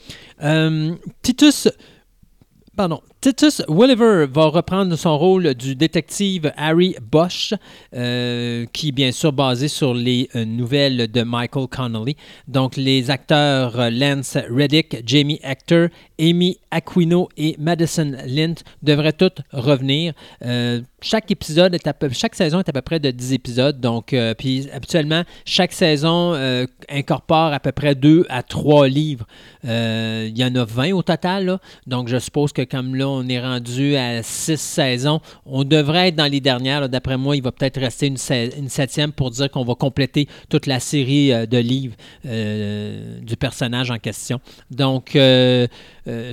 Titus, pardon, Titus Welliver va reprendre son rôle du détective Harry Bosch, euh, qui est bien sûr basé sur les euh, nouvelles de Michael Connolly. Donc, les acteurs euh, Lance Reddick, Jamie Hector, Amy Aquino et Madison Lint devraient tous revenir. Chaque épisode est à peu, chaque saison est à peu près de 10 épisodes. Donc, puis habituellement, chaque saison incorpore à peu près 2 à 3 livres. Il y en a 20 au total. là. Donc, je suppose que comme là, on est rendu à 6 saisons, on devrait être dans les dernières. D'après moi, il va peut-être rester une, se- une septième pour dire qu'on va compléter toute la série euh, de livres euh, du personnage en question. Donc, euh,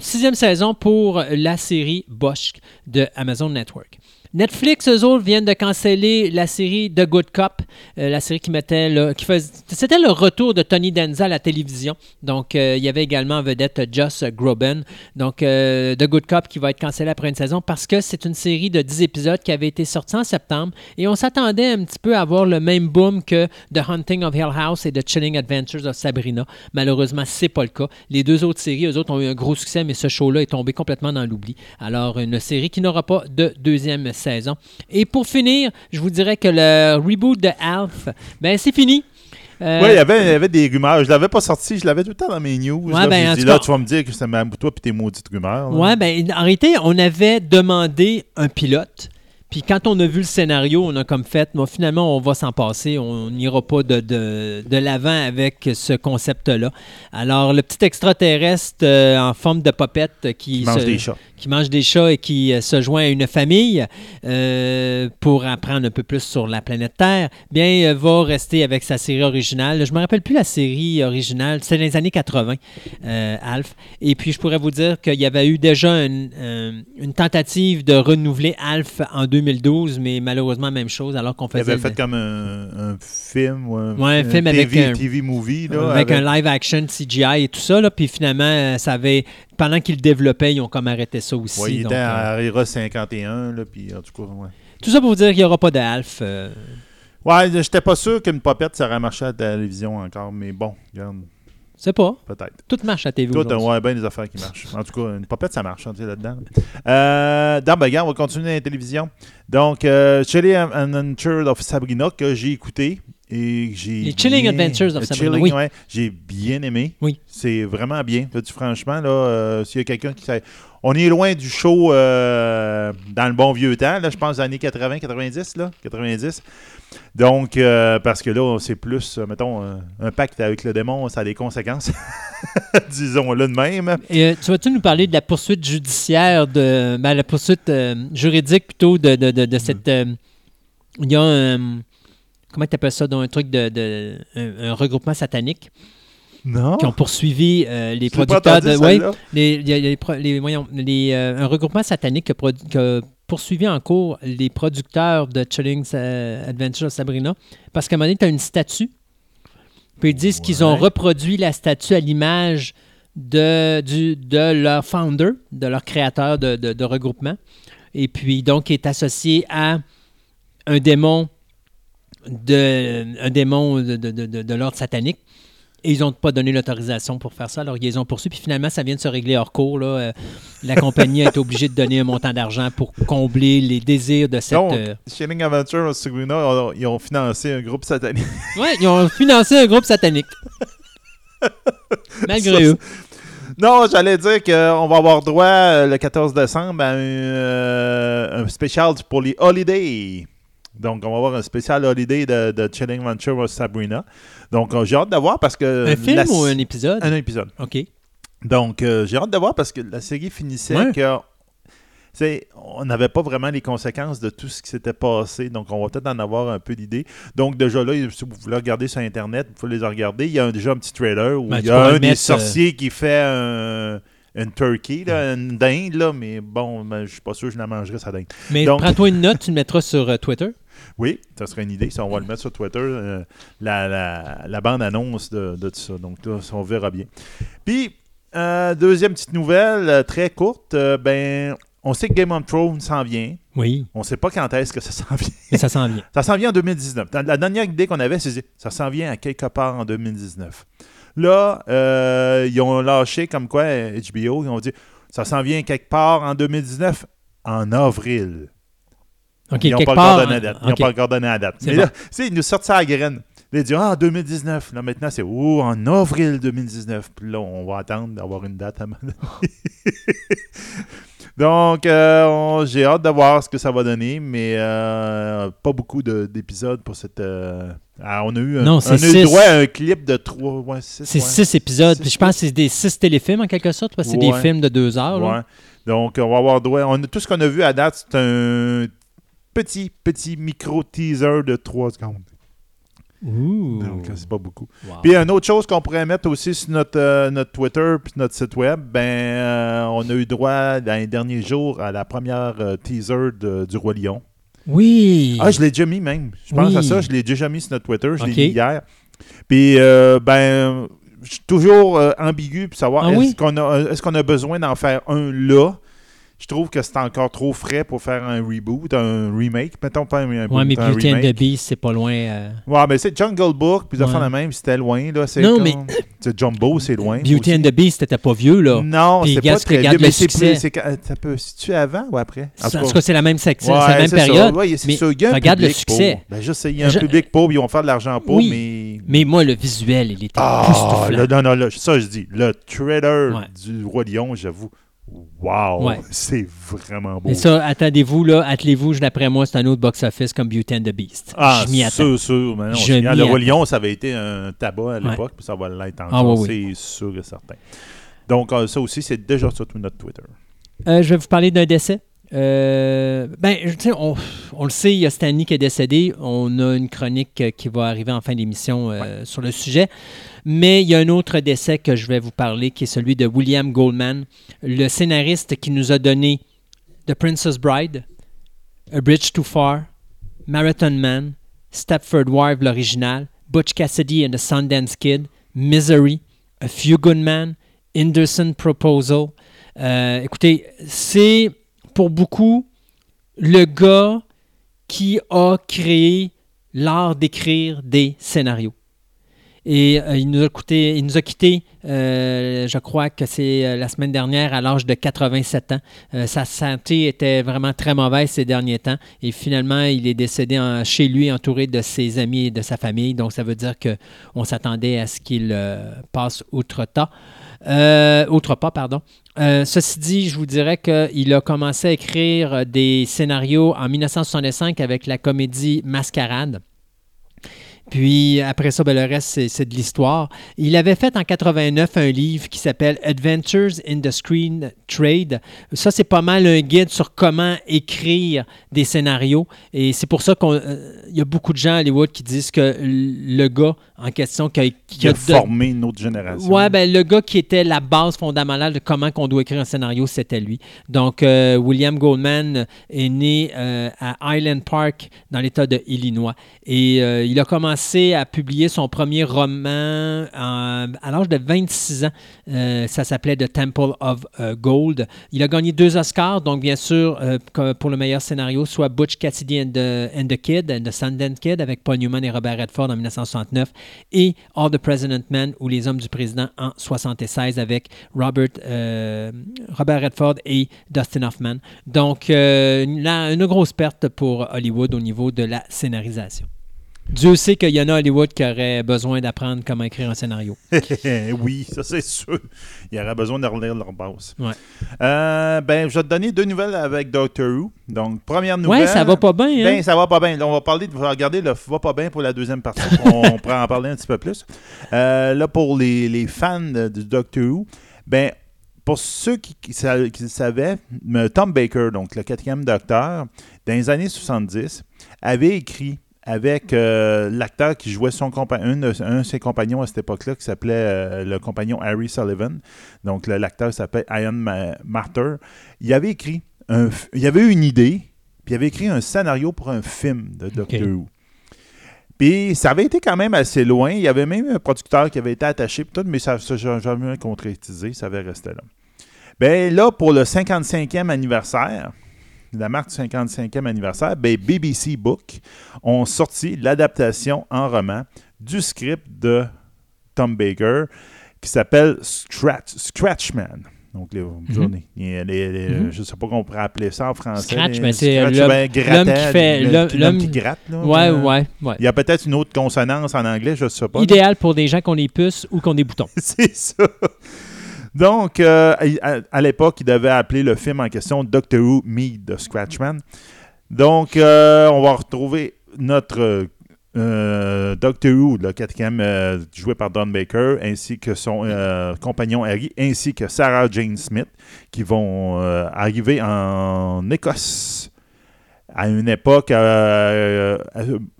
sixième saison pour la série Bosch de Amazon Network. Netflix, eux autres, viennent de canceller la série The Good Cop, euh, la série qui mettait le, qui fais- c'était le retour de Tony Danza à la télévision. Donc, euh, il y avait également en vedette Joss Groban. Donc, euh, The Good Cop qui va être cancellé après une saison parce que c'est une série de 10 épisodes qui avait été sortie en septembre et on s'attendait un petit peu à avoir le même boom que The Hunting of Hill House et The Chilling Adventures of Sabrina. Malheureusement, c'est pas le cas. Les deux autres séries, eux autres, ont eu un gros succès, mais ce show-là est tombé complètement dans l'oubli. Alors, une série qui n'aura pas de deuxième saison. Et pour finir, je vous dirais que le reboot de Alf, ben c'est fini. Euh, Oui, il y avait, il y avait des rumeurs. Je l'avais pas sorti, je l'avais tout le temps dans mes news. Ouais, là, ben, là, tu vas me dire que c'est toi et tes maudites rumeurs. Ouais, ben, en réalité, on avait demandé un pilote. Puis quand on a vu le scénario, on a comme fait, bon, finalement, on va s'en passer. On n'ira pas de, de, de l'avant avec ce concept-là. Alors, le petit extraterrestre euh, en forme de popette qui, Qui mange se- des chats. qui mange des chats et qui euh, se joint à une famille euh, pour apprendre un peu plus sur la planète Terre, bien, va rester avec sa série originale. Je me rappelle plus la série originale, c'est dans les années 80, euh, Alf. Et puis, je pourrais vous dire qu'il y avait eu déjà une, une tentative de renouveler Alf en 2012, mais malheureusement, même chose, alors qu'on Il faisait... avait le- fait comme un, un film ou un, Ouais, un film avec TV, un- TV movie. Là, avec un live action CGI et tout ça, là, puis finalement, euh, ça avait, pendant qu'ils le développaient, ils ont comme arrêté ça aussi. Ouais, il donc, était euh, à Era 51, là, puis en tout cas, ouais. Tout ça pour vous dire qu'il n'y aura pas de Alf. euh, Ouais, j'étais pas sûr qu'une popette, ça aurait marché à la télévision encore, mais bon, regarde, c'est pas. peut-être. Tout marche à TV Tout, aujourd'hui. ouais, bien des affaires qui marchent. En tout cas, une popette, ça marche, on là-dedans. Euh, dans on va continuer la télévision. Donc, euh, Chilling Adventures of Sabrina, que j'ai écouté. Et que j'ai Les Chilling bien- Adventures of Euh, Sabrina, Chilling, oui. ouais, j'ai bien aimé. Oui. C'est vraiment bien. Là, tu- franchement, là, euh, s'il y a quelqu'un qui. On est loin du show euh, dans le bon vieux temps, là, je pense, années 80, 90, là, 90. Donc, euh, parce que là, c'est plus, euh, mettons, euh, un pacte avec le démon, ça a des conséquences. Disons-le de même. Et euh, tu vas-tu nous parler de la poursuite judiciaire, de ben, la poursuite euh, juridique plutôt de, de, de, de cette. euh, il y a un. Comment tu appelles ça dans un truc de. de- un, un regroupement satanique? Non. qui ont poursuivi euh, les producteurs de. celle-là? les, les les- voyons, les, euh, un regroupement satanique qui a, produ- qui a poursuivi en cours les producteurs de Chilling euh, Adventure of Sabrina parce qu'à un moment donné, tu as une statue. Puis ils disent qu'ils ont reproduit la statue à l'image de, du- de leur founder, de leur créateur de, de- de regroupement. Et puis, donc, est associé à un démon de, un démon de, de- de- l'ordre satanique. Et ils n'ont pas donné l'autorisation pour faire ça, alors ils les ont poursuivis. Puis finalement, ça vient de se régler hors cours. Là. Euh, la compagnie a été obligée de donner un montant d'argent pour combler les désirs de cette. Donc, euh, Shining Adventure Sabrina, ils ont financé un groupe satanique. Ouais, ils ont financé un groupe satanique. Malgré Ça, eux. Non, j'allais dire qu'on va avoir droit euh, le 14 décembre à un, euh, un spécial pour les holidays. Donc, on va avoir un spécial holiday de, de Chilling Adventure of Sabrina. Donc, euh, j'ai hâte de voir parce que. Un film la- ou un épisode? Un épisode. OK. Donc, euh, j'ai hâte de voir parce que la série finissait Ouais. que. on n'avait pas vraiment les conséquences de tout ce qui s'était passé, donc on va peut-être en avoir un peu d'idée. Donc déjà là, si vous voulez regarder sur Internet, vous pouvez les regarder. Il y a un- déjà un petit trailer où Ben, il y a un des mettre, sorciers qui fait un, une turkey, là, une dinde, là, mais bon, ben, je suis pas sûr que je la mangerai, sa dinde. Mais prends-toi une note, tu le mettras sur euh, Twitter. Oui, ça serait une idée. Ça, on va le mettre sur Twitter, euh, la, la- la bande-annonce de, de tout ça. Donc là, on verra bien. Puis, euh, deuxième petite nouvelle, euh, très courte. euh, ben, on sait que Game of Thrones s'en vient. Oui, On sait pas quand est-ce que ça s'en vient. mais ça s'en vient. Ça s'en vient en 2019. Dans- La dernière idée qu'on avait, c'est ça s'en vient à quelque part en 2019. Là, euh, ils ont lâché comme quoi HBO, ils ont dit ça s'en vient quelque part en 2019 en avril. Ils n'ont pas, part. encore donné la date. Ils n'ont OK. pas encore donné la date. Mais bon. là, tu sais, ils nous sortent ça à la graine. Là, ils disent Ah, en 2019. Là, maintenant, c'est Oh, en avril 2019. Puis là, on va attendre d'avoir une date à. Donc, euh, j'ai hâte de voir ce que ça va donner, mais euh, pas beaucoup de- d'épisodes pour cette. euh, ah, on a eu, un, Non, on a eu droit à un clip de 3, ouais, 6. C'est six épisodes. Six Puis je pense que c'est des six téléfilms en quelque sorte, parce que c'est Ouais. des films de deux heures. là. Ouais. Donc, on va avoir droit. On a, tout ce qu'on a vu à date, c'est un petit, petit micro teaser de 3 secondes. Ouh. Donc, c'est pas beaucoup. Wow. Puis une autre chose qu'on pourrait mettre aussi sur notre, euh, notre Twitter puis notre site web, ben euh, on a eu droit dans les derniers jours à la première euh, teaser de- du Roi Lion. Oui. Ah, je l'ai déjà mis même. Je pense Oui. à ça, je l'ai déjà mis sur notre Twitter, je l'ai mis hier. Puis euh, ben je suis toujours ambigu pour savoir Ah est-ce oui? qu'on a est-ce qu'on a besoin d'en faire un là? Je trouve que c'est encore trop frais pour faire un reboot, un remake. Mettons pas un reboot, ouais, mais un Beauty and the Beast, c'est pas loin. euh, Ouais, mais c'est Jungle Book, puis Ouais. la même, c'était loin, là. C'est Non, comme- mais- C'est Jumbo, c'est loin. Beauty aussi. and the Beast, t'étais pas vieux, là. Non, c'est pas très vieux, le mais c'est plus... Ça peut... C'est-tu avant ou après? En tout cas, c'est la même section, Ouais, c'est la même période. Ouais, mais ça. Il y a un regarde le succès. Ben, je sais, il y a un Je- public pauvre, ils vont faire de l'argent pauvre, Oui. mais... Mais moi, le visuel, il était Ah, là, non, non, ça je dis, le trailer du Roi Lion, j'avoue, wow, Ouais. c'est vraiment beau. Et ça, attendez-vous, là, attelez-vous, d'après moi, c'est un autre box-office comme Beauty and the Beast. ah, je m'y attends. sûr, sûr. mais non, Je je regarde, m'y le Roi. Lion, ça avait été un tabac à Ouais. l'époque, puis ça va l'être Ah, encore, oui, c'est sûr et certain. Donc, euh, ça aussi, c'est déjà sur tout notre Twitter. Euh, je vais vous parler d'un décès. Euh, ben, je- tu sais, on, on le sait, il y a Stanley qui est décédé. On a une chronique euh, qui va arriver en fin d'émission euh, sur le sujet. Mais il y a un autre décès que je vais vous parler, qui est celui de William Goldman, le scénariste qui nous a donné The Princess Bride, A Bridge Too Far, Marathon Man, Stepford Wife, l'original, Butch Cassidy and the Sundance Kid, Misery, A Few Good Men, Proposal. Euh, écoutez, c'est pour beaucoup le gars qui a créé l'art d'écrire des scénarios. Et euh, il nous a coûté, il nous a quitté, euh, je crois que c'est euh, la semaine dernière, à l'âge de 87 ans. Sa santé était vraiment très mauvaise ces derniers temps. Et finalement, il est décédé chez lui, entouré de ses amis et de sa famille. Donc, ça veut dire qu'on s'attendait à ce qu'il passe outre. Euh, outre pas, pardon. Ceci dit, je vous dirais qu'il a commencé à écrire des scénarios en 1965 avec la comédie Mascarade. Puis après ça, ben, le reste, c'est, de l'histoire. Il avait fait en 89 un livre qui s'appelle Adventures in the Screen Trade. Ça, c'est pas mal un guide sur comment écrire des scénarios. Et c'est pour ça qu'il y a beaucoup de gens à Hollywood qui disent que le gars en question qui a, qui a a de- formé une autre génération. Ouais, ben le gars qui était la base fondamentale de comment qu'on doit écrire un scénario, c'était lui. Donc, euh, William Goldman est né euh, à Highland Park, dans l'État de Illinois. Et euh, il a commencé commencé à publier son premier roman en- à l'âge de 26 ans. Euh, ça s'appelait The Temple of euh, Gold. Il a gagné deux Oscars, donc bien sûr, euh, pour le meilleur scénario, soit Butch Cassidy and the, and the Kid, and the Sundance Kid, avec Paul Newman et Robert Redford en 1969, et All the President Men, ou Les Hommes du Président en 76, avec Robert, euh, Robert Redford et Dustin Hoffman. Donc, euh, une grosse perte pour Hollywood au niveau de la scénarisation. Dieu sait qu'il y en a à Hollywood qui auraient besoin d'apprendre comment écrire un scénario. oui, ça c'est sûr. Il y aurait besoin de relire leur base. Ouais. Euh, ben, je vais te donner deux nouvelles avec Doctor Who. Donc, première nouvelle. Ouais, ça va pas bien. Hein? Ben, ça va pas bien. On va parler de, regarder le va pas bien pour la deuxième partie. on pourra en parler un petit peu plus. Euh, là, pour les, les fans de, Doctor Who, ben, pour ceux qui, qui, qui le savaient, Tom Baker, donc le quatrième docteur, dans les années 70, avait écrit avec euh, l'acteur qui jouait son compagnon, un, de- un de ses compagnons à cette époque-là, qui s'appelait euh, le compagnon Harry Sullivan. Donc, l'acteur s'appelle Ian Ma- Martyr. Il avait écrit, un il avait eu une idée, puis il avait écrit un scénario pour un film de Doctor. Who. Puis ça avait été quand même assez loin. Il y avait même un producteur qui avait été attaché, tout, mais ça n'a jamais concrétisé. Ça avait resté là. Ben là, pour le 55e anniversaire, la marque du 55e anniversaire, ben BBC Book ont sorti l'adaptation en roman du script de Tom Baker qui s'appelle Scratch, Scratchman. Donc, les, journées. Les- les- les- Mhm. je ne sais pas qu'on pourrait appeler ça en français. Scratch, les- mais c'est l'homme- ben, qui fait- l'homme- qui gratte. Là, Ouais, Euh, ouais, ouais. Il y a peut-être une autre consonance en anglais, je ne sais pas. Idéal pour des gens qui ont des puces ou qui ont des boutons. C'est ça. Donc, euh, à, l'époque, il devait appeler le film en question Doctor Who Meet the Scratchman. Donc, euh, on va retrouver notre euh, Doctor Who, le quatrième, joué par Don Baker, ainsi que son compagnon Harry, ainsi que Sarah Jane Smith, qui vont arriver en Écosse à une époque un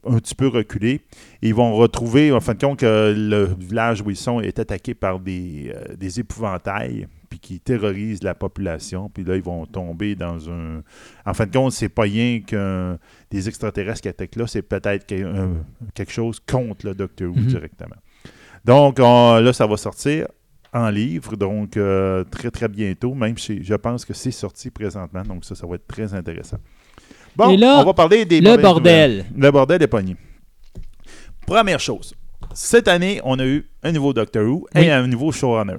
petit peu reculée. Ils vont retrouver, en fin de compte, que le village où ils sont est attaqué par des, euh, des épouvantails, puis qui terrorisent la population. Puis là, ils vont tomber dans un... En fin de compte, c'est pas rien que des extraterrestres qui attaquent là, c'est peut-être que- quelque chose contre le Docteur Who Mhm. directement. Donc, on- là, ça va sortir en livre, donc euh, très, très bientôt, même si je pense que c'est sorti présentement, donc ça, ça va être très intéressant. Bon, là, on va parler des le bordel. nouvelles. Le bordel est pogné. Première chose, cette année, on a eu un nouveau Doctor Who Oui. et un nouveau showrunner.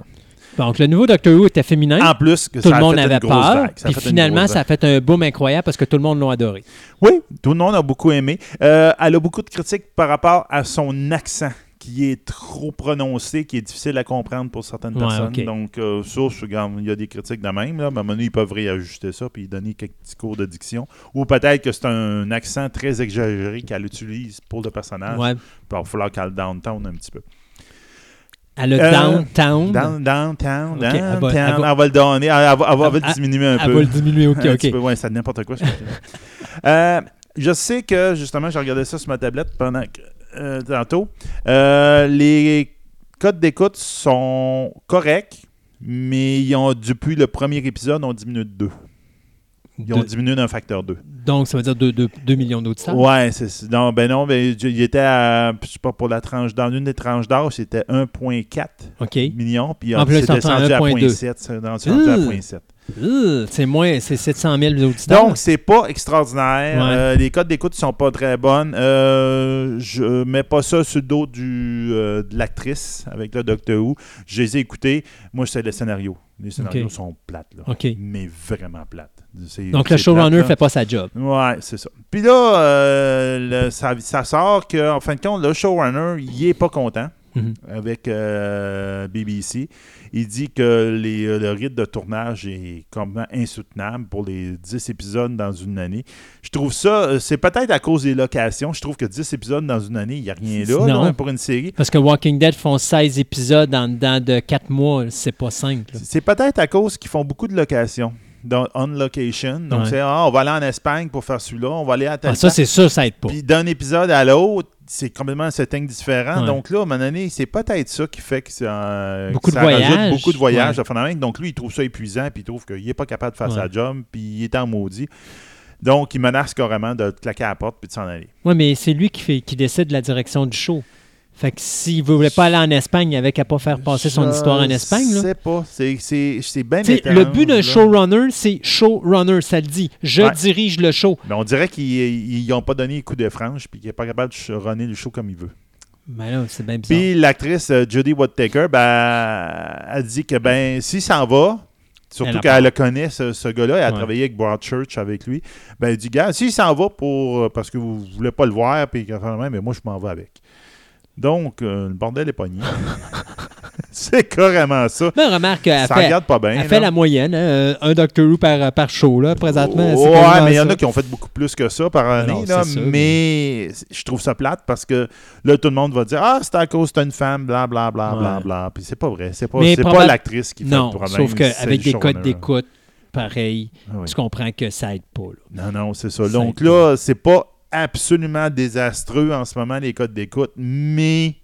Donc, le nouveau Doctor Who était féminin. En plus, que tout ça le a monde fait avait une grosse peur. vague. Ça a Puis une finalement, ça a fait un boom incroyable parce que tout le monde l'a adoré. Oui, tout le monde a beaucoup aimé. Euh, elle a beaucoup de critiques par rapport à son accent qui est trop prononcé, qui est difficile à comprendre pour certaines Ouais, personnes. Donc, euh, ça, il y a des critiques de même. Là. Mais à un moment donné, ils peuvent réajuster ça puis donner quelques petits cours de diction. Ou peut-être que c'est un accent très exagéré qu'elle utilise pour le personnage. Ouais. Puis il va falloir qu'elle downtown un petit peu. À le Euh, downtown? Down, downtown, Ok, elle va- downtown. elle Elle va- le donner. Elle, va, elle va- elle va Elle- le diminuer un elle peu. va le diminuer, ok, ok. peu, ouais, c'est n'importe quoi. je. Euh, je sais que, justement, j'ai regardé ça sur ma tablette pendant que, euh, tantôt. Euh, les codes d'écoute sont corrects, mais ils ont, depuis le premier épisode, ont diminué de 2. Ils ont De- diminué d'un facteur 2. Donc, ça veut dire 2 millions d'auditeurs? Ouais, c'est c'est- non, ben non, ben, il était à, je sais pas, pour la tranche d'âge, une des tranches d'âge, c'était 1.4 OK. millions, puis En plus, c'était c'est rendu descendu à à 1.2. 0.7. C'est rendu rendu à. 0.7. C'est moins, c'est 700 000 auditeurs. Donc, c'est pas extraordinaire. Ouais. Euh, les codes d'écoute sont pas très bonnes. Euh, je mets pas ça sur le dos du, euh, de l'actrice avec le Doctor Who. Je les ai écoutés. Moi, c'est le scénario. Les scénarios sont plates, là. OK. Mais vraiment plates. Donc, le showrunner fait pas sa job. Ouais, c'est ça. Puis là, le- ça, ça sort qu'en fin de compte, le showrunner, il est pas content Mhm. avec euh, BBC. Il dit que les, euh, le rythme de tournage est complètement insoutenable pour les 10 épisodes dans une année. Je trouve ça, euh, c'est peut-être à cause des locations. Je trouve que 10 épisodes dans une année, il n'y a rien là, Non. là, pour une série. Parce que Walking Dead font 16 épisodes en dedans de 4 mois. C'est pas simple. C'est peut-être à cause qu'ils font beaucoup de locations. Dans- On location. Donc, Ouais. c'est ah, on va aller en Espagne pour faire celui-là, on va aller à tel Ah, ça, temps. c'est sûr, ça aide pas. Puis d'un épisode à l'autre, c'est complètement un setting différent. Ouais. Donc là, à un moment donné, c'est peut-être ça qui fait que ça, Beaucoup que de ça rajoute beaucoup de voyages. Ouais. Donc lui, il trouve ça épuisant, puis il trouve qu'il n'est pas capable de faire sa job, puis il est en maudit. Donc, il menace carrément de claquer à la porte puis de s'en aller. Oui, mais c'est lui qui, fait, qui décide de la direction du show. Fait que s'il ne voulait pas aller en Espagne, il avait qu'à pas faire passer son histoire en Espagne. Je sais pas. C'est- bien le but d'un showrunner, c'est showrunner, ça le dit. Je Ouais. dirige le show. Mais on dirait qu'ils n'ont pas donné le coup de franche puis qu'il n'est pas capable de runner le show comme il veut. Mais là, c'est bien bizarre. Puis l'actrice euh, Judy Whittaker, ben, elle dit que ben s'il s'en va, surtout qu'elle le connaît, ce, ce gars-là, elle a Ouais. travaillé avec Broadchurch avec lui, ben elle dit, gars, s'il s'en va pour euh, parce que vous ne voulez pas le voir, puis mais moi je m'en vais avec. Donc, euh, le bordel est pogné. c'est carrément ça. Mais remarque, elle ça fait, regarde pas bien. elle là. fait la moyenne. hein, un Doctor Who par, par show, là, présentement. c'est Ouais, mais il y en a qui ont fait beaucoup plus que ça par année. non, là, c'est mais je trouve ça plate parce que là, tout le monde va dire Ah, c'est à cause t'as une femme, bla bla bla bla Ouais. bla. Puis c'est pas vrai. C'est pas, c'est pas l'actrice qui fait Non, le problème. sauf c'est qu'avec des codes d'écoute, pareil, Ah oui. tu comprends que ça aide pas. là. Non, non, c'est ça. Donc là, c'est pas absolument désastreux en ce moment, les codes d'écoute, mais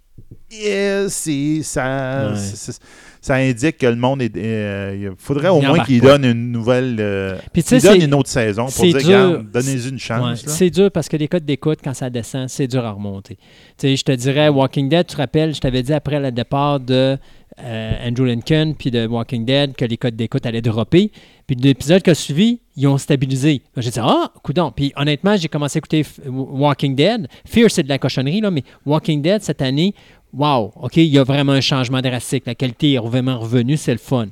c'est, ça, Ouais. ça indique que le monde est. euh, il faudrait Il au moins qu'il donne une nouvelle. euh, Puis tu sais, qu'il donne c'est- une autre saison pour c'est dire, dur. regarde, donnez-y une chance. c'est dur parce que les codes d'écoute, quand ça descend, c'est dur à remonter. Tu sais, je te dirais, Walking Dead, tu te rappelles, je t'avais dit après le départ de euh, Andrew Lincoln puis de Walking Dead que les codes d'écoute allaient dropper. Puis l'épisode qui a suivi, ils ont stabilisé. J'ai dit, ah, coudon. Puis honnêtement, j'ai commencé à écouter Walking Dead. Fear, c'est de la cochonnerie, là, mais Walking Dead, cette année, wow, OK, il y a vraiment un changement drastique. La qualité est vraiment revenue, c'est le fun.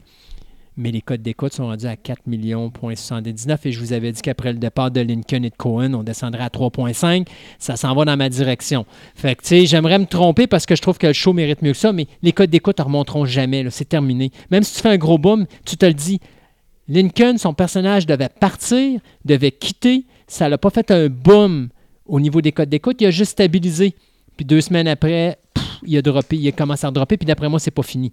Mais les codes d'écoute sont rendus à 4 millions,79 et je vous avais dit qu'après le départ de Lincoln et de Cohen, on descendrait à 3,5. Ça s'en va dans ma direction. Fait que, tu sais, j'aimerais me tromper parce que je trouve que le show mérite mieux que ça, mais les codes d'écoute ne remonteront jamais. C'est terminé. Même si tu fais un gros boom, tu te le dis. Lincoln, son personnage devait partir, devait quitter. Ça n'a pas fait un boom au niveau des codes d'écoute. Il a juste stabilisé. Puis deux semaines après, il a droppé, il a commencé à dropper. Puis d'après moi, c'est pas fini.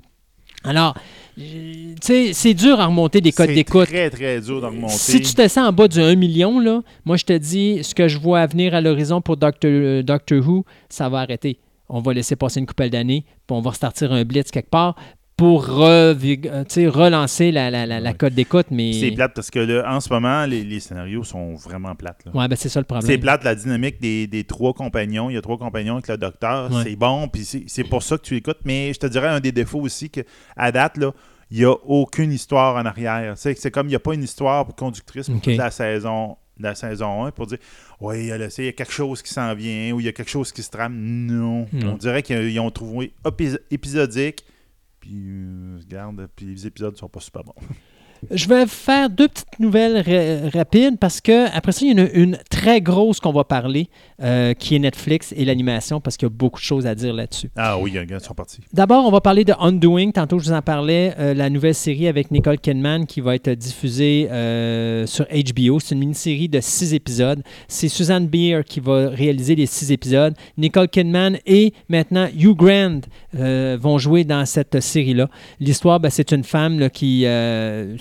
Alors, tu sais, c'est dur à remonter des codes C'est d'écoute. très, très dur de remonter. Si tu te sens en bas du 1 million, là, moi, je te dis, ce que je vois à venir à l'horizon pour Doctor, euh, Doctor Who, ça va arrêter. On va laisser passer une couple d'années, puis on va restartir un blitz quelque part pour euh, relancer la, la, la, la code d'écoute. Mais... C'est plate parce que là, en ce moment, les, les scénarios sont vraiment plates. Ouais, ben c'est ça le problème. C'est plate la dynamique des, des trois compagnons. Il y a trois compagnons avec le docteur. Ouais. C'est bon, puis c'est pour ça que tu écoutes. Mais je te dirais un des défauts aussi que à date, là, il n'y a aucune histoire en arrière. C'est comme il n'y a pas une histoire conductrice pour toute la saison, la saison 1 pour dire Oui, il y a le- il y a quelque chose qui s'en vient ou il y a quelque chose qui se trame. Non. On dirait qu'ils ont trouvé épis- épisodique. Puis, euh, regarde, puis les épisodes sont pas super bons. Je vais faire deux petites nouvelles ra- rapides parce que après ça, il y en a une très grosse qu'on va parler, euh, qui est Netflix et l'animation, parce qu'il y a beaucoup de choses à dire là-dessus. Ah oui, ils sont partis. D'abord, on va parler de Undoing. Tantôt, je vous en parlais, euh, la nouvelle série avec Nicole Kidman qui va être diffusée euh, sur HBO. C'est une mini-série de six épisodes. C'est Suzanne Beer qui va réaliser les six épisodes. Nicole Kidman et maintenant Hugh Grant vont jouer dans cette série-là. L'histoire, ben, c'est une femme là, qui...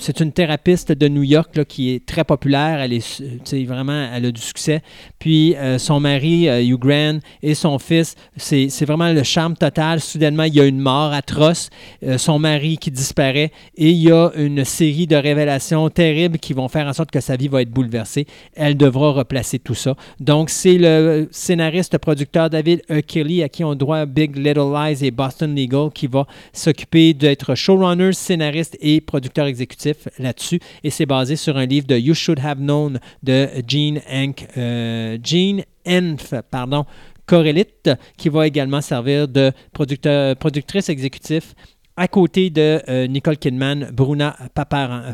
euh, c'est une thérapeute de New York là, qui est très populaire. Elle est, sais, vraiment, elle a du succès. Puis euh, son mari, euh, Hugh Grant, et son fils, c'est vraiment le charme total. Soudainement, il y a une mort atroce, euh, son mari qui disparaît, et il y a une série de révélations terribles qui vont faire en sorte que sa vie va être bouleversée. Elle devra replacer tout ça. Donc, c'est le scénariste, producteur David E. Kelly, à qui on doit Big Little Lies et Boston Legal, qui va s'occuper d'être showrunner, scénariste et producteur exécutif là-dessus. Et c'est basé sur un livre de You Should Have Known de Gene Hank, euh, Enf, pardon, qui va également servir de producteur, productrice exécutif à côté de euh, Nicole Kidman, Bruna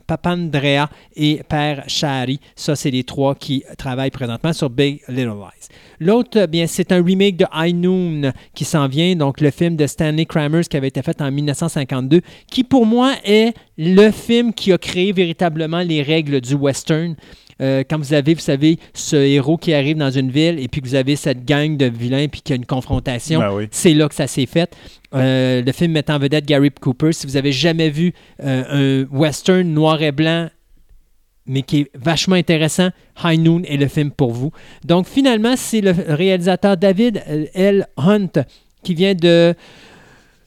Papandrea et Père Shari. Ça, c'est les trois qui travaillent présentement sur Big Little Lies. L'autre, euh, bien, c'est un remake de High Noon qui s'en vient, donc le film de Stanley Kramers qui avait été fait en 1952, qui pour moi est le film qui a créé véritablement les règles du western. Euh, quand vous avez, vous savez, ce héros qui arrive dans une ville et puis que vous avez cette gang de vilains puis qu'il y a une confrontation, Ben oui. c'est là que ça s'est fait. Euh, le film met en vedette Gary Cooper. Si vous avez jamais vu euh, un western noir et blanc, mais qui est vachement intéressant, High Noon est le film pour vous. Donc finalement, c'est le réalisateur David euh, L. Hunt qui vient de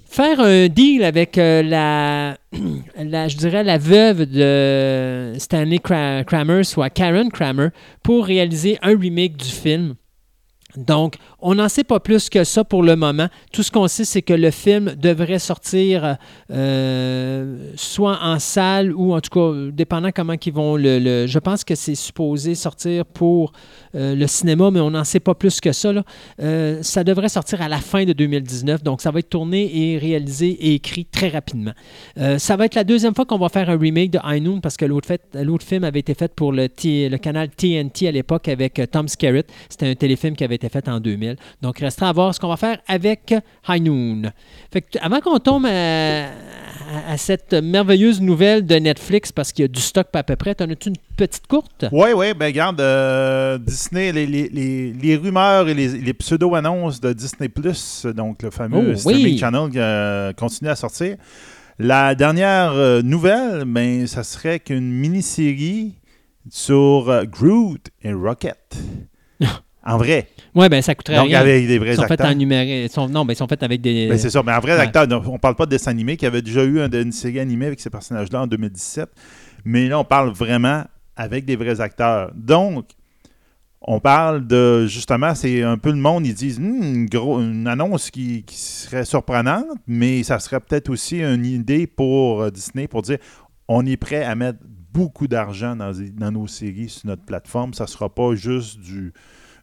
faire un deal avec euh, la la- je dirais, la veuve de Stanley Kra- Kramer, soit Karen Kramer, pour réaliser un remake du film. Donc, on n'en sait pas plus que ça pour le moment. Tout ce qu'on sait, c'est que le film devrait sortir euh, soit en salle ou en tout cas, dépendant comment ils vont le... je pense que c'est supposé sortir pour euh, le cinéma, mais on n'en sait pas plus que ça. Euh, ça devrait sortir à la fin de 2019, donc ça va être tourné et réalisé et écrit très rapidement. Ça va être la deuxième fois qu'on va faire un remake de High Noon parce que l'autre film avait été fait pour le, canal TNT à l'époque avec Tom Skerritt. C'était un téléfilm qui avait été fait en 2000. Donc, il restera à voir ce qu'on va faire avec High Noon. Fait que, avant qu'on tombe à, cette merveilleuse nouvelle de Netflix, parce qu'il y a du stock à peu près, t'en as-tu une petite courte? Oui, oui, ben regarde, euh, Disney, les, les- les- les rumeurs et les, pseudo-annonces de Disney Plus, donc le fameux Oh, streaming oui. channel qui euh, continue à sortir. La dernière euh, nouvelle, ben, ça serait qu'une mini-série sur Groot et Rocket. en vrai. Oui, ben ça coûterait Donc rien. avec des Ils vrais sont faits acteurs. en ils sont- Non, ben ils sont faits avec des. Ben, c'est ça, mais en vrai Ouais. acteur, on parle pas de dessin animé, qui avait déjà eu un- une série animée avec ces personnages-là en 2017. Mais là, on parle vraiment avec des vrais acteurs. Donc, on parle de, justement, c'est un peu le monde, ils disent, Hmm, une, gros, une annonce qui, qui serait surprenante, mais ça serait peut-être aussi une idée pour euh, Disney pour dire, on est prêt à mettre beaucoup d'argent dans, dans nos séries sur notre plateforme. Ça sera pas juste du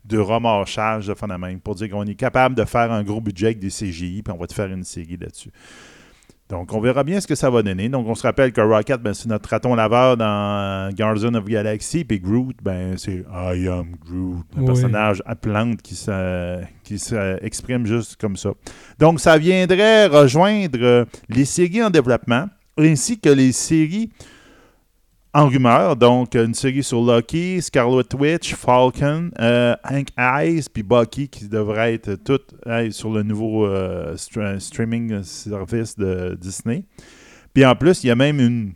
de remorchage de phénomène pour dire qu'on est capable de faire un gros budget avec des CGI, puis on va te faire une série là-dessus. Donc, on verra bien ce que ça va donner. Donc, on se rappelle que Rocket, ben, c'est notre raton laveur dans Guardian of Galaxy, puis Groot, ben, c'est I am Groot, un Oui. personnage à plante qui se, qui se exprime juste comme ça. Donc, ça viendrait rejoindre les séries en développement, ainsi que les séries en rumeur. Donc, une série sur Loki, Scarlet Witch, Falcon, euh, Hank Eyes, puis Bucky qui devraient être toutes euh, sur le nouveau euh, streaming service de Disney. Puis en plus, il y a même une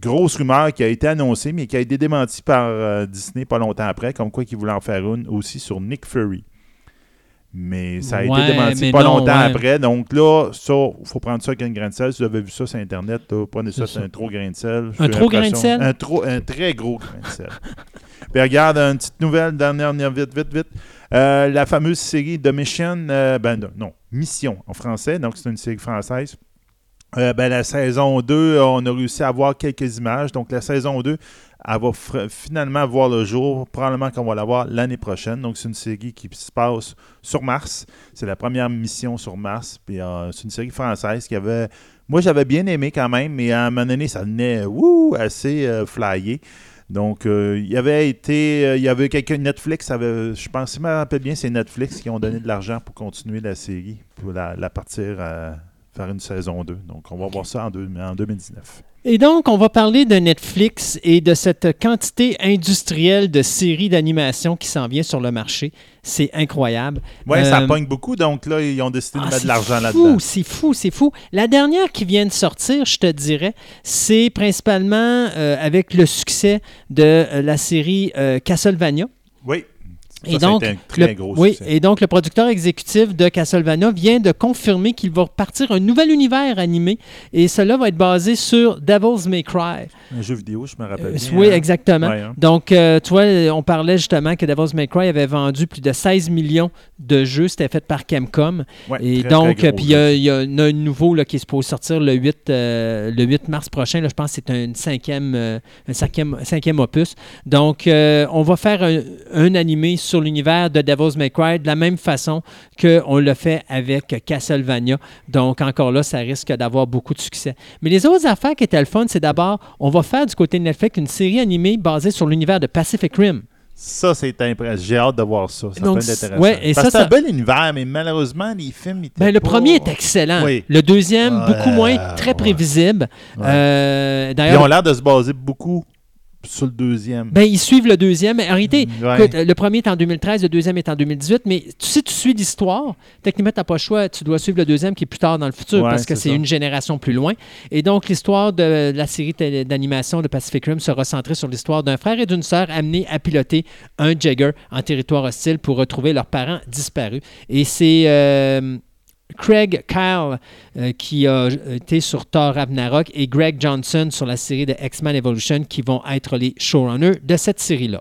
grosse rumeur qui a été annoncée, mais qui a été démentie par euh, Disney pas longtemps après, comme quoi qu'ils voulaient en faire une aussi sur Nick Fury. Mais ça a Ouais, été démenti pas non, longtemps ouais. après. Donc là, ça, il faut prendre ça avec un grain de sel. Si vous avez vu ça sur Internet, là, prenez ça, C'est un trop grain de sel. Un trop grain de sel? Un, trop, un très gros grain de sel. Puis regarde, une petite nouvelle, dernière, dernière, vite, vite, vite. Euh, la fameuse série The Mission, euh, ben non, Mission en français, donc c'est une série française. Euh, ben, la saison 2, on a réussi à voir quelques images. Donc la saison 2, elle va finalement voir le jour. Probablement qu'on va la voir l'année prochaine. Donc c'est une série qui se passe sur Mars. C'est la première mission sur Mars. Puis euh, c'est une série française qui avait... Moi, j'avais bien aimé quand même, mais à un moment donné, ça venait wouh, assez euh, flyé. Donc, euh, il y avait été, euh, il y avait quelqu'un, Netflix avait, je pense, si je me rappelle bien, c'est Netflix qui ont donné de l'argent pour continuer la série, pour la, partir faire une saison 2. Donc, on va voir ça en, deux- en 2019. Et donc, on va parler de Netflix et de cette quantité industrielle de séries d'animation qui s'en vient sur le marché. C'est incroyable. Ouais, ça Euh, pogne beaucoup, donc là, ils ont décidé de Ah, mettre de l'argent là-dedans. C'est fou, c'est fou. La dernière qui vient de sortir, je te dirais, c'est principalement euh, avec le succès de euh, la série euh, Castlevania. Oui. Ça, Et ça a donc, été un très le, gros oui, et donc le producteur exécutif de Castlevania vient de confirmer qu'il va repartir un nouvel univers animé et cela va être basé sur Devil's May Cry. Un jeu vidéo, je me rappelle Euh, bien. oui, hein. exactement. Ouais, hein. Donc, euh, tu vois, on parlait justement que Devil's May Cry avait vendu plus de 16 millions de jeux. C'était fait par Capcom. Ouais, Et très, donc, euh, puis il y, a- jeu. il y a un nouveau là, qui est supposé sortir le 8, euh, le 8 mars prochain. Là, je pense que c'est un cinquième, euh, un cinquième, cinquième opus. Donc, euh, on va faire un, un animé sur l'univers de Devil's May Cry de la même façon qu'on l'a fait avec Castlevania. Donc, encore là, ça risque d'avoir beaucoup de succès. Mais les autres affaires qui étaient le fun, c'est d'abord, on va faire du côté de Netflix une série animée basée sur l'univers de Pacific Rim. Ça, c'est impressionnant. J'ai hâte de voir ça. Ça Donc, peut être intéressant. ouais, et Parce ça, c'est un bel univers, mais malheureusement, les films étaient Ben, le pas- premier est excellent. Oui. Le deuxième, beaucoup moins, très ouais. prévisible. Ouais. Euh, Ils ont l'air de se baser beaucoup sur le deuxième. ben, ils suivent le deuxième. En réalité, Ouais. écoute, le premier est en 2013, le deuxième est en 2018. Mais si tu suis l'histoire, techniquement, tu n'as pas le choix. Tu dois suivre le deuxième qui est plus tard dans le futur Ouais, parce que c'est une génération plus loin. Et donc, l'histoire de la série d'animation de Pacific Rim sera centrée sur l'histoire d'un frère et d'une sœur amenés à piloter un Jagger en territoire hostile pour retrouver leurs parents disparus. Et c'est. euh, Craig Kyle, euh, qui a été sur Thor Ragnarok, et Greg Johnson sur la série de X-Men Evolution, qui vont être les showrunners de cette série-là.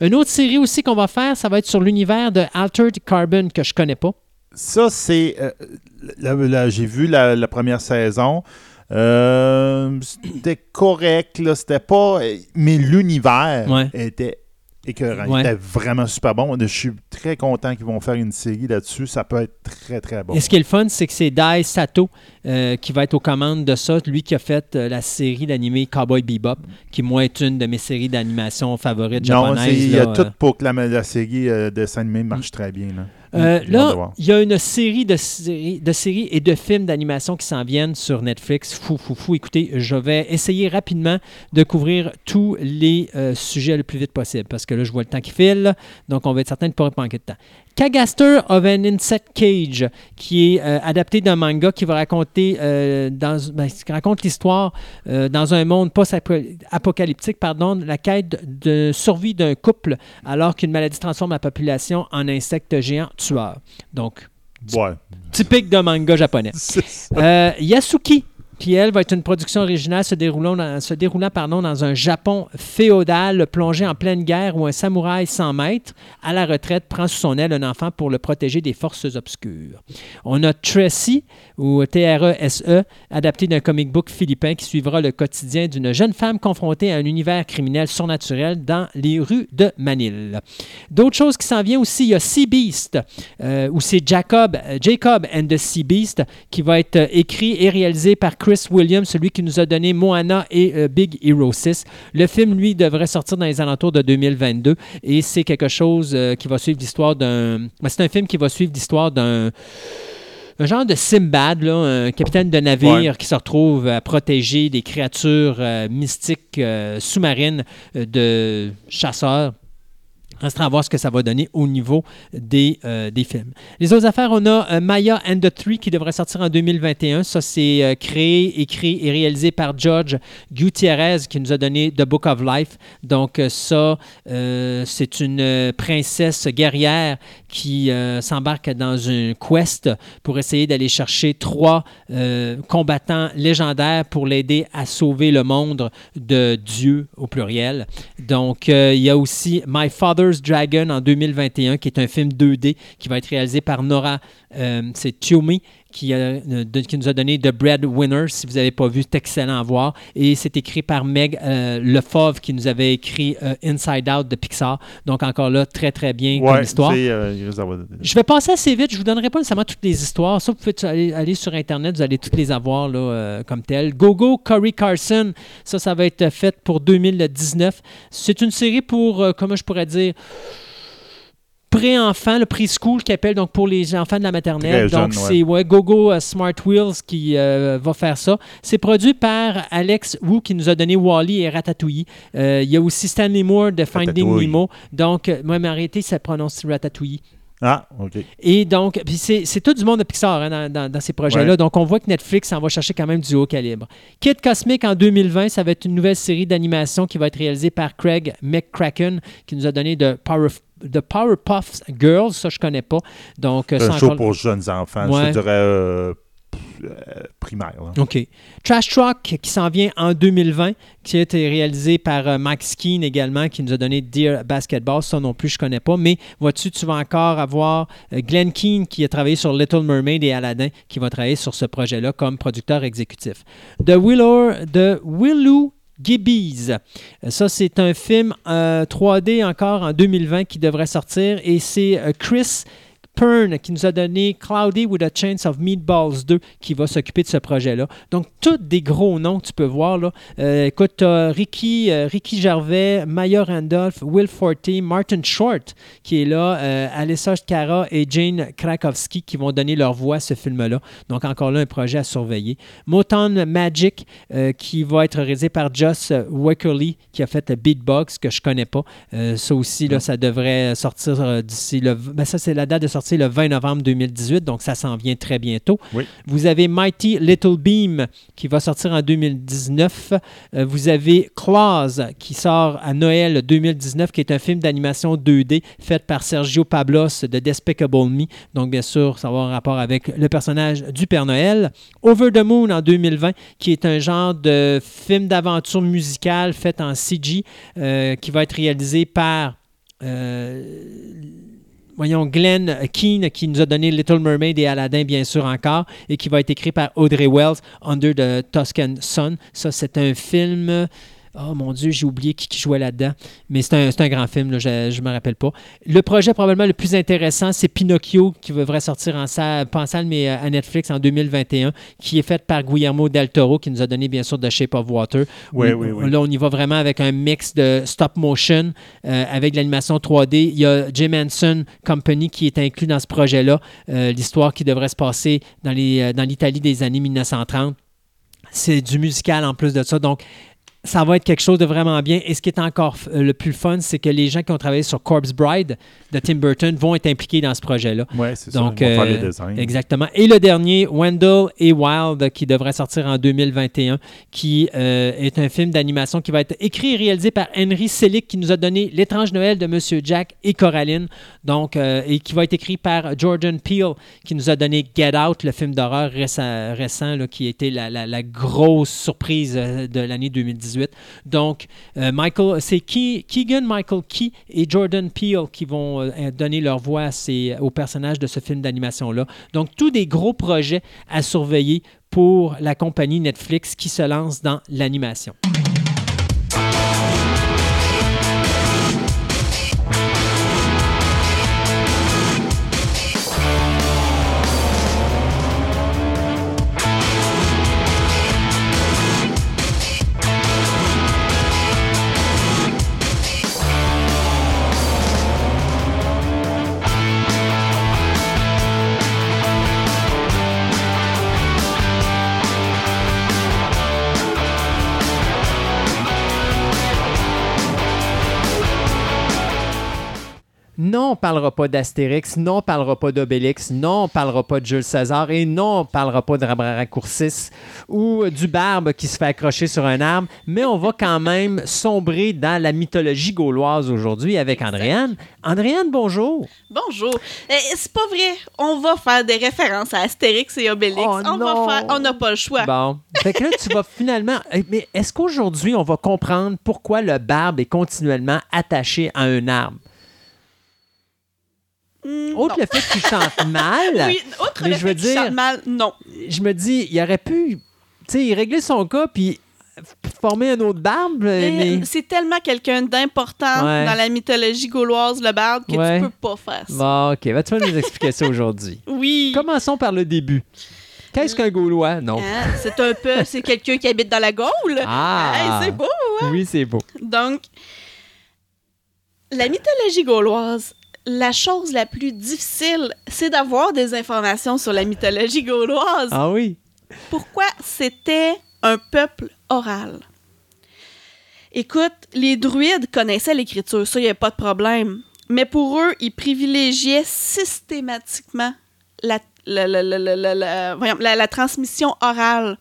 Une autre série aussi qu'on va faire, ça va être sur l'univers de Altered Carbon, que je connais pas. Ça, c'est. euh, là, J'ai vu la, la première saison. Euh, c'était correct, là. C'était pas. Mais l'univers Ouais. était écœurant. Ouais. Il était vraiment super bon. Je suis très content qu'ils vont faire une série là-dessus. Ça peut être très, très bon. Et ce qui est le fun, c'est que c'est Dai Sato euh, qui va être aux commandes de ça. Lui qui a fait euh, la série d'animé Cowboy Bebop, qui, moi, est une de mes séries d'animation favorites Non, japonaises. c'est- il y a tout euh. pour que la, la série de dessin animé marche très bien. Là. Euh, là, il y a une série de, séries, de séries et de films d'animation qui s'en viennent sur Netflix. Fou, fou, fou. Écoutez, je vais essayer rapidement de couvrir tous les euh, sujets le plus vite possible parce que là, je vois le temps qui file. Donc, on va être certain de ne pas manquer de temps. Kagaster of an Insect Cage, qui est euh, adapté d'un manga qui va raconter, euh, dans, ben, qui raconte l'histoire euh, dans un monde post-apocalyptique, pardon, la quête de survie d'un couple alors qu'une maladie transforme la population en insectes géants tueurs. Donc, Ouais. typique d'un manga japonais. Yasuki, qui va être une production originale se déroulant, dans, se déroulant pardon, dans un Japon féodal plongé en pleine guerre où un samouraï 100 mètres à la retraite prend sous son aile un enfant pour le protéger des forces obscures. On a Tracy, ou T-R-E-S-E, E, adapté d'un comic book philippin qui suivra le quotidien d'une jeune femme confrontée à un univers criminel surnaturel dans les rues de Manille. D'autres choses qui s'en viennent aussi, il y a Sea Beast, euh, où c'est Jacob, Jacob and the Sea Beast, qui va être euh, écrit et réalisé par Chris Williams, celui qui nous a donné Moana et euh, Big Hero 6. Le film, lui, devrait sortir dans les alentours de 2022 et c'est quelque chose euh, qui va suivre l'histoire d'un... ben, c'est un film qui va suivre l'histoire d'un un genre de Simbad, là, un capitaine de navire Ouais. qui se retrouve à protéger des créatures euh, mystiques euh, sous-marines euh, de chasseurs. Restera à voir ce que ça va donner au niveau des, euh, des films. Les autres affaires, on a euh, Maya and the Three qui devrait sortir en 2021. Ça, c'est euh, créé, écrit et réalisé par George Gutierrez qui nous a donné The Book of Life. Donc, ça, c'est une princesse guerrière qui s'embarque dans une quest pour essayer d'aller chercher trois combattants légendaires pour l'aider à sauver le monde de Dieu au pluriel. Donc, il y a aussi My Dragon en 2021, qui est un film 2D qui va être réalisé par Nora, euh, c'est Tumi, qui, a- euh, de- qui nous a donné The Breadwinner. Si vous n'avez pas vu, c'est excellent à voir. Et c'est écrit par Meg euh, Lefauve, qui nous avait écrit euh, Inside Out de Pixar. Donc, encore là, très, très bien comme Ouais, histoire. c'est, euh, Je vais passer assez vite. Je vous donnerai pas nécessairement toutes les histoires. Ça, vous pouvez aller, aller sur Internet, vous allez toutes les avoir là, comme telles. Gogo Corey Carson, ça, ça va être fait pour 2019. C'est une série pour, comment je pourrais dire, pré-enfant, le preschool qui appelle donc pour les enfants de la maternelle. Très donc ouais. c'est ouais, Gogo euh, Smart Wheels qui euh, va faire ça. C'est produit par Alex Wu qui nous a donné Wally et Ratatouille. Euh, Il y a aussi Stanley Moore de Finding. Nemo. Donc, moi, mais arrêtez, ça prononce Ratatouille. Ah, OK. Et donc, puis c'est c'est tout du monde de Pixar hein, dans, dans- dans ces projets-là. Ouais. Donc, on voit que Netflix en va chercher quand même du haut calibre. Kid Cosmic en 2020, ça va être une nouvelle série d'animation qui va être réalisée par Craig McCracken, qui nous a donné de Power, de Powerpuff Girls. Ça, je connais pas. Donc, euh, Un show encore- pour jeunes enfants, Ouais. je dirais euh, euh, primaire. là. OK. Trash Truck qui s'en vient en 2020, qui a été réalisé par Mike Skeen également, qui nous a donné Dear Basketball. Ça non plus, je connais pas. Mais vois-tu, tu vas encore avoir Glenn Keane qui a travaillé sur Little Mermaid et Aladdin, qui va travailler sur ce projet-là comme producteur exécutif. The Willow, de Willow Gibbies. Euh, Ça, c'est un film euh, 3D encore en 2020 qui devrait sortir et c'est euh, Chris Pern qui nous a donné Cloudy with a Chance of Meatballs 2 qui va s'occuper de ce projet-là. Donc, tous des gros noms que tu peux voir. Là. Euh, écoute, t'as Ricky, euh, Ricky Gervais, Maya Randolph, Will Forte, Martin Short qui est là, euh, Alyssa Cara et Jane Krakowski qui vont donner leur voix à ce film-là. Donc, encore là, un projet à surveiller. Motown Magic euh, qui va être réalisé par Joss Wickerly qui a fait Beatbox que je connais pas. Euh, ça aussi, là, ça devrait sortir d'ici le. Ben, ça, c'est la date de sortie le 20 novembre 2018, donc ça s'en vient très bientôt. Oui. Vous avez Mighty Little Beam qui va sortir en 2019. Euh, vous avez Claus qui sort à Noël 2019, qui est un film d'animation 2D fait par Sergio Pablos de Despicable Me. Donc, bien sûr, ça va avoir un rapport avec le personnage du Père Noël. Over the Moon en 2020, qui est un genre de film d'aventure musicale fait en CG, euh, qui va être réalisé par. euh, voyons, Glenn Keane, qui nous a donné Little Mermaid et Aladdin, bien sûr, encore, et qui va être écrit par Audrey Wells, Under the Tuscan Sun. Ça, c'est un film. Oh mon Dieu, j'ai oublié qui, qui jouait là-dedans. Mais c'est un, un grand film, là, je ne me rappelle pas. Le projet probablement le plus intéressant, c'est Pinocchio, qui devrait sortir en salle, pas en salle, mais euh, à Netflix en 2021, qui est fait par Guillermo del Toro, qui nous a donné bien sûr The Shape of Water. Oui, oui, oui. Là, on y va vraiment avec un mix de stop motion, euh, avec l'animation 3D. Il y a Jim Henson Company qui est inclus dans ce projet-là. Euh, L'histoire qui devrait se passer dans euh, dans l'Italie des années 1930. C'est du musical en plus de ça. Donc, ça va être quelque chose de vraiment bien. Et ce qui est encore euh, le plus fun, c'est que les gens qui ont travaillé sur Corpse Bride de Tim Burton vont être impliqués dans ce projet-là. Oui, c'est ça. Donc, Ils vont faire euh, les designs. Exactement. Et le dernier, Wendell et Wild, qui devrait sortir en 2021, qui euh, est un film d'animation qui va être écrit et réalisé par Henry Selick, qui nous a donné L'étrange Noël de Monsieur Jack et Coraline, donc, euh, et qui va être écrit par Jordan Peele, qui nous a donné Get Out, le film d'horreur récent, récent, là, qui était la, la- la grosse surprise de l'année 2018. Donc, euh, Michael, c'est Ke- Keegan Michael Key et Jordan Peele qui vont euh, donner leur voix à ces- aux personnages de ce film d'animation-là. Donc, tous des gros projets à surveiller pour la compagnie Netflix qui se lance dans l'animation. On parlera pas d'Astérix, non, on parlera pas d'Obélix, non, on parlera pas de Jules César et non, on parlera pas de Rabracourcis ou du Barbe qui se fait accrocher sur un arbre, mais on va quand même sombrer dans la mythologie gauloise aujourd'hui avec Andréane. Andréane, bonjour. Bonjour. Eh, c'est pas vrai. On va faire des références à Astérix et Obélix. Oh on non. va faire. On n'a pas le choix. Bon. Fait que là, tu vas finalement. Eh, Mais est-ce qu'aujourd'hui, on va comprendre pourquoi le barbe est continuellement attaché à un arbre? Hmm, Autre non. le fait qu'il chante mal. Oui, outre mais le je fait qu'il chante mal, non. je me dis, il aurait pu, tu sais, régler son cas puis former un autre barbe, Mais. C'est tellement quelqu'un d'important Ouais. dans la mythologie gauloise, le barde, que Ouais. tu peux pas faire ça. Bon, OK, va tu vas nous expliquer ça aujourd'hui. Oui. Commençons par le début. Qu'est-ce qu'un Gaulois? Non. Hein, c'est un peu, c'est quelqu'un qui habite dans la Gaule. Ah! Hey, c'est beau. Oui, c'est beau. Donc, la mythologie gauloise, la chose la plus difficile, c'est d'avoir des informations sur la mythologie gauloise. Ah oui? Pourquoi c'était un peuple oral? Écoute, les druides connaissaient l'écriture, ça, il n'y a pas de problème. Mais pour eux, ils privilégiaient systématiquement la, la- la- la- transmission orale.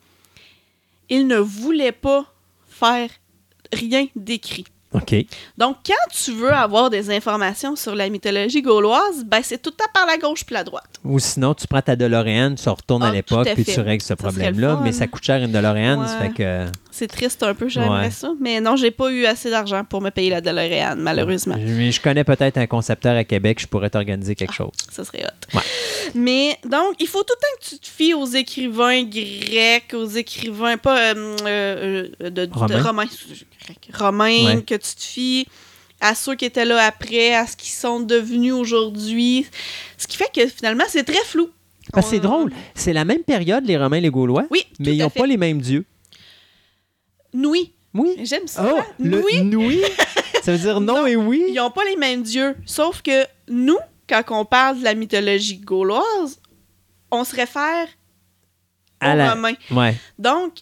Ils ne voulaient pas faire rien d'écrit. OK. Donc, quand tu veux avoir des informations sur la mythologie gauloise, ben c'est tout le temps par la gauche puis la droite. Ou sinon, tu prends ta DeLorean, tu retournes à Ah, l'époque, puis tu règles ce Ça problème-là. Mais ça coûte cher une DeLorean, ça Ouais. fait que... C'est triste un peu, j'aimerais Ouais. ça. Mais non, j'ai pas eu assez d'argent pour me payer la DeLorean, malheureusement. Mais je connais peut-être un concepteur à Québec, je pourrais t'organiser quelque chose. Ça serait hot. Ouais. Mais donc, il faut tout le temps que tu te fies aux écrivains grecs, aux écrivains, pas euh, euh, de, de Romains. romains, grec, romains, Ouais. que tu te fies à ceux qui étaient là après, à ce qu'ils sont devenus aujourd'hui. Ce qui fait que finalement, c'est très flou. Parce que c'est drôle, c'est la même période, les Romains et les Gaulois, Oui, mais ils n'ont pas les mêmes dieux. Nouilles. Oui. J'aime ça. Oh, le ça veut dire non, Non, et oui. Ils n'ont pas les mêmes dieux. Sauf que nous, quand on parle de la mythologie gauloise, on se réfère aux À la- Romains. Ouais. Donc,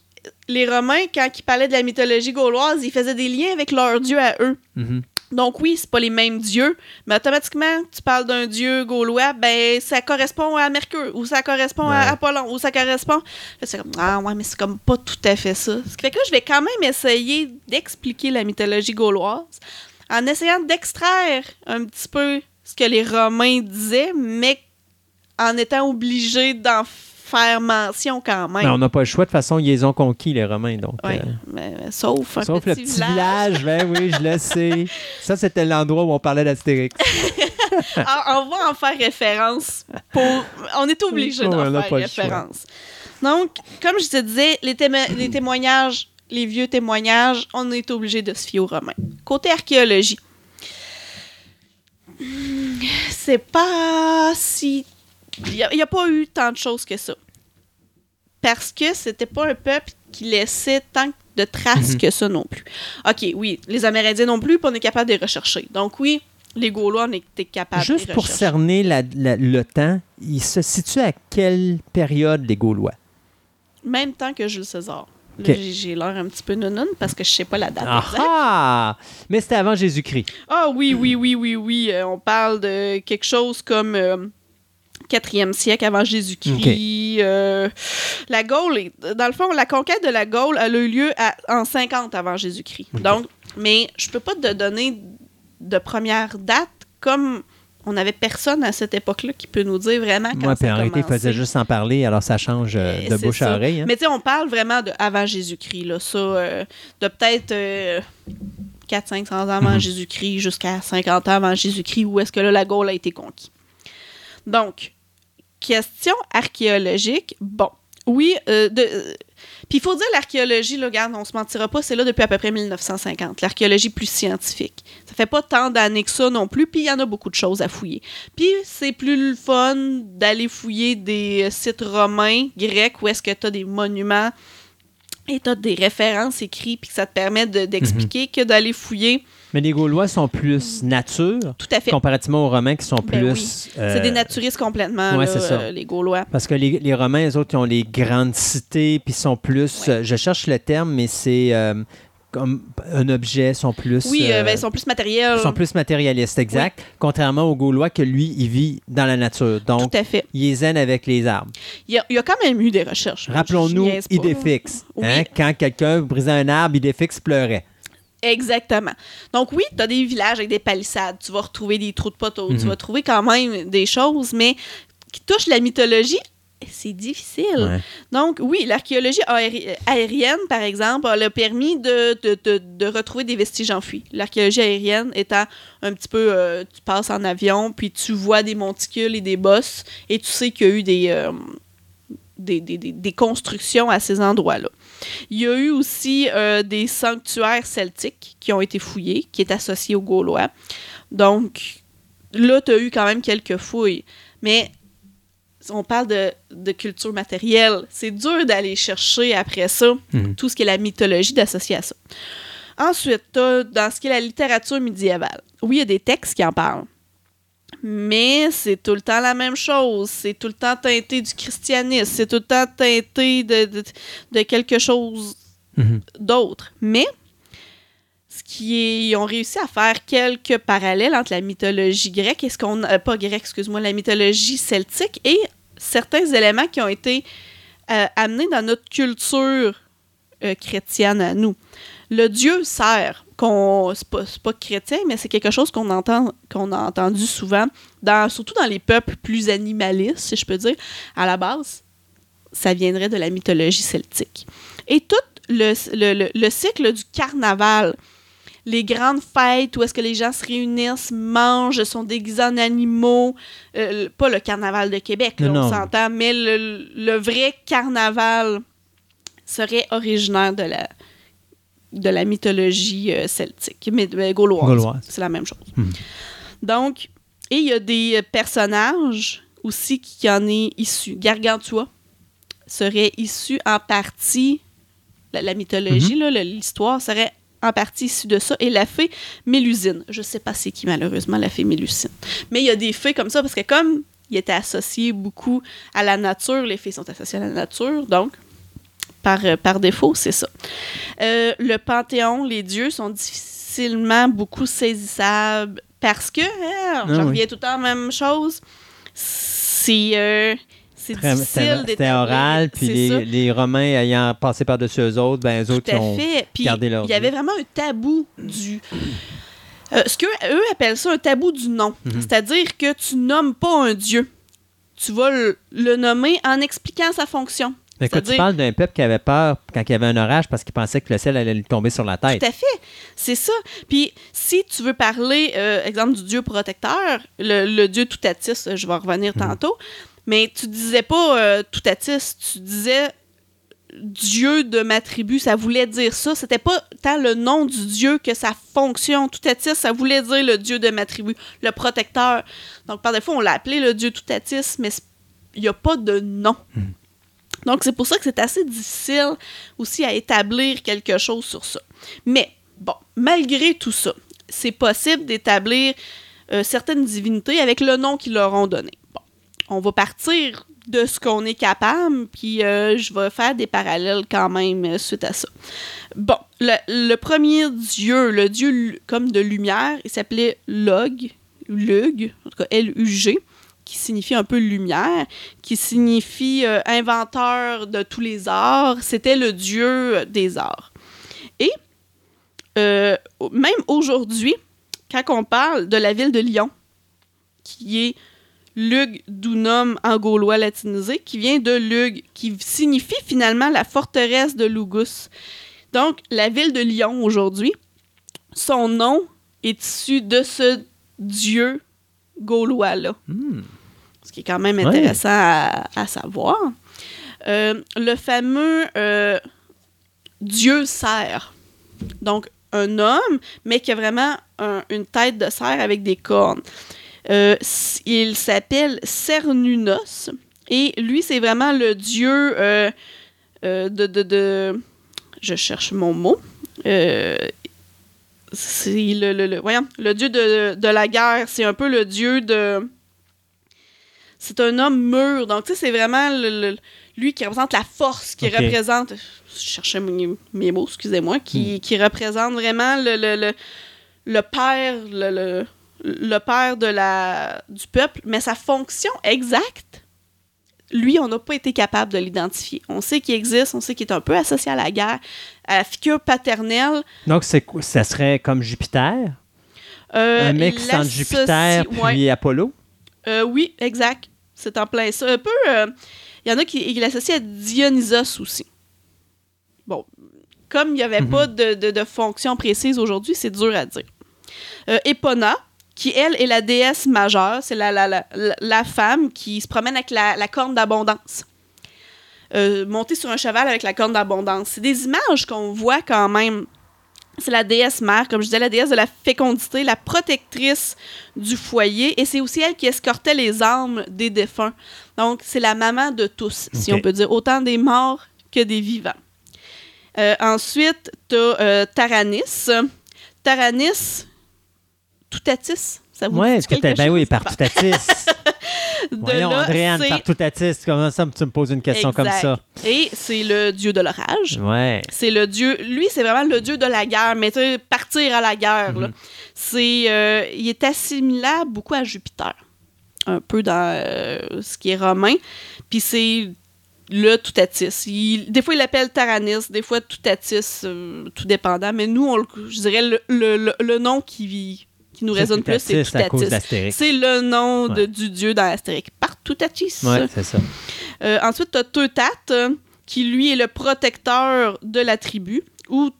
les Romains, quand ils parlaient de la mythologie gauloise, ils faisaient des liens avec leurs dieux à eux. Mhm. Donc oui, c'est pas les mêmes dieux, mais automatiquement, tu parles d'un dieu gaulois, ben ça correspond à Mercure, ou ça correspond Ouais. à Apollon, ou ça correspond... C'est comme, ah ouais, mais c'est comme pas tout à fait ça. Ce qui fait que là, je vais quand même essayer d'expliquer la mythologie gauloise en essayant d'extraire un petit peu ce que les Romains disaient, mais en étant obligé d'en faire mention quand même. Mais on n'a pas le choix. De toute façon, ils les ont conquis, les Romains. Donc, Ouais, euh, mais- mais sauf un sauf petit, le petit village. ben oui, je le sais. Ça, c'était l'endroit où on parlait d'Astérix. Ah, on va en faire référence. Pour... On est obligé d'en faire référence. Donc, comme je te disais, les, témo- les témoignages, les vieux témoignages, on est obligé de se fier aux Romains. Côté archéologie, hmm, c'est pas si. Il n'y a, pas eu tant de choses que ça. Parce que c'était pas un peuple qui laissait tant de traces Mhm. que ça non plus. OK, oui, les Amérindiens non plus, puis on est capable de les rechercher. Donc, oui, les Gaulois, on était capable de Juste les pour rechercher. cerner la- la- le temps, il se situe à quelle période, les Gaulois? Même temps que Jules César. J'ai- l'air un petit peu nounoun parce que je sais pas la date Ah ah! Mais c'était avant Jésus-Christ. Ah oui, oui, oui, oui, oui. euh, on parle de quelque chose comme euh, 4e siècle avant Jésus-Christ. euh, la Gaule, est- dans le fond, la conquête de la Gaule elle a eu lieu à- en 50 avant Jésus-Christ. Donc, mais je peux pas te donner de première date comme on n'avait personne à cette époque-là qui peut nous dire vraiment quand Moi, ça puis en réalité, il faisait juste en parler, alors ça change euh, Euh, de bouche à ça. oreille. hein. Mais tu sais, on parle vraiment de avant Jésus-Christ, là. Ça, euh, de peut-être 400-500 ans avant Mhm. Jésus-Christ jusqu'à 50 ans avant Jésus-Christ, où est-ce que là, la Gaule a été conquise. Donc, question archéologique. Bon, oui, euh, de, euh, puis il faut dire l'archéologie, là, regarde, on se mentira pas, c'est là depuis à peu près 1950, l'archéologie plus scientifique. Ça fait pas tant d'années que ça non plus, puis il y en a beaucoup de choses à fouiller. Puis c'est plus le fun d'aller fouiller des sites romains, grecs, où est-ce que tu as des monuments et tu as des références écrites, puis que ça te permet de- d'expliquer que d'aller fouiller. Mais les Gaulois sont plus nature, Tout à fait. comparativement aux Romains qui sont Ben plus... oui. euh, C'est des naturistes complètement, ouais, là, ça. euh, les Gaulois. Parce que les, les Romains, eux autres, ils ont les grandes cités, puis sont plus... euh, je cherche le terme, mais c'est euh, comme un objet, sont plus... Oui, euh, euh, ben, ils sont plus matériels. sont plus matérialistes, exact. Contrairement aux Gaulois, que lui, il vit dans la nature. Donc, Tout à fait. il est zen avec les arbres. Il y, a, il y a quand même eu des recherches. là. Rappelons-nous. Idéfix. Oui. Hein? Quand quelqu'un brisait un arbre, Idéfix pleurait. Exactement. Donc oui, tu as des villages avec des palissades, tu vas retrouver des trous de poteaux, Mhm. tu vas trouver quand même des choses, mais qui touchent la mythologie, c'est difficile. Ouais. Donc oui, l'archéologie aéri- aérienne, par exemple, a le permis de, de, de- de retrouver des vestiges enfouis. L'archéologie aérienne étant un petit peu, euh, tu passes en avion, puis tu vois des monticules et des bosses, et tu sais qu'il y a eu des... euh, des, des- des- des constructions à ces endroits-là. Il y a eu aussi euh, des sanctuaires celtiques qui ont été fouillés, qui est associés aux Gaulois. Donc, là, tu as eu quand même quelques fouilles. Mais on parle de, de culture matérielle. C'est dur d'aller chercher après ça Mhm. tout ce qui est la mythologie d'associer à ça. Ensuite, t'as dans ce qui est la littérature médiévale. Oui, il y a des textes qui en parlent. Mais c'est tout le temps la même chose. C'est tout le temps teinté du christianisme. C'est tout le temps teinté de, de, de quelque chose Mhm. d'autre. Mais ce qui est, ils ont réussi à faire quelques parallèles entre la mythologie grecque et ce qu'on euh, pas grecque, excuse-moi, la mythologie celtique et certains éléments qui ont été euh, amenés dans notre culture euh, chrétienne à nous. Le dieu cerf, qu'on c'est pas, chrétien, mais c'est quelque chose qu'on entend qu'on a entendu souvent, dans, surtout dans les peuples plus animalistes, si je peux dire, à la base, ça viendrait de la mythologie celtique. Et tout le, le- le- le cycle du carnaval, les grandes fêtes où est-ce que les gens se réunissent, mangent, sont déguisés en animaux, euh, pas le carnaval de Québec, là, on s'entend, mais le, le vrai carnaval serait originaire de la, de la mythologie euh, celtique, mais euh, gauloise. Gauloise. C'est la même chose. Mhm. Donc, et il y a des euh, personnages aussi qui en est issu. Gargantua serait issu en partie, la, la mythologie, le- l'histoire serait en partie issue de ça. Et la fée Mélusine. Je sais pas c'est qui, malheureusement, la fée Mélusine. Mais il y a des fées comme ça, parce que comme il était associé beaucoup à la nature, les fées sont associées à la nature, donc par, euh, par défaut, c'est ça. Euh, le panthéon, les dieux sont difficilement beaucoup saisissable parce que, hein, Ah j'en oui. reviens tout le temps à la même chose, c'est euh, c'est difficile C'était oral, puis les, les Romains ayant passé par-dessus eux autres, ben, eux autres, Tout ils à ont fait. Puis gardé leur il y avait vraiment un tabou du. Euh, ce qu'eux eux appellent ça un tabou du nom. Mhm. C'est-à-dire que tu nommes pas un dieu. Tu vas le, le nommer en expliquant sa fonction. Mais quand tu parles d'un peuple qui avait peur quand il y avait un orage parce qu'il pensait que le ciel allait lui tomber sur la tête. Tout à fait. C'est ça. Puis si tu veux parler, euh, exemple, du dieu protecteur, le, le dieu Toutatis, euh, je vais en revenir tantôt, mais tu disais pas euh, Toutatis, tu disais dieu de ma tribu, ça voulait dire ça. C'était pas tant le nom du dieu que sa fonction. Toutatis, ça voulait dire le dieu de ma tribu, le protecteur. Donc par défaut, on l'a appelé le dieu Toutatis, mais il n'y a pas de nom. Donc c'est pour ça que c'est assez difficile aussi à établir quelque chose sur ça. Mais bon, malgré tout ça, c'est possible d'établir euh, certaines divinités avec le nom qu'ils leur ont donné. Bon, on va partir de ce qu'on est capable, puis euh, je vais faire des parallèles quand même euh, suite à ça. Bon, le, premier dieu, le dieu comme de lumière, il s'appelait Log, Lug, en tout cas L-U-G, qui signifie un peu lumière, qui signifie euh, inventeur de tous les arts. C'était le dieu des arts. Et euh, même aujourd'hui, quand on parle de la ville de Lyon, qui est Lug Dunum en gaulois latinisé, qui vient de Lug, qui signifie finalement la forteresse de Lugus. Donc, la ville de Lyon aujourd'hui, son nom est issu de ce dieu gaulois-là. Hmm. Ce qui est quand même Ouais. intéressant à, à savoir. Euh, le fameux euh, dieu cerf. Donc, un homme, mais qui a vraiment un- une tête de cerf avec des cornes. Euh, il s'appelle Cernunos. Et lui, c'est vraiment le dieu euh, euh, de, de, de- Je cherche mon mot. C'est le, le, le- voyons, le dieu de, de la guerre. C'est un peu le dieu de... C'est un homme mûr. Donc, tu sais, c'est vraiment le- le- lui qui représente la force, qui représente... Je cherchais mes, mes mots, excusez-moi. Qui, qui représente vraiment le, le, le, le père, le, le, le père de la, du peuple. Mais sa fonction exacte, lui, on n'a pas été capable de l'identifier. On sait qu'il existe, on sait qu'il est un peu associé à la guerre, à la figure paternelle. Donc, c'est ça serait comme Jupiter? Euh, un mix il entre Jupiter puis ouais. Apollo? Euh, oui, exact. C'est en plein ça. Un peu. euh, Il y en a qui, qui l'associent à Dionysos aussi. Bon, comme il n'y avait Mhm. pas de, de- de fonction précise aujourd'hui, c'est dur à dire. Euh, Epona, qui elle est la déesse majeure, c'est la, la, la, la- femme qui se promène avec la, la corne d'abondance. Euh, montée sur un cheval avec la corne d'abondance. C'est des images qu'on voit quand même. C'est la déesse mère, comme je disais, la déesse de la fécondité, la protectrice du foyer, et c'est aussi elle qui escortait les âmes des défunts. Donc, c'est la maman de tous, si on peut dire, autant des morts que des vivants. Euh, ensuite, tu as Taranis. Taranis, Toutatis, ça vous Oui, dit quelque ben chose? oui, par Toutatis. De Voyons, là, Andréane, c'est- par Toutatis, comment ça tu me poses une question comme ça? Et c'est le dieu de l'orage. Ouais. C'est le dieu. Lui, c'est vraiment le dieu de la guerre, mais tu sais, partir à la guerre. là. C'est, euh, il est assimilable beaucoup à Jupiter, un peu dans euh, ce qui est romain. Puis c'est le Toutatis. Il- des fois, il l'appelle Taranis, des fois Toutatis, euh, tout dépendant. Mais nous, on je dirais le, le- le- le nom qui, qui nous C'est résonne plus, c'est Toutatis Toutatis. C'est le nom de- Ouais. du dieu dans Astérix. Par Toutatis. Oui, c'est ça. Euh, ensuite, tu as Teutat, euh, qui lui est le protecteur de la tribu, ou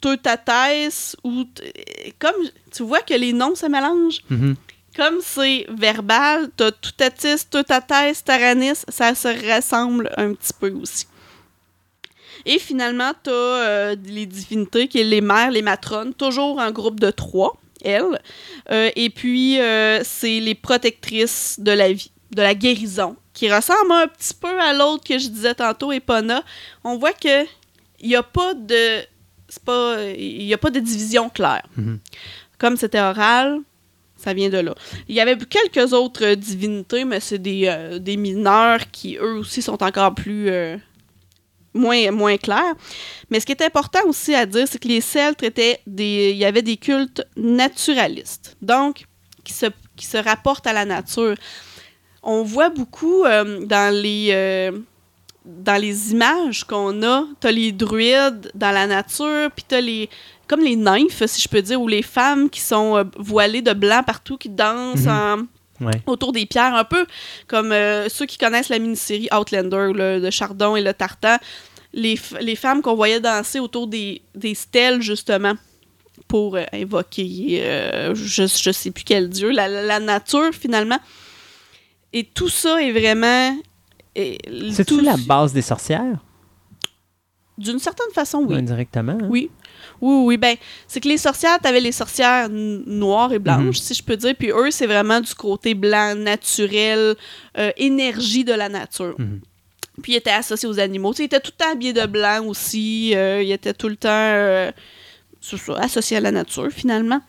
Teutates, ou. t- Comme tu vois que les noms se mélangent, Mhm. comme c'est verbal, tu as Teutatis, Teutates, Taranis, ça se ressemble un petit peu aussi. Et finalement, tu as les divinités, qui est les mères, les matrones, toujours en groupe de trois, elles. Euh, et puis, euh, c'est les protectrices de la vie, de la guérison, qui ressemble un petit peu à l'autre que je disais tantôt, Epona. On voit que il n'y a pas de. Pas. Il a pas de division claire. Mhm. Comme c'était oral, ça vient de là. Il y avait quelques autres divinités, mais c'est des, euh, des mineurs qui, eux aussi, sont encore plus moins, moins clair. Mais ce qui est important aussi à dire, c'est que les Celtes étaient des. Il y avait des cultes naturalistes. Donc, qui se, qui se rapportent à la nature. On voit beaucoup euh, dans les. euh, dans les images qu'on a, t'as les druides dans la nature, puis t'as les comme les nymphes, si je peux dire, ou les femmes qui sont euh, voilées de blanc partout, qui dansent Mhm. en- Ouais. autour des pierres, un peu comme euh, ceux qui connaissent la mini-série Outlander, le, de Chardon et le Tartan, les, les femmes qu'on voyait danser autour des, des stèles, justement, pour euh, invoquer, euh, je, je sais plus quel dieu, la, nature, finalement. Et tout ça est vraiment... C'est-tu tout- la base des sorcières? D'une certaine façon, oui. Indirectement. hein? Oui. Oui, oui, ben, c'est que les sorcières, t'avais les sorcières noires et blanches, si je peux dire, puis eux, c'est vraiment du côté blanc, naturel, euh, énergie de la nature. Mhm. Puis ils étaient associés aux animaux. Ils étaient tout le temps habillés de blanc aussi, euh, ils étaient tout le temps euh, associés à la nature, finalement.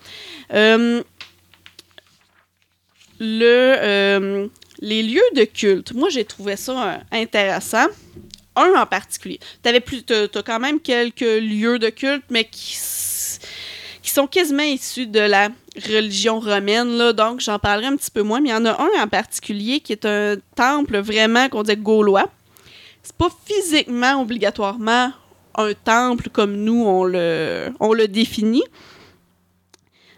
Le, les lieux de culte, moi, j'ai trouvé ça intéressant un en particulier. Tu as, quand même quelques lieux de culte, mais qui, qui sont quasiment issus de la religion romaine. Là, donc, j'en parlerai un petit peu moins. Mais il y en a un en particulier qui est un temple vraiment qu'on dit gaulois. C'est pas physiquement obligatoirement un temple comme nous on le, on le définit.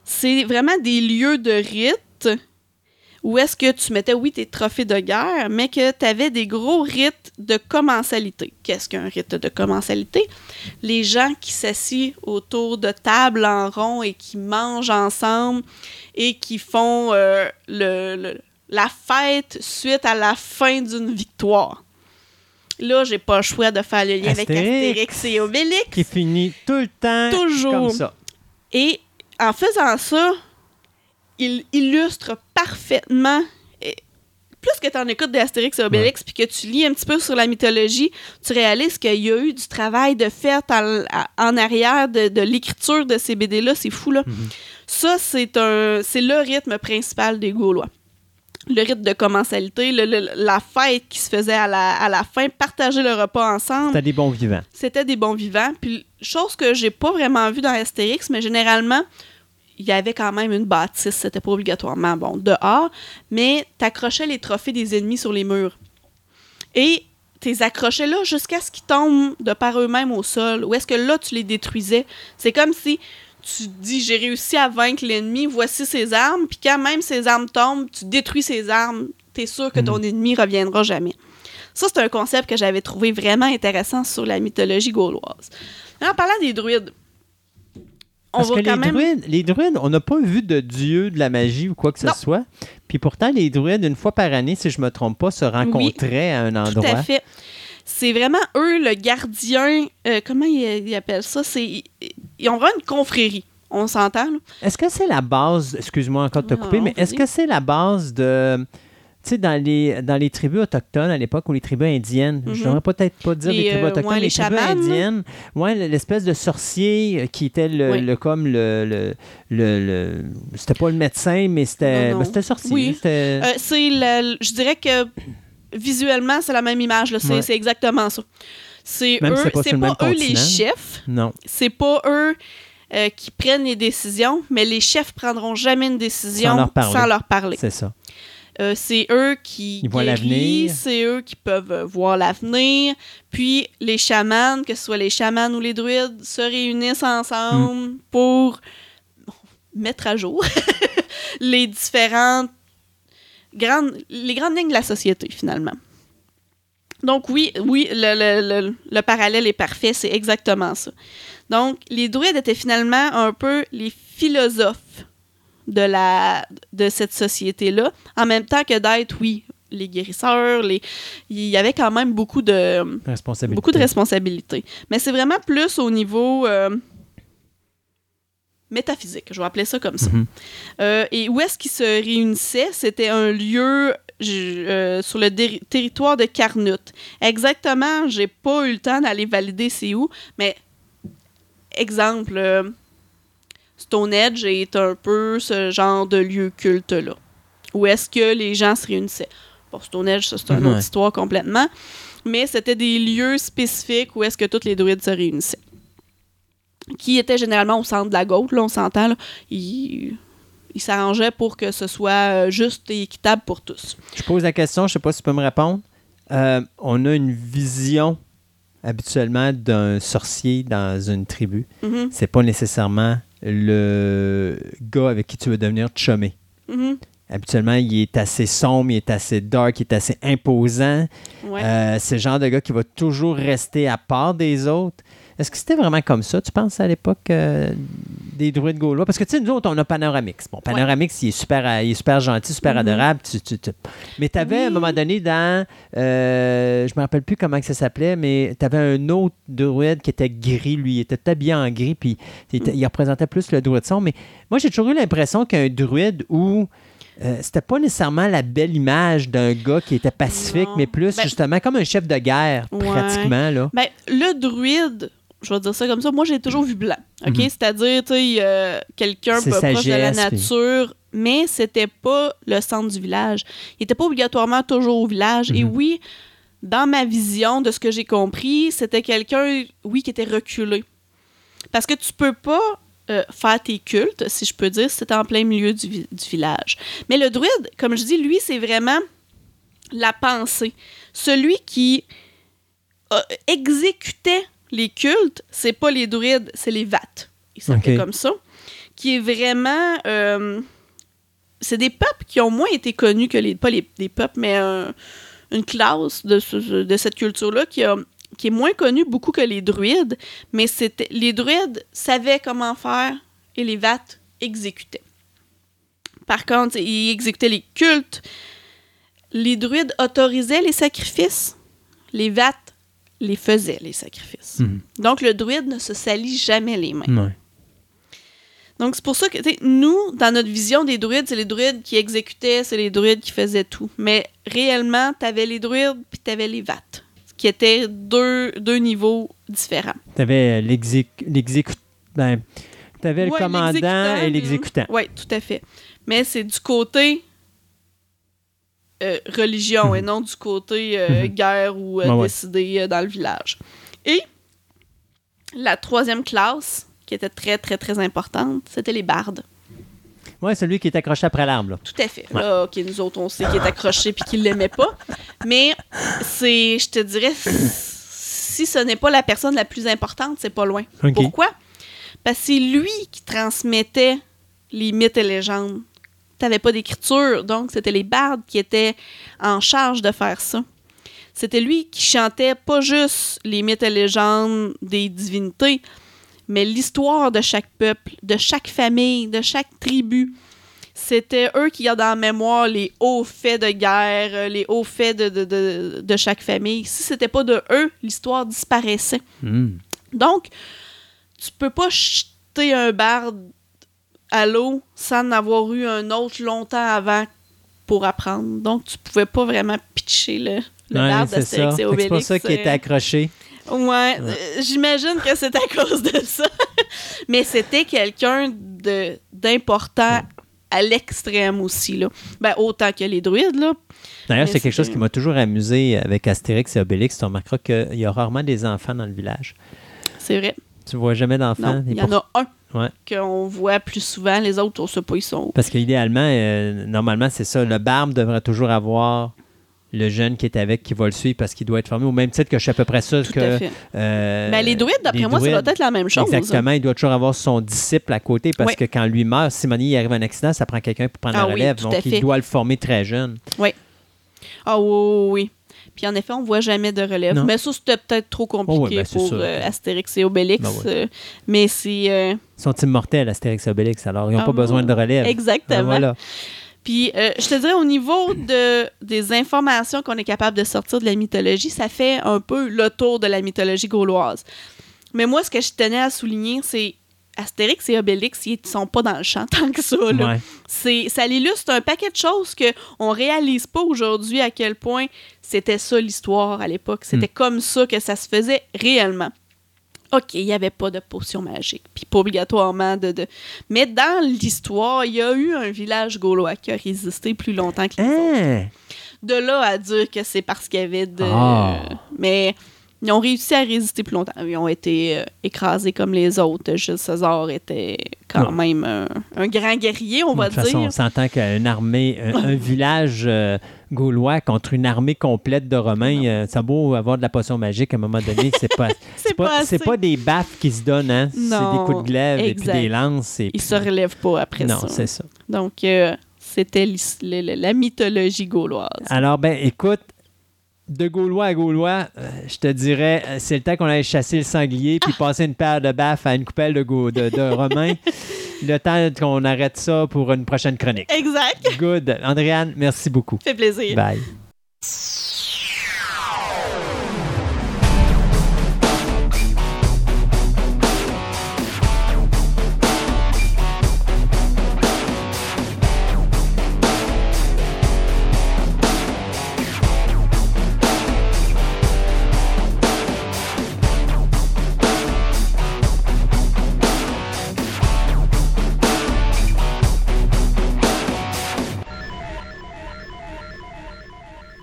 C'est vraiment des lieux de rite où est-ce que tu mettais, oui, tes trophées de guerre, mais que tu avais des gros rites de commensalité. Qu'est-ce qu'un rite de commensalité? Les gens qui s'assient autour de tables en rond et qui mangent ensemble et qui font euh, le, le- la fête suite à la fin d'une victoire. Là, j'ai pas le choix de faire le lien avec. Astérix et Obélix. Qui finit tout le temps Toujours. comme ça. Et en faisant ça, il illustre parfaitement. plus que tu en écoutes d'Astérix et Obélix, puis que tu lis un petit peu sur la mythologie, tu réalises qu'il y a eu du travail de fait en, en arrière de, de l'écriture de ces BD-là. C'est fou, là. Ça, c'est un, c'est le rythme principal des Gaulois. Le rythme de commensalité, le- le- la fête qui se faisait à la, à la fin, partager le repas ensemble T'as des bons vivants. c'était des bons vivants. Puis, chose que j'ai pas vraiment vue dans Astérix, mais généralement, il y avait quand même une bâtisse. C'était pas obligatoirement, bon, dehors, mais t'accrochais les trophées des ennemis sur les murs. Et t'es accrochais là jusqu'à ce qu'ils tombent de par eux-mêmes au sol. Ou est-ce que là, tu les détruisais? C'est comme si tu te dis, j'ai réussi à vaincre l'ennemi, voici ses armes, puis quand même ses armes tombent, tu détruis ses armes, t'es sûr que ton ennemi reviendra jamais. Ça, c'est un concept que j'avais trouvé vraiment intéressant sur la mythologie gauloise. En parlant des druides, on Parce que les même... druides, les druides, on n'a pas vu de dieu de la magie ou quoi que ce soit. Puis pourtant, les druides, une fois par année, si je me trompe pas, se rencontraient à un Tout endroit. à fait. C'est vraiment eux, le gardien. euh, comment ils, ils appellent ça? C'est, ils, ont vraiment une confrérie. On s'entend, là? Est-ce que c'est la base, excuse-moi encore de te couper, mais est-ce que c'est la base de, sais, dans les, dans les tribus autochtones à l'époque ou les tribus indiennes, je Mhm. devrais peut-être pas dire les, Les, tribus euh, autochtones, ouais, les, les tribus indiennes, ouais, l'espèce de sorcier euh, qui était le, Oui. le- comme le, le, le- le- c'était pas le médecin, mais c'était, ben, c'était sorcier. Oui. Euh, c'est le- je dirais que visuellement, c'est la même image. C'est, Ouais. exactement ça. C'est eux, c'est pas le eux les chefs. non. C'est pas eux euh, qui prennent les décisions, mais les chefs prendront jamais une décision Sans leur parler. sans leur parler. C'est ça. Euh, c'est eux qui guérissent, c'est eux qui peuvent euh, voir l'avenir. Puis les chamans, que ce soit les chamans ou les druides, se réunissent ensemble Mm. pour bon, mettre à jour les différentes grandes, les grandes lignes de la société finalement. Donc oui, oui, le, le- le- le parallèle est parfait, c'est exactement ça. Donc les druides étaient finalement un peu les philosophes de, la, de cette société-là, en même temps que d'être, oui, les guérisseurs, les, il y avait quand même beaucoup de, beaucoup de responsabilités. Mais c'est vraiment plus au niveau euh, métaphysique, je vais appeler ça comme ça. Mhm. Euh, et où est-ce qu'ils se réunissaient? C'était un lieu euh, sur le territoire de Carnut. Exactement, j'ai pas eu le temps d'aller valider c'est où, mais exemple, euh, Stonehenge est un peu ce genre de lieu culte-là. Où est-ce que les gens se réunissaient? Bon, Stonehenge, ça, c'est une Ouais. autre histoire complètement. Mais c'était des lieux spécifiques où est-ce que tous les druides se réunissaient. Qui étaient généralement au centre de la Gaule, là, on s'entend. Ils s'arrangeaient pour que ce soit euh, juste et équitable pour tous. Je pose la question, je ne sais pas si tu peux me répondre. Euh, on a une vision habituellement d'un sorcier dans une tribu. Mhm, C'est pas nécessairement le gars avec qui tu veux devenir chumé. mhm, Habituellement, il est assez sombre, il est assez dark, il est assez imposant. ouais. Euh, c'est le genre de gars qui va toujours rester à part des autres. Est-ce que c'était vraiment comme ça, tu penses, à l'époque euh, des druides gaulois? Parce que, tu sais, nous autres, on a Panoramix. Bon, Panoramix, il, est super, il est super gentil, super Mhm. adorable. Tu- tu- tu- Mais tu avais, à un moment donné, dans... euh, je me rappelle plus comment que ça s'appelait, mais tu avais un autre druide qui était gris, lui. Il était habillé en gris, puis il, était- il représentait plus le druide son. Mais moi, j'ai toujours eu l'impression qu'un druide où... euh, c'était pas nécessairement la belle image d'un gars qui était pacifique, Non. mais plus Ben- justement comme un chef de guerre, Ouais. pratiquement. Là. Ben, le druide, je vais dire ça comme ça, moi j'ai toujours vu blanc. OK? Mhm. C'est-à-dire, tu sais, euh, quelqu'un proche de la sagesse, puis- nature, mais c'était pas le centre du village. Il était pas obligatoirement toujours au village. Et Mhm. oui, dans ma vision de ce que j'ai compris, c'était quelqu'un, oui, qui était reculé. Parce que tu peux pas euh, faire tes cultes, si je peux dire, si t'es en plein milieu du, du village. Mais le druide, comme je dis, lui, c'est vraiment la pensée. Celui qui euh, exécutait les cultes, c'est pas les druides, c'est les vates. Ils s'appelaient Ok. comme ça. Qui est vraiment. euh, c'est des peuples qui ont moins été connus que les. Pas les, des peuples, mais un- une classe de, ce- de cette culture-là qui, a- qui est moins connue beaucoup que les druides. Mais c'était les druides savaient comment faire et les vates exécutaient. Par contre, ils exécutaient les cultes. Les druides autorisaient les sacrifices. Les vates les faisaient, les sacrifices. Mhm. Donc, le druide ne se salit jamais les mains. Ouais. Donc, c'est pour ça que, nous, dans notre vision des druides, c'est les druides qui exécutaient, c'est les druides qui faisaient tout. Mais réellement, tu avais les druides puis tu avais les vates, qui étaient deux, deux niveaux différents. Tu avais l'exécutant. Ben, tu avais le commandant et l'exécutant. Oui, tout à fait. Mais c'est du côté euh, religion et non du côté euh, Mhm. guerre ou euh, ouais. décidé euh, dans le village. Et la troisième classe, qui était très, très, très importante, c'était les bardes. Ouais, celui qui est accroché après l'arbre. Tout à fait. Là, OK, nous autres, on sait qu'il est accroché puis qu'il l'aimait pas. Mais c'est, je te dirais, si ce n'est pas la personne la plus importante, c'est pas loin. Pourquoi? Parce que c'est lui qui transmettait les mythes et légendes. T'avais pas d'écriture, donc c'était les bardes qui étaient en charge de faire ça. C'était lui qui chantait pas juste les mythes et légendes des divinités, mais l'histoire de chaque peuple, de chaque famille, de chaque tribu. C'était eux qui gardent en mémoire les hauts faits de guerre, euh, les hauts faits de, de, de, de chaque famille. Si c'était pas de eux, l'histoire disparaissait. Hmm. Donc, tu peux pas jeter un barde à l'eau sans en avoir eu un autre longtemps avant pour apprendre. Donc, tu pouvais pas vraiment pitcher le, le Ouais, barde c'est C'est pour ça qu'il était euh, accroché. Ouais, euh, j'imagine que c'est à cause de ça. Mais c'était quelqu'un de d'important à l'extrême aussi, là. Ben, autant que les druides, là. D'ailleurs, c'est quelque chose qui m'a toujours amusé avec Astérix et Obélix. Tu remarqueras qu'il y a rarement des enfants dans le village. C'est vrai. Tu vois jamais d'enfants? Il y en a un Ouais. qu'on voit plus souvent. Les autres, on sait pas, ils sont. Parce qu'idéalement, euh, normalement, c'est ça. Le barbe devrait toujours avoir le jeune qui est avec qui va le suivre parce qu'il doit être formé au même titre que je sais à peu près ça. Tout que, euh, Ben, les druides, d'après moi, ça doit être la même chose. Exactement. Il doit toujours avoir son disciple à côté parce Oui. que quand lui meurt, si Moni arrive un accident, ça prend quelqu'un pour prendre Ah la relève. donc, il doit le former très jeune. Ah oui, oui, oui. Puis en effet, on voit jamais de relève. Non. Mais ça, c'était peut-être trop compliqué Oh oui, ben, pour euh, Astérix et Obélix. Ben euh, mais c'est... euh, Ils sont immortels, Astérix et Obélix. Alors, ils n'ont Ah pas besoin de relève. Exactement. Ah, voilà. Puis, euh, je te dirais, au niveau de, des informations qu'on est capable de sortir de la mythologie, ça fait un peu le tour de la mythologie gauloise. Mais moi, ce que je tenais à souligner, c'est Astérix et Obélix, ils sont pas dans le champ tant que ça. Là. Ouais. C'est, ça l'illustre un paquet de choses qu'on réalise pas aujourd'hui à quel point c'était ça l'histoire à l'époque. C'était comme ça que ça se faisait réellement. OK, il n'y avait pas de potion magique, puis pas obligatoirement de, de... Mais dans l'histoire, il y a eu un village gaulois qui a résisté plus longtemps que les autres. Hein? de là à dire que c'est parce qu'il y avait de. Ah. Mais ils ont réussi à résister plus longtemps. Ils ont été euh, écrasés comme les autres. Jules César était quand Non. même un, un grand guerrier, on de va toute façon, dire. on s'entend qu'une armée, un, un village euh, gaulois contre une armée complète de Romains, euh, ça beau avoir de la potion magique à un moment donné, c'est pas, C'est pas des baffes qui se donnent, hein? C'est des Non, coups de glaive et puis des lances. Et Ils puis- se relèvent pas après Non, ça. c'est ça. Donc, euh, c'était la mythologie gauloise. Alors, ben, écoute, de Gaulois à Gaulois, euh, je te dirais, euh, c'est le temps qu'on aille chasser le sanglier puis passer une paire de baffes à une coupelle de, de, de Romains. le temps qu'on arrête ça pour une prochaine chronique. Exact. Good. Andréane, merci beaucoup. fait plaisir. Bye.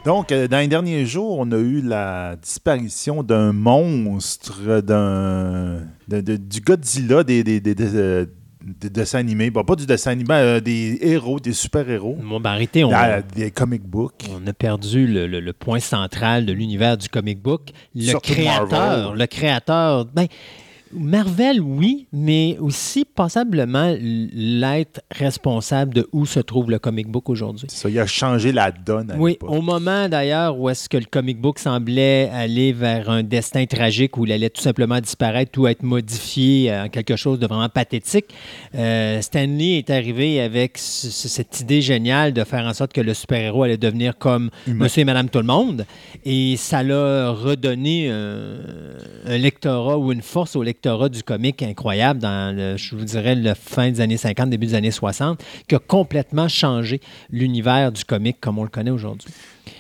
Donc, euh, dans les derniers jours, on a eu la disparition d'un monstre, d'un, de- de- du Godzilla des, des, des- des, euh, des dessins animés. Bon, pas du dessin animé, euh, des héros, des super-héros. Bon, ben, arrêtez, on, des comic books. on a perdu le, le- le point central de l'univers du comic book. Le Surtout créateur, Marvel. le créateur, ben, Marvel, oui, mais aussi passablement l'être responsable de où se trouve le comic book aujourd'hui. Ça, il a changé la donne à Oui, au moment d'ailleurs où est-ce que le comic book semblait aller vers un destin tragique où il allait tout simplement disparaître ou être modifié en quelque chose de vraiment pathétique, euh, Stanley est arrivé avec ce- ce- cette idée géniale de faire en sorte que le super-héros allait devenir comme Humain. Monsieur et Madame Tout le Monde. Et ça l'a redonné un, un lectorat ou une force au lectorat du comic incroyable dans, le, je vous dirais, la fin des années 50, début des années 60, qui a complètement changé l'univers du comic comme on le connaît aujourd'hui.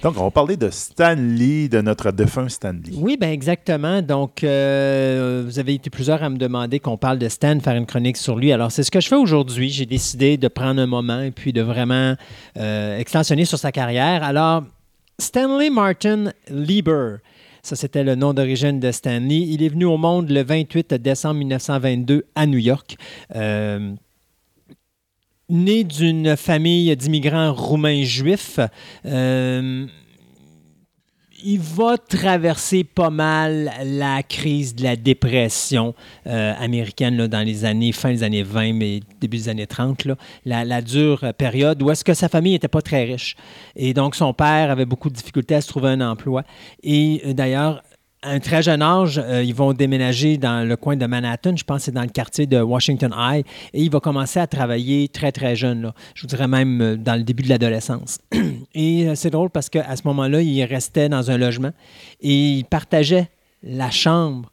Donc, on va parler de Stan Lee, de notre défunt Stan Lee. Oui, bien exactement. Donc, euh, vous avez été plusieurs à me demander qu'on parle de Stan, faire une chronique sur lui. Alors, c'est ce que je fais aujourd'hui. J'ai décidé de prendre un moment et puis de vraiment euh, extensionner sur sa carrière. Alors, Stanley Martin Lieber. Ça, c'était le nom d'origine de Stanley. Il est venu au monde le 28 décembre 1922 à New York. Euh, né d'une famille d'immigrants roumains juifs, euh, il va traverser pas mal la crise de la dépression euh, américaine là, dans les années, fin des années 20, mais début des années 30, là, la, la dure euh, période où est-ce que sa famille n'était pas très riche. Et donc, son père avait beaucoup de difficultés à se trouver un emploi. Et euh, d'ailleurs, un très jeune âge, euh, ils vont déménager dans le coin de Manhattan, je pense que c'est dans le quartier de Washington High, et il va commencer à travailler très, très jeune, je vous dirais même euh, dans le début de l'adolescence. et euh, c'est drôle parce qu'à ce moment-là, il restait dans un logement et il partageait la chambre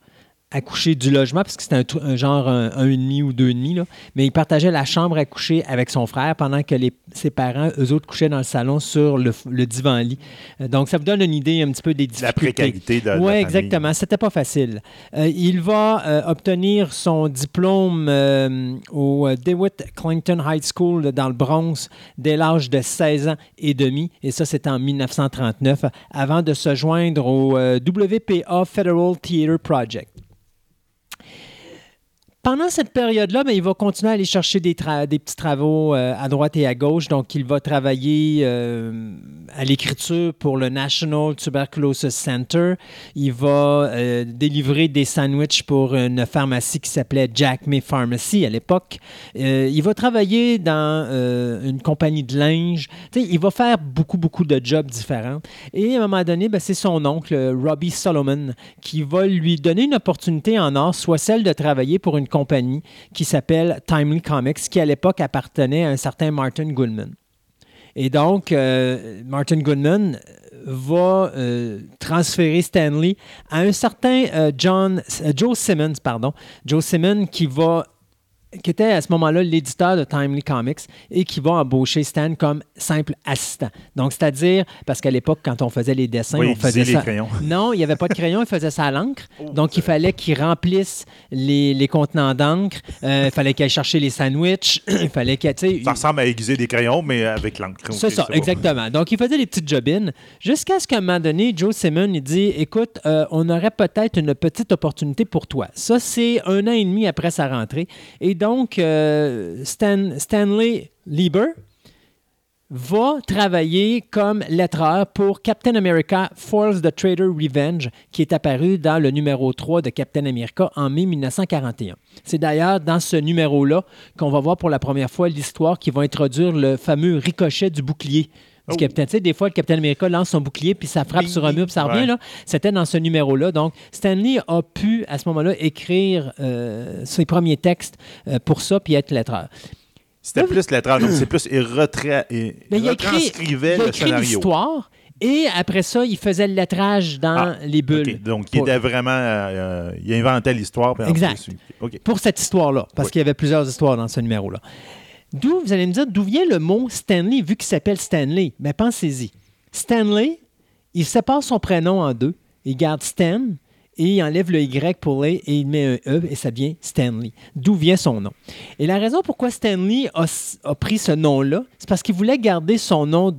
à coucher du logement, parce que c'était un, genre un, un et demi ou deux et demi, là. mais il partageait la chambre à coucher avec son frère pendant que les, ses parents, eux autres, couchaient dans le salon sur le, le divan-lit. Euh, Donc, ça vous donne une idée un petit peu des La difficultés. précarité de, de la Oui, exactement. C'était pas facile. Euh, il va euh, obtenir son diplôme euh, au DeWitt Clinton High School dans le Bronx dès l'âge de 16 ans et demi. Et ça, c'était en 1939, avant de se joindre au WPA Federal Theater Project. Pendant cette période-là, ben, il va continuer à aller chercher des, petits travaux euh, à droite et à gauche. Donc, il va travailler euh, à l'écriture pour le National Tuberculosis Center. Il va euh, délivrer des sandwichs pour une pharmacie qui s'appelait Jack May Pharmacy à l'époque. Il va travailler dans une compagnie de linge. Tu sais, il va faire beaucoup, beaucoup de jobs différents. Et à un moment donné, ben, c'est son oncle, Robbie Solomon, qui va lui donner une opportunité en or, soit celle de travailler pour une compagnie qui s'appelle Timely Comics, qui à l'époque appartenait à un certain Martin Goodman. Et donc, euh, Martin Goodman va euh, transférer Stanley à un certain euh, John, Joe Simmons, pardon, Joe Simmons qui va qui était à ce moment-là l'éditeur de Timely Comics et qui va embaucher Stan comme simple assistant. Donc, c'est-à-dire, parce qu'à l'époque, quand on faisait les dessins, Oui, on faisait disait les ça. crayons. Non, il n'y avait pas de crayon, il faisait ça à l'encre. Oh, Donc, il fallait qu'il remplisse les, les contenants d'encre. Euh, il fallait qu'il aille chercher les sandwichs. il fallait qu'il. Ça ressemble à aiguiser des crayons, mais avec l'encre. c'est Ok, ça, exactement. Donc, il faisait des petites jobines jusqu'à ce qu'à un moment donné, Joe Simon il dit Écoute, euh, on aurait peut-être une petite opportunité pour toi. Ça, c'est un an et demi après sa rentrée. Et donc, euh, Stan- Stanley Lieber va travailler comme lettreur pour Captain America Foils the Traitor Revenge, qui est apparu dans le numéro 3 de Captain America en mai 1941. C'est d'ailleurs dans ce numéro-là qu'on va voir pour la première fois l'histoire qui va introduire le fameux ricochet du bouclier. Du Oh. Capitaine. Tu sais, des fois, le Capitaine America lance son bouclier, puis ça frappe sur un mur, puis ça revient. ouais. là. C'était dans ce numéro-là. Donc, Stanley a pu, à ce moment-là, écrire euh, ses premiers textes euh, pour ça, puis être lettreur. C'était plus lettrage, donc c'est plus. Il, retra... il Mais il a écrit, le scénario. l'histoire et après ça, il faisait le lettrage dans Ah, les bulles. Donc, il était vraiment. euh, euh, il inventait l'histoire. Exact. plus, il- OK. Pour cette histoire-là, parce Oui. qu'il y avait plusieurs histoires dans ce numéro-là. D'où, vous allez me dire, d'où vient le mot Stanley, vu qu'il s'appelle Stanley? Mais pensez-y. Stanley, il sépare son prénom en deux. Il garde Stan et il enlève le Y pour les et il met un E et ça devient Stanley. D'où vient son nom? Et la raison pourquoi Stanley a pris ce nom-là, c'est parce qu'il voulait garder son nom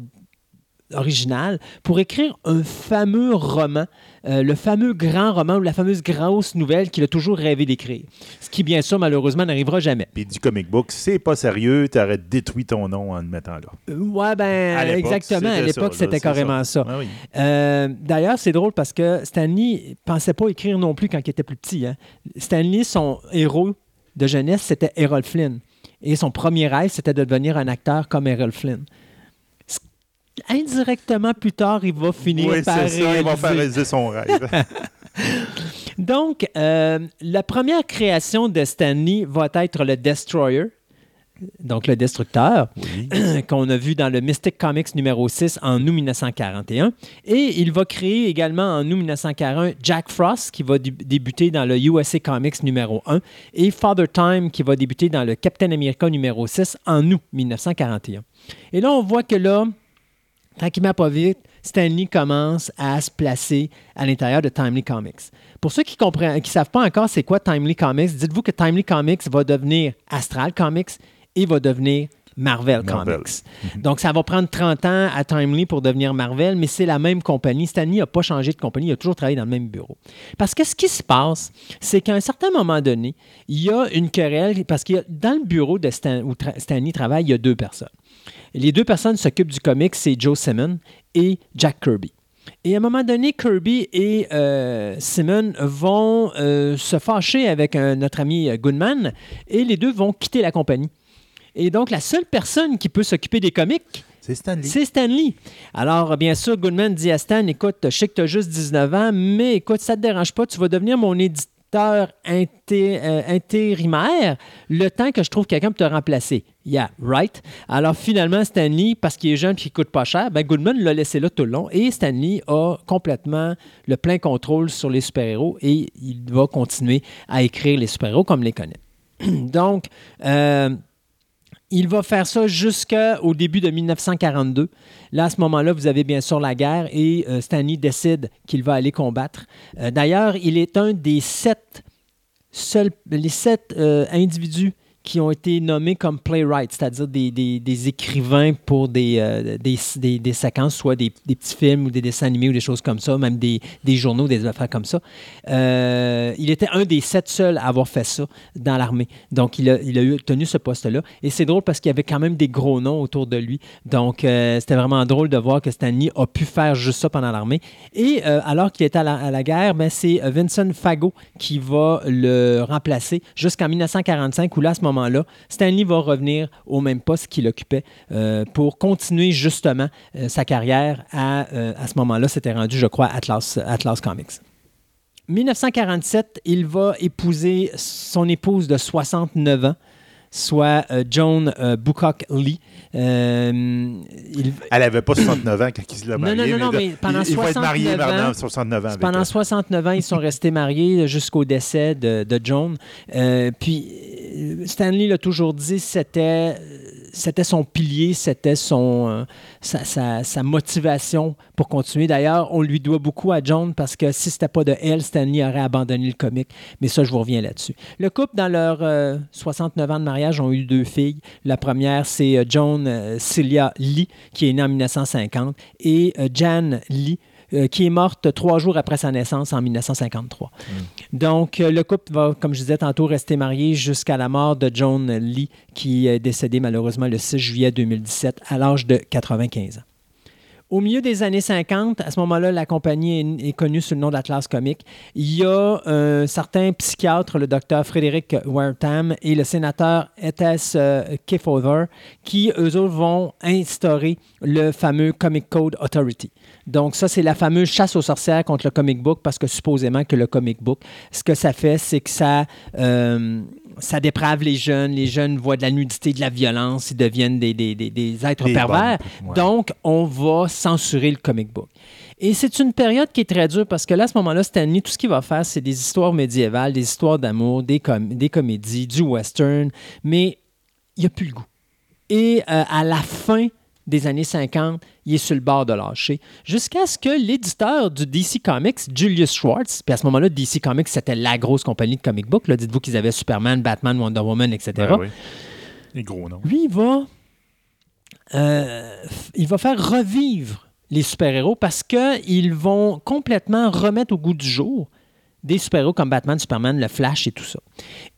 original pour écrire un fameux roman, euh, le fameux grand roman ou la fameuse grosse nouvelle qu'il a toujours rêvé d'écrire. Ce qui, bien sûr, malheureusement, n'arrivera jamais. Puis du comic book, c'est pas sérieux, tu aurais détruit ton nom en le mettant là. Euh, ouais, ben, À exactement. À l'époque, c'était carrément ça. Ah oui. Euh, D'ailleurs, c'est drôle parce que Stanley pensait pas écrire non plus quand il était plus petit. hein. Stanley, son héros de jeunesse, c'était Errol Flynn. Et son premier rêve, c'était de devenir un acteur comme Errol Flynn. Indirectement, plus tard, il va finir Oui, par c'est ça, il va réaliser. faire réaliser son rêve. Donc, euh, la première création de Stanley va être le Destroyer, donc le destructeur, oui. qu'on a vu dans le Mystic Comics numéro 6 en août 1941. Et il va créer également en août 1941 Jack Frost, qui va dé- débuter dans le USA Comics numéro 1, et Father Time, qui va débuter dans le Captain America numéro 6 en août 1941. Et là, on voit que là, tranquillement pas vite, Stanley commence à se placer à l'intérieur de Timely Comics. Pour ceux qui ne savent pas encore c'est quoi Timely Comics, dites-vous que Timely Comics va devenir Astral Comics et va devenir Marvel, Marvel. Comics. Donc, ça va prendre 30 ans à Timely pour devenir Marvel, mais c'est la même compagnie. Stanley n'a pas changé de compagnie, il a toujours travaillé dans le même bureau. Parce que ce qui se passe, c'est qu'à un certain moment donné, il y a une querelle, parce que dans le bureau de Stan, où tra- Stanley travaille, il y a deux personnes. Les deux personnes s'occupent du comic, c'est Joe Simon et Jack Kirby. Et à un moment donné, Kirby et euh, Simon vont euh, se fâcher avec euh, notre ami Goodman et les deux vont quitter la compagnie. Et donc, la seule personne qui peut s'occuper des comics, C'est Stanley. c'est Stanley. Alors, bien sûr, Goodman dit à Stan, écoute, je sais que tu as juste 19 ans, mais écoute, ça ne te dérange pas, tu vas devenir mon éditeur inté- euh, intérimaire le temps que je trouve quelqu'un pour te remplacer. Yeah, right. Alors, finalement, Stanley, parce qu'il est jeune et qu'il coûte pas cher, ben Goodman l'a laissé là tout le long et Stanley a complètement le plein contrôle sur les super-héros et il va continuer à écrire les super-héros comme les connaît. Donc, euh, il va faire ça jusqu'au début de 1942. Là, à ce moment-là, vous avez bien sûr la guerre et euh, Stanley décide qu'il va aller combattre. Euh, D'ailleurs, il est un des sept, seuls, les sept euh, individus qui ont été nommés comme playwrights, c'est-à-dire des, des- écrivains pour des, euh, des, des- séquences, soit des, petits films ou des dessins animés ou des choses comme ça, même des, journaux, des affaires comme ça. Euh, il était un des sept seuls à avoir fait ça dans l'armée. Donc, il a, il a eu, tenu ce poste-là. Et c'est drôle parce qu'il y avait quand même des gros noms autour de lui. Donc, euh, c'était vraiment drôle de voir que Stanley a pu faire juste ça pendant l'armée. Et euh, alors qu'il était à la, à la guerre, ben, c'est Vincent Fago qui va le remplacer jusqu'en 1945, où là, à ce Stanley va revenir au même poste qu'il occupait euh, pour continuer justement euh, sa carrière. À, euh, à ce moment-là, c'était rendu, je crois, Atlas, Atlas Comics. 1947, il va épouser son épouse de 69 ans, soit Joan Boocock Lee. Euh, il- Elle avait pas 69 ans quand il se l'a Non, marié. non, non, non, mais pendant il, il va être marié 69 pendant ans, 69 ans. avec pendant elle. 69 ans, ils sont restés mariés jusqu'au décès de, de Joan. Euh, puis, euh, Stanley l'a toujours dit, c'était, c'était son pilier, c'était son, euh, sa, motivation pour continuer. D'ailleurs, on lui doit beaucoup à John parce que si c'était pas de elle, Stanley aurait abandonné le comic. Mais ça, je vous reviens là-dessus. Le couple, dans leurs euh, 69 ans de mariage, ont eu deux filles. La première, c'est euh, Joan Celia Lee, qui est née en 1950, et Jan Lee, euh, qui est morte trois jours après sa naissance en 1953. Donc, euh, le couple va, comme je disais tantôt, rester marié jusqu'à la mort de Joan Lee, qui est décédée malheureusement le 6 juillet 2017 à l'âge de 95 ans. Au milieu des années 50, à ce moment-là, la compagnie est, est connue sous le nom d'Atlas Comics. Il y a un certain psychiatre, le docteur Frédéric Wertham, et le sénateur Ethel euh, Kefauver, qui, eux autres, vont instaurer le fameux Comic Code Authority. Donc, ça, c'est la fameuse chasse aux sorcières contre le comic book, parce que supposément que le comic book, ce que ça fait, c'est que ça, euh, ça déprave les jeunes. Les jeunes voient de la nudité, de la violence, ils deviennent des, des- des- des êtres Des pervers. bombes, ouais. Donc, on va censurer le comic book. Et c'est une période qui est très dure parce que là, à ce moment-là, Stanley, tout ce qu'il va faire, c'est des histoires médiévales, des histoires d'amour, des, com- des comédies, du western, mais il n'y a plus le goût. Et euh, à la fin des années 50, il est sur le bord de lâcher, jusqu'à ce que l'éditeur du DC Comics, Julius Schwartz, puis à ce moment-là, DC Comics, c'était la grosse compagnie de comic book, dites-vous qu'ils avaient Superman, Batman, Wonder Woman, etc. Ben oui. Les gros noms. Lui, il va, euh, il va faire revivre les super-héros parce qu'ils vont complètement remettre au goût du jour des super-héros comme Batman, Superman, le Flash et tout ça.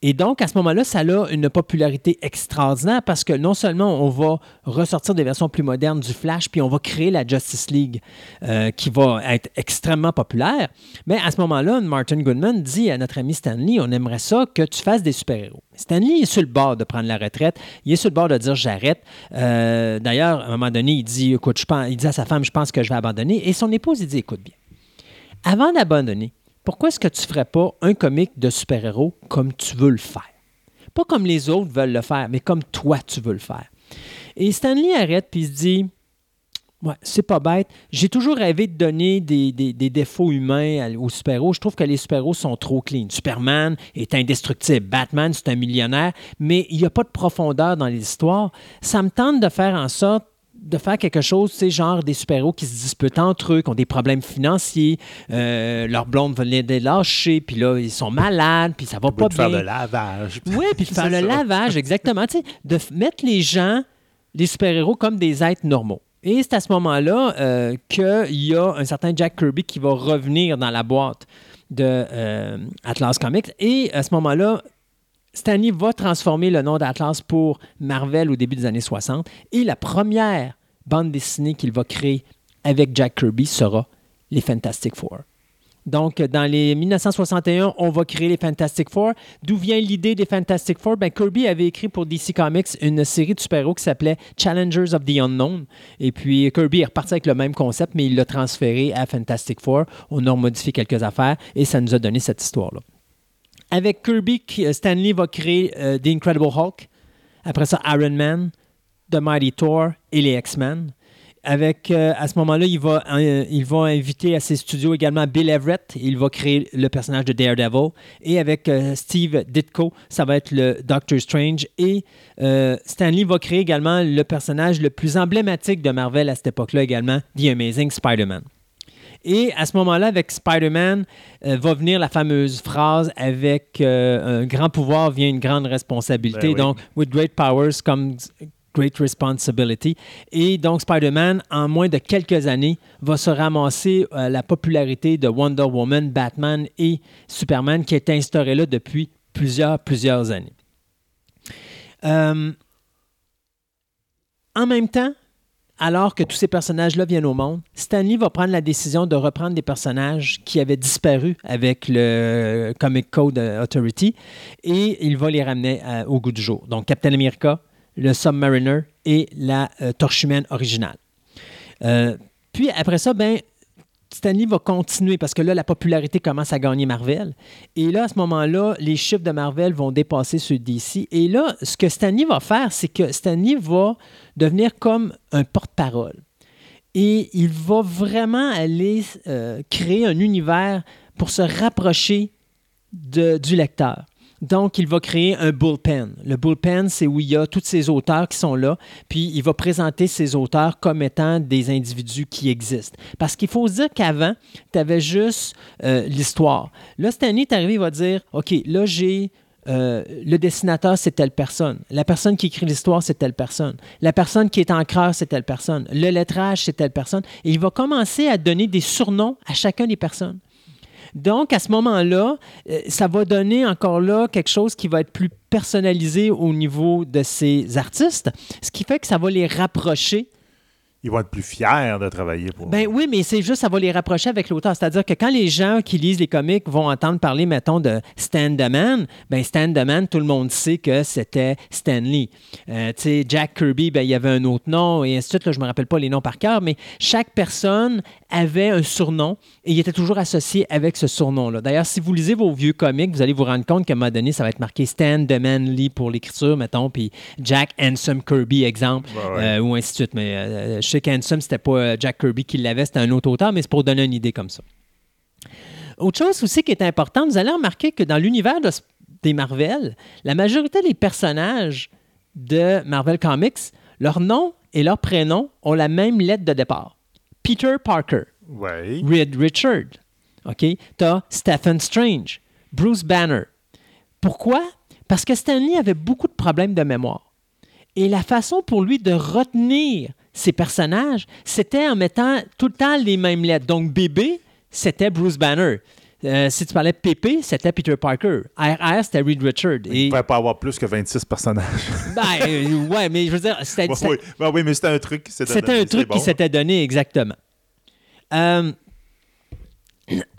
Et donc, à ce moment-là, ça a une popularité extraordinaire parce que non seulement on va ressortir des versions plus modernes du Flash, puis on va créer la Justice League euh, qui va être extrêmement populaire, mais à ce moment-là, Martin Goodman dit à notre ami Stanley, on aimerait ça que tu fasses des super-héros. Stanley est sur le bord de prendre la retraite, il est sur le bord de dire j'arrête. Euh, D'ailleurs, à un moment donné, il dit, écoute, il dit à sa femme, je pense que je vais abandonner. Et son épouse, il dit, écoute bien, avant d'abandonner, pourquoi est-ce que tu ne ferais pas un comic de super-héros comme tu veux le faire? Pas comme les autres veulent le faire, mais comme toi, tu veux le faire. Et Stanley arrête puis se dit c'est pas bête. J'ai toujours rêvé de donner des, des- défauts humains aux super-héros. Je trouve que les super-héros sont trop clean. Superman est indestructible. Batman, c'est un millionnaire, mais il n'y a pas de profondeur dans les histoires. Ça me tente de faire en sorte de faire quelque chose, sais, genre des super-héros qui se disputent entre eux, qui ont des problèmes financiers, euh, leur blonde veut les lâcher, puis là, ils sont malades, puis ça va pas de bien. faire le lavage. Oui, puis de faire C'est le lavage, exactement. Tu sais, de mettre les gens, les super-héros, comme des êtres normaux. Et c'est à ce moment-là euh, qu'il y a un certain Jack Kirby qui va revenir dans la boîte de euh, Atlas Comics. Et à ce moment-là, Stanley va transformer le nom d'Atlas pour Marvel au début des années 60. Et la première bande dessinée qu'il va créer avec Jack Kirby sera les Fantastic Four. Donc, dans les 1961, on va créer les Fantastic Four. D'où vient l'idée des Fantastic Four? Ben, Kirby avait écrit pour DC Comics une série de super-héros qui s'appelait Challengers of the Unknown. Et puis, Kirby est reparti avec le même concept, mais il l'a transféré à Fantastic Four. On a modifié quelques affaires et ça nous a donné cette histoire-là. Avec Kirby, euh, Stanley va créer euh, The Incredible Hulk. Après ça, Iron Man, The Mighty Thor et les X-Men. Avec, euh, à ce moment-là, il va, il va inviter à ses studios également Bill Everett. Il va créer le personnage de Daredevil. Et avec Steve Ditko, ça va être le Doctor Strange. Et Stanley va créer également le personnage le plus emblématique de Marvel à cette époque-là également, The Amazing Spider-Man. Et à ce moment-là, avec Spider-Man, euh, va venir la fameuse phrase avec euh, un grand pouvoir vient une grande responsabilité. Ben oui. Donc, with great powers comes great responsibility. Et donc, Spider-Man, en moins de quelques années, va se ramasser euh, la popularité de Wonder Woman, Batman et Superman qui est instaurée là depuis plusieurs, plusieurs années. En même temps, alors que tous ces personnages-là viennent au monde, Stanley va prendre la décision de reprendre des personnages qui avaient disparu avec le Comic Code Authority et il va les ramener euh, au goût du jour. Donc, Captain America, le Submariner et la euh, Torche originale. Euh, puis après ça, ben, Stanley va continuer parce que là, la popularité commence à gagner Marvel. Et là, à ce moment-là, les chiffres de Marvel vont dépasser ceux de DC. Et là, ce que Stanley va faire, c'est que Stanley va devenir comme un porte-parole. Et il va vraiment aller euh, créer un univers pour se rapprocher du lecteur. Donc, il va créer un bullpen. Le bullpen, c'est où il y a tous ces auteurs qui sont là, puis il va présenter ces auteurs comme étant des individus qui existent. Parce qu'il faut se dire qu'avant, tu avais juste euh, l'histoire. Là, est arrivé, il va dire, OK, là, j'ai euh, le dessinateur, c'est telle personne. La personne qui écrit l'histoire, c'est telle personne. La personne qui est encreur, c'est telle personne. Le lettrage, c'est telle personne. Et il va commencer à donner des surnoms à chacun des personnes. Donc, à ce moment-là, euh, ça va donner encore là quelque chose qui va être plus personnalisé au niveau de ces artistes, ce qui fait que ça va les rapprocher Ils vont être plus fiers de travailler pour. ben oui, mais c'est juste, ça va les rapprocher avec l'auteur. C'est-à-dire que quand les gens qui lisent les comics vont entendre parler, mettons, de Stan the Man, ben Stan the Man, tout le monde sait que c'était Stan Lee. Euh, tu sais, Jack Kirby, ben il y avait un autre nom, et ainsi de suite. Là, je me rappelle pas les noms par cœur, mais chaque personne avait un surnom et il était toujours associé avec ce surnom-là. D'ailleurs, si vous lisez vos vieux comics, vous allez vous rendre compte qu'à un moment donné, ça va être marqué Stan the Man Lee pour l'écriture, mettons, puis Jack Handsome Kirby, exemple, ouais. euh, ou ainsi de suite. Mais euh, je sais qu'Handsome, c'était pas euh, Jack Kirby qui l'avait, c'était un autre auteur, mais c'est pour donner une idée comme ça. Autre chose aussi qui est importante, vous allez remarquer que dans l'univers de- des Marvel, la majorité des personnages de Marvel Comics, leur nom et leur prénom ont la même lettre de départ. Peter Parker, Ouais. Reed Richard. OK? Tu as Stephen Strange, Bruce Banner. Pourquoi? Parce que Stanley avait beaucoup de problèmes de mémoire. Et la façon pour lui de retenir ses personnages, c'était en mettant tout le temps les mêmes lettres. Donc, bébé, c'était Bruce Banner. Euh, si tu parlais de PP, c'était Peter Parker. RR, c'était Reed Richard. Il Et, ne pouvait pas avoir plus que 26 personnages. ben, euh, ouais, mais je veux dire, c'était oui. Ben oui, mais c'était un truc qui s'était c'était donné, un c'est truc bon. qui s'était donné exactement. Euh,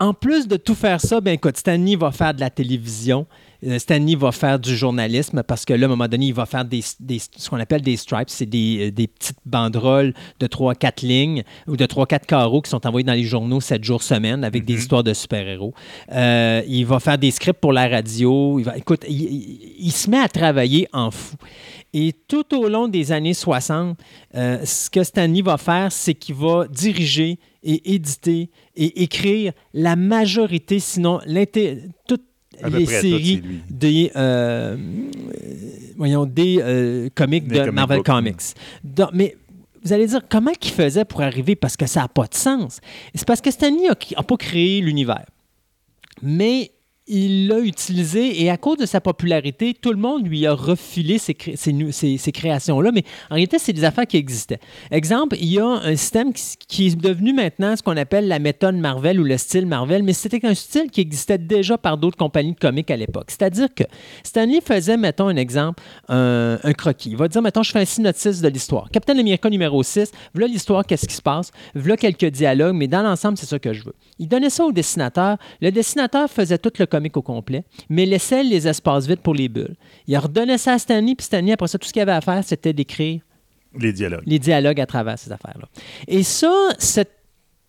en plus de tout faire ça, ben écoute, Stanley va faire de la télévision. Euh, Stanley va faire du journalisme parce que là, à un moment donné, il va faire des, des- ce qu'on appelle des stripes. C'est des, euh, des petites banderoles de 3-4 lignes ou de 3-4 carreaux qui sont envoyés dans les journaux 7 jours semaine avec des histoires de super-héros. Euh, il va faire des scripts pour la radio. Il va, écoute, il, il- il se met à travailler en fou. Et tout au long des années 60, euh, ce que Stanley va faire, c'est qu'il va diriger et éditer et écrire la majorité, sinon peu les tout, séries des, euh, voyons, des euh, comics Des de comic Marvel. Comics. Donc, mais vous allez dire, comment il faisait pour arriver? Parce que ça n'a pas de sens. C'est parce que Stanley n'a pas créé l'univers. Mais il l'a utilisé et à cause de sa popularité, tout le monde lui a refilé ces, cré- créations-là. Mais en réalité, c'est des affaires qui existaient. Exemple, il y a un système qui, qui est devenu maintenant ce qu'on appelle la méthode Marvel ou le style Marvel, mais c'était un style qui existait déjà par d'autres compagnies de comics à l'époque. C'est-à-dire que Stanley faisait, mettons un exemple, un, un croquis. Il va dire, mettons, je fais un synopsis de l'histoire. Captain America numéro 6, voilà l'histoire, qu'est-ce qui se passe, voilà quelques dialogues, mais dans l'ensemble, c'est ça que je veux. Il donnait ça au dessinateur. Le dessinateur faisait tout le au complet, mais laissait les espaces vides pour les bulles. Il redonnait ça à Stanley, puis Stanley, après ça, tout ce qu'il avait à faire, c'était d'écrire Les dialogues. les dialogues à travers ces affaires-là. Et ça, cette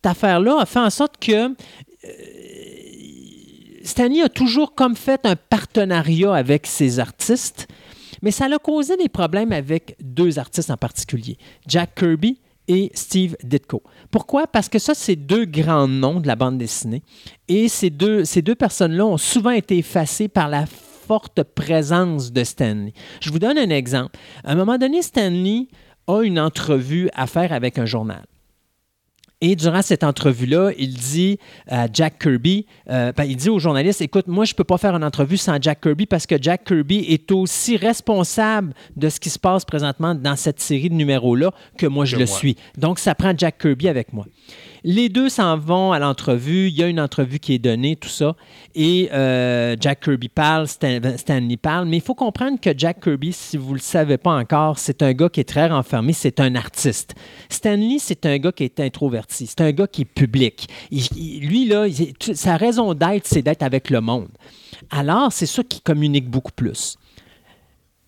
affaire-là a fait en sorte que euh, Stanley a toujours comme fait un partenariat avec ses artistes, mais ça a causé des problèmes avec deux artistes en particulier, Jack Kirby et Steve Ditko. Pourquoi? Parce que ça, c'est deux grands noms de la bande dessinée. Et ces deux, ces deux personnes-là ont souvent été effacées par la forte présence de Stanley. Je vous donne un exemple. À un moment donné, Stanley a une entrevue à faire avec un journal. Et durant cette entrevue-là, il dit à Jack Kirby, euh, ben, il dit au journaliste, écoute, moi, je ne peux pas faire une entrevue sans Jack Kirby parce que Jack Kirby est aussi responsable de ce qui se passe présentement dans cette série de numéros-là que moi, je Que le moi. suis. Donc, ça prend Jack Kirby avec moi. Les deux s'en vont à l'entrevue. Il y a une entrevue qui est donnée, tout ça. Et euh, Jack Kirby parle, Stan- Stanley parle. Mais il faut comprendre que Jack Kirby, si vous ne le savez pas encore, c'est un gars qui est très renfermé. C'est un artiste. Stanley, c'est un gars qui est introverti. C'est un gars qui est public. Lui, là, sa raison d'être, c'est d'être avec le monde. Alors, c'est ça qui communique beaucoup plus.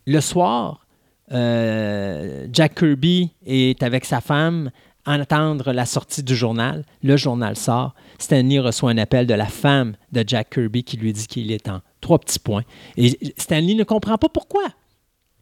Le soir, euh, Jack Kirby est avec sa femme attendre la sortie du journal. Le journal sort. Stanley reçoit un appel de la femme de Jack Kirby qui lui dit qu'il est en trois petits points. Et Stanley ne comprend pas pourquoi.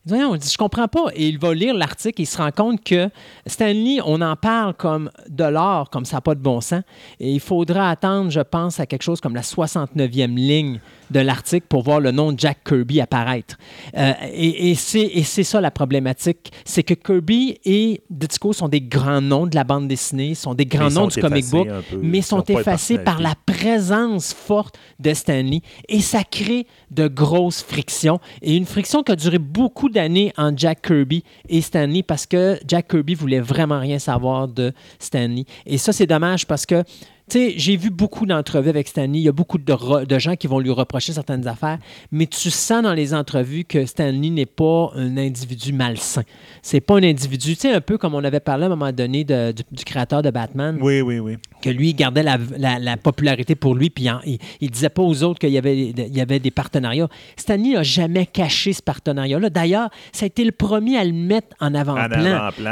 Il dit, dit, je comprends pas. Et il va lire l'article et il se rend compte que Stanley, on en parle comme de l'or, comme ça n'a pas de bon sens. Et il faudra attendre, je pense, à quelque chose comme la 69e ligne de l'article pour voir le nom de Jack Kirby apparaître. Euh, et et c'est ça la problématique. C'est que Kirby et Ditko sont des grands noms de la bande dessinée, sont des grands noms sont du comic book, peu. mais sont ont pas de effacés par la présence forte de Stanley. Et ça crée de grosses frictions. Et une friction qui a duré beaucoup d'années entre Jack Kirby et Stanley parce que Jack Kirby voulait vraiment rien savoir de Stanley. Et ça, c'est dommage parce que j'ai vu beaucoup d'entrevues avec Stanley. Il y a beaucoup de, gens qui vont lui reprocher certaines affaires, mais tu sens dans les entrevues que Stanley n'est pas un individu malsain. C'est pas un individu, tu sais, un peu comme on avait parlé à un moment donné du, du créateur de Batman, Oui, oui, oui. Que lui gardait la, la- la popularité pour lui, puis en- il, il disait pas aux autres qu'il y avait, il y avait des partenariats. Stanley n'a jamais caché ce partenariat-là. D'ailleurs, ça a été le premier à le mettre en avant-plan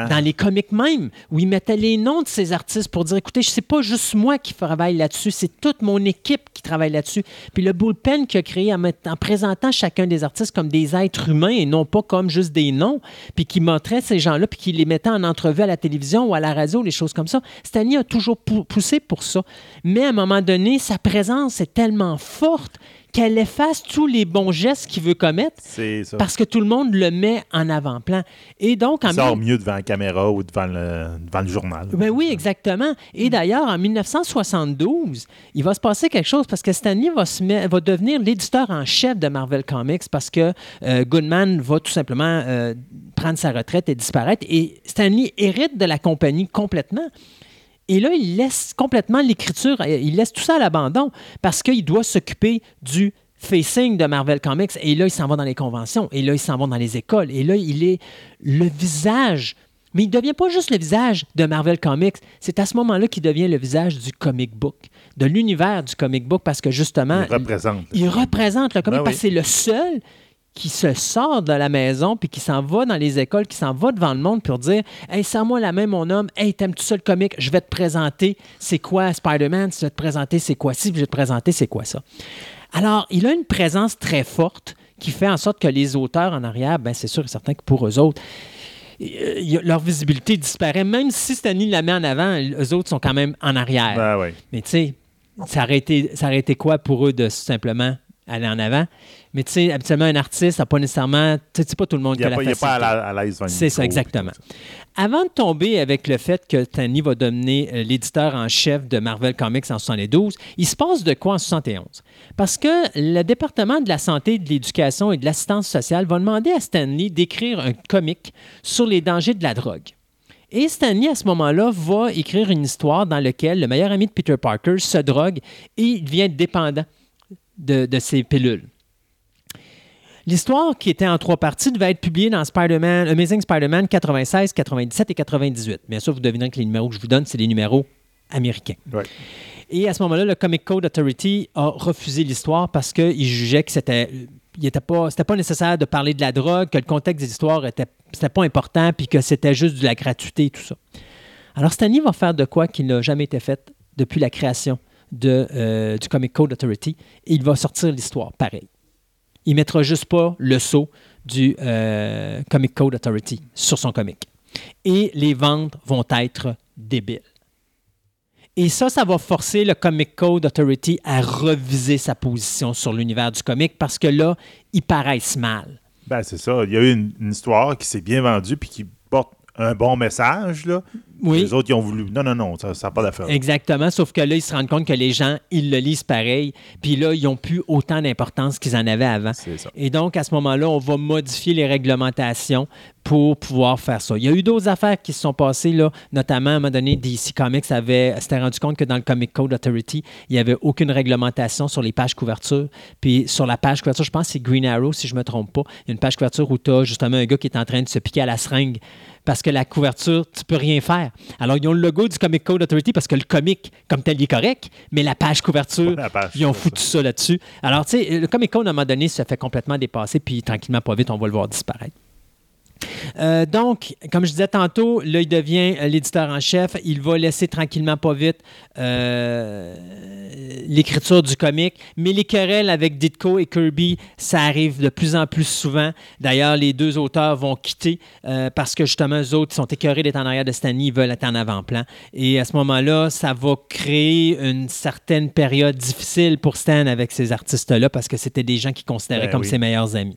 dans les comics même, où il mettait les noms de ces artistes pour dire, écoutez, c'est pas juste moi qui travaille là-dessus, c'est toute mon équipe qui travaille là-dessus. Puis le bullpen qu'il a créé en, présentant chacun des artistes comme des êtres humains et non pas comme juste des noms, puis qui montrait ces gens-là, puis qui les mettait en entrevue à la télévision ou à la radio, les choses comme ça. Stanley a toujours poussé pour ça. Mais à un moment donné, sa présence est tellement forte qu'elle efface tous les bons gestes qu'il veut commettre ça. parce que tout le monde le met en avant-plan. Et donc, en Il sort mieux devant la caméra ou devant le, devant le journal. ben oui, exactement. Et d'ailleurs, en 1972, il va se passer quelque chose parce que Stanley va, se met- va devenir l'éditeur en chef de Marvel Comics parce que euh, Goodman va tout simplement euh, prendre sa retraite et disparaître. Et Stanley hérite de la compagnie complètement. Et là, il laisse complètement l'écriture, euh, il laisse tout ça à l'abandon parce qu'il doit s'occuper du facing de Marvel Comics. Et là, il s'en va dans les conventions. Et là, il s'en va dans les écoles. Et là, il est le visage. Mais il ne devient pas juste le visage de Marvel Comics. C'est à ce moment-là qu'il devient le visage du comic book, de l'univers du comic book, parce que justement, Il représente. il représente le comic Ben parce que c'est le seul qui se sort de la maison puis qui s'en va dans les écoles, qui s'en va devant le monde pour dire Hey, serre-moi la main, mon homme. Hey, t'aimes-tu ça le comic Je vais te présenter c'est quoi Spider-Man. Je vais te présenter c'est quoi ci, je vais te présenter c'est quoi ça. Alors, il a une présence très forte qui fait en sorte que les auteurs en arrière, ben, c'est sûr et certain que pour eux autres, leur visibilité disparaît. Même si Stanley la met en avant, eux autres sont quand même en arrière. Ben oui. Mais tu sais, ça ça aurait été quoi pour eux de simplement aller en avant? Mais tu sais, habituellement, un artiste n'a pas nécessairement. Tu sais, pas tout le monde qui a n'est la il est pas à la- l'aise le C'est ça, exactement. Avant de tomber avec le fait que Stanley va devenir euh, l'éditeur en chef de Marvel Comics en 72, il se passe de quoi en 71? Parce que le département de la santé, de l'éducation et de l'assistance sociale va demander à Stanley d'écrire un comic sur les dangers de la drogue. Et Stanley, à ce moment-là, va écrire une histoire dans laquelle le meilleur ami de Peter Parker se drogue et il devient dépendant de, de ses pilules. L'histoire, qui était en trois parties, devait être publiée dans Spider-Man, Amazing Spider-Man 96, 97 et 98. Bien sûr, vous devinerez que les numéros que je vous donne, c'est les numéros américains. Ouais. Et à ce moment-là, le Comic Code Authority a refusé l'histoire parce qu'il jugeait que c'était il était pas c'était pas nécessaire de parler de la drogue, que le contexte des histoires était c'était pas important puis que c'était juste de la gratuité et tout ça. Alors Stanley va faire de quoi qui n'a jamais été fait depuis la création de, euh, du Comic Code Authority et il va sortir l'histoire pareil. Il mettra juste pas le sceau du euh, Comic Code Authority sur son comic. Et les ventes vont être débiles. Et ça, ça va forcer le Comic Code Authority à reviser sa position sur l'univers du comic parce que là, ils paraissent mal. Ben, c'est ça. Il y a eu une, histoire qui s'est bien vendue puis qui un bon message. Là. Oui. Les autres, ils ont voulu. Non, non, non, ça n'a pas d'affaire. Exactement, sauf que là, ils se rendent compte que les gens, ils le lisent pareil, puis là, ils n'ont plus autant d'importance qu'ils en avaient avant. C'est ça. Et donc, à ce moment-là, on va modifier les réglementations pour pouvoir faire ça. Il y a eu d'autres affaires qui se sont passées, là, notamment à un moment donné, DC Comics avait, s'était rendu compte que dans le Comic Code Authority, il n'y avait aucune réglementation sur les pages couverture. Puis sur la page couverture, je pense que c'est Green Arrow, si je ne me trompe pas. Il y a une page couverture où tu as justement un gars qui est en train de se piquer à la seringue parce que la couverture, tu peux rien faire. Alors, ils ont le logo du Comic Code Authority parce que le comic, comme tel, il est correct, mais la page couverture, La page, ils ont foutu ça là-dessus. Alors, tu sais, le Comic Code, à un moment donné, se fait complètement dépasser, puis tranquillement, pas vite, on va le voir disparaître. Euh, donc, comme je disais tantôt, là, il devient euh, l'éditeur en chef. Il va laisser tranquillement, pas vite, euh, l'écriture du comic, mais les querelles avec Ditko et Kirby, ça arrive de plus en plus souvent. D'ailleurs, les deux auteurs vont quitter euh, parce que justement, eux autres sont écœurés d'être en arrière de Stanley, ils veulent être en avant-plan. Et à ce moment-là, ça va créer une certaine période difficile pour Stan avec ces artistes-là parce que c'était des gens qu'il considérait Ben comme oui. ses meilleurs amis.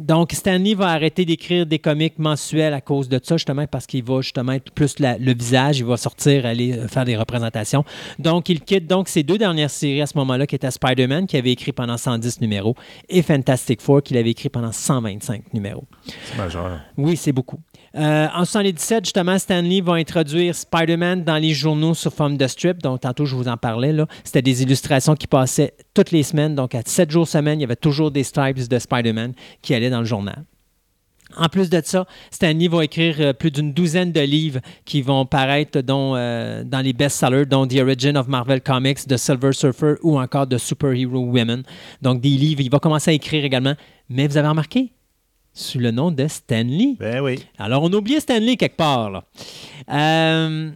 Donc, Stanley va arrêter d'écrire des comics mensuels à cause de ça, justement, parce qu'il va justement être plus la- le visage, il va sortir, aller euh, faire des représentations. Donc, il quitte donc ses deux dernières séries à ce moment-là, qui étaient Spider-Man, qui avait écrit pendant 110 numéros, et Fantastic Four, qu'il avait écrit pendant 125 numéros. C'est majeur. Oui, c'est beaucoup. Euh, en 77, justement, Stanley va introduire Spider-Man dans les journaux sous forme de strip. Donc, tantôt, je vous en parlais. là. C'était des illustrations qui passaient toutes les semaines. Donc, à 7 jours semaine, il y avait toujours des stripes de Spider-Man qui allaient dans le journal. En plus de ça, Stanley va écrire euh, plus d'une douzaine de livres qui vont paraître dont, euh, dans les best-sellers, dont The Origin of Marvel Comics, The Silver Surfer ou encore The Superhero Women. Donc, des livres. Il va commencer à écrire également. Mais vous avez remarqué, sous le nom de Stanley. Ben oui. Alors, on a oublié Stanley quelque part. Là. Euh,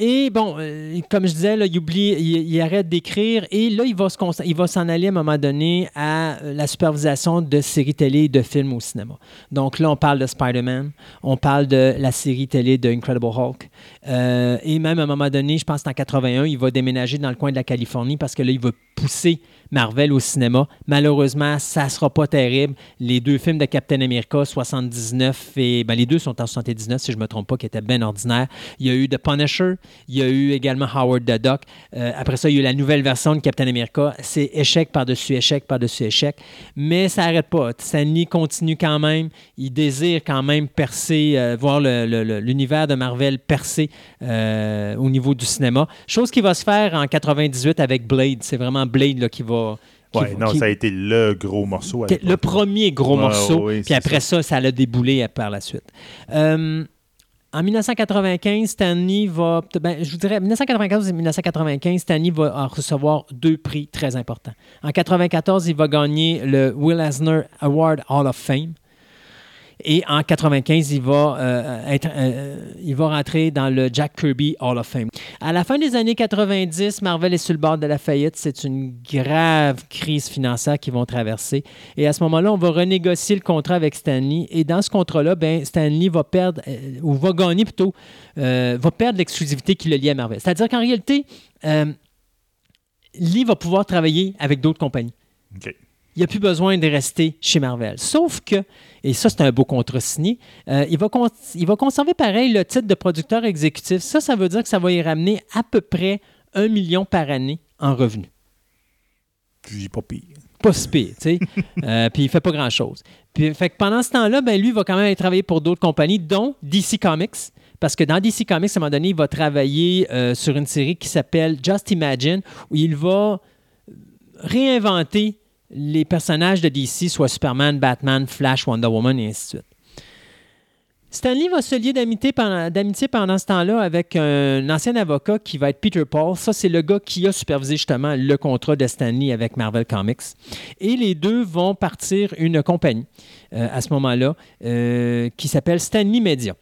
et bon, euh, comme je disais, il, oublie, il, arrête d'écrire et là, il va, se il va s'en aller à un moment donné à euh, la supervision de séries télé et de films au cinéma. Donc là, on parle de Spider-Man, on parle de la série télé de Incredible Hulk. Euh, et même à un moment donné, je pense en 81, il va déménager dans le coin de la Californie parce que là, il va pousser Marvel au cinéma. Malheureusement, ça ne sera pas terrible. Les deux films de Captain America, 79 et. Ben, les deux sont en 79, si je ne me trompe pas, qui étaient bien ordinaires. Il y a eu The Punisher, il y a eu également Howard the Duck. Euh, après ça, il y a eu la nouvelle version de Captain America. C'est échec par-dessus échec par-dessus échec. Mais ça n'arrête pas. Stanley continue quand même. Il désire quand même percer, euh, voir l'univers de Marvel percer euh, au niveau du cinéma. Chose qui va se faire en 98 avec Blade. C'est vraiment Blade là, qui va. Qui Ouais, va- non, qui- ça a été le gros morceau. à le premier gros Ouais, morceau, puis après ça. ça, l'a déboulé euh, par la suite. Euh, en 1995, Stanley va. Ben, je vous dirais, 1994 et 1995, Stanley va recevoir deux prix très importants. En 1994, il va gagner le Will Eisner Award Hall of Fame. Et en 95, il va, euh, être, euh, il va rentrer dans le Jack Kirby Hall of Fame. À la fin des années 90, Marvel est sur le bord de la faillite. C'est une grave crise financière qu'ils vont traverser. Et à ce moment-là, on va renégocier le contrat avec Stanley. Et dans ce contrat-là, ben, Stanley va perdre, euh, ou va gagner plutôt, euh, va perdre l'exclusivité qui le lie à Marvel. C'est-à-dire qu'en réalité, euh, Lee va pouvoir travailler avec d'autres compagnies il n'y a plus besoin de rester chez Marvel. Sauf que, et ça c'est un beau contrat signé, euh, il, va il va conserver pareil le titre de producteur exécutif. Ça, ça veut dire que ça va y ramener à peu près un million par année en revenus. J'ai pas pire. Pas si pire, tu sais. Euh, puis il fait pas grand-chose. Puis fait que pendant ce temps-là, ben, lui, il va quand même aller travailler pour d'autres compagnies, dont DC Comics. Parce que dans DC Comics, à un moment donné, il va travailler euh, sur une série qui s'appelle Just Imagine, où il va réinventer les personnages de DC, soit Superman, Batman, Flash, Wonder Woman, et ainsi de suite. Stanley va se lier d'amitié pendant, pendant ce temps-là avec un ancien avocat qui va être Peter Paul. Ça, c'est le gars qui a supervisé justement le contrat de Stanley avec Marvel Comics. Et les deux vont partir une compagnie euh, à ce moment-là euh, qui s'appelle Stanley Media.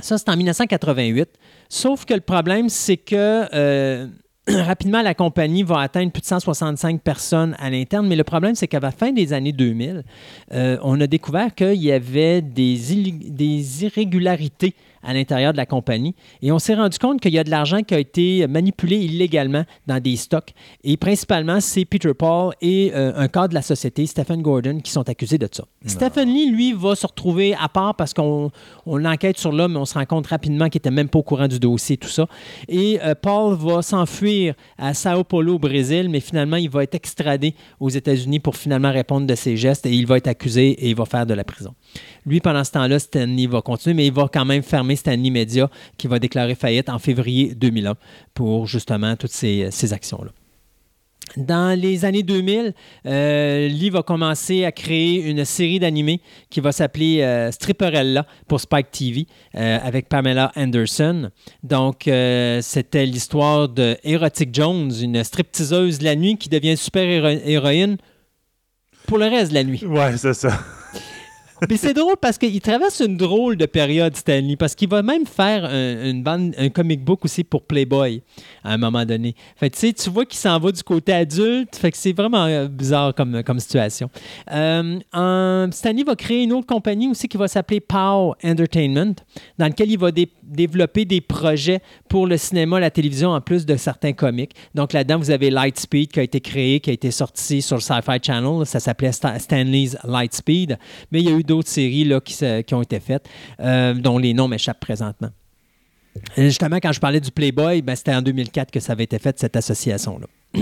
Ça, c'est en 1988. Sauf que le problème, c'est que euh, rapidement, la compagnie va atteindre plus de 165 personnes à l'interne. Mais le problème, c'est qu'à la fin des années 2000, euh, on a découvert qu'il y avait des, irrégularités à l'intérieur de la compagnie. Et on s'est rendu compte qu'il y a de l'argent qui a été manipulé illégalement dans des stocks. Et principalement, c'est Peter Paul et euh, un cadre de la société, Stephen Gordon, qui sont accusés de ça. Stephen Lee, lui, va se retrouver à part parce qu'on on l'enquête sur l'homme, mais on se rend compte rapidement qu'il n'était même pas au courant du dossier, tout ça. Et euh, Paul va s'enfuir à Sao Paulo, au Brésil, mais finalement, il va être extradé aux États-Unis pour finalement répondre de ses gestes et il va être accusé et il va faire de la prison. Lui, pendant ce temps-là, Stanley va continuer, mais il va quand même fermer Stanley Media qui va déclarer faillite en février 2001 pour justement toutes ces, actions-là. Dans les années 2000, euh, Lee va commencer à créer une série d'animés qui va s'appeler euh, Stripperella pour Spike TV euh, avec Pamela Anderson. Donc, c'était l'histoire de Jones, une stripteaseuse de la nuit qui devient super héro- héroïne pour le reste de la nuit. Ouais, c'est ça. Puis c'est drôle parce qu'il traverse une drôle de période, Stanley, parce qu'il va même faire un, comic book aussi pour Playboy à un moment donné. Fait tu tu vois qu'il s'en va du côté adulte, fait que c'est vraiment euh, bizarre comme, situation. Euh, Stanley va créer une autre compagnie aussi qui va s'appeler POW Entertainment, dans laquelle il va dé- développer des projets pour le cinéma, la télévision, en plus de certains comics. Donc là-dedans, vous avez Lightspeed qui a été créé, qui a été sorti sur le Sci-Fi Channel. Ça s'appelait Sta- Stanley's Lightspeed. Mais il y a eu d'autres séries qui ont été faites, euh, dont les noms m'échappent présentement. Et justement, quand je parlais du Playboy, ben, c'était en 2004 que ça avait été fait, cette association-là.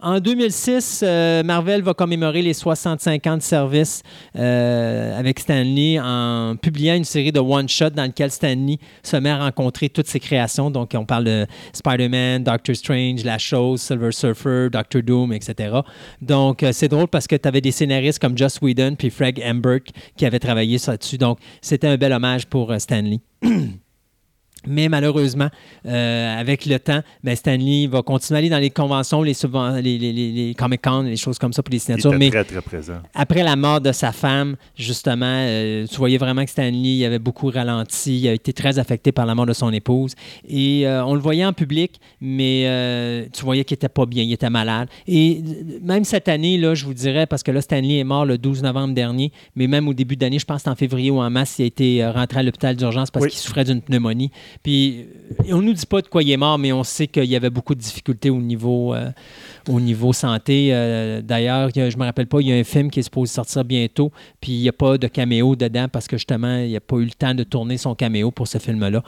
en 2006, euh, Marvel va commémorer les 65 ans de service euh, avec Stanley en publiant une série de one-shots dans lequel Stanley se met à rencontrer toutes ses créations. Donc, on parle de Spider-Man, Doctor Strange, La Chose, Silver Surfer, Doctor Doom, etc. Donc, euh, c'est drôle parce que tu avais des scénaristes comme Joss Whedon puis Fred Emberg qui avaient travaillé là-dessus. Donc, c'était un bel hommage pour euh, Stanley. Mais malheureusement, euh, avec le temps, ben Stanley va continuer à aller dans les conventions, les, les, les, Comic-Con, les choses comme ça pour les Il signatures. était Mais très, très présent. après la mort de sa femme, justement, euh, tu voyais vraiment que Stanley avait beaucoup ralenti, il a été très affecté par la mort de son épouse. Et euh, on le voyait en public, mais tu voyais qu'il était pas bien, il était malade. Et même cette année, là, je vous dirais, parce que là, Stanley est mort le 12 novembre dernier, mais même au début d'année, je pense en février ou en mars, il a été rentré à l'hôpital d'urgence parce Oui. qu'il souffrait d'une pneumonie. Puis euh, on nous dit pas de quoi il est mort, mais on sait qu'il y avait beaucoup de difficultés au niveau, euh, au niveau santé. Euh, D'ailleurs, je me rappelle pas, il y a un film qui est supposé sortir bientôt, puis il n'y a pas de caméo dedans parce que justement, il n'a pas eu le temps de tourner son caméo pour ce film-là.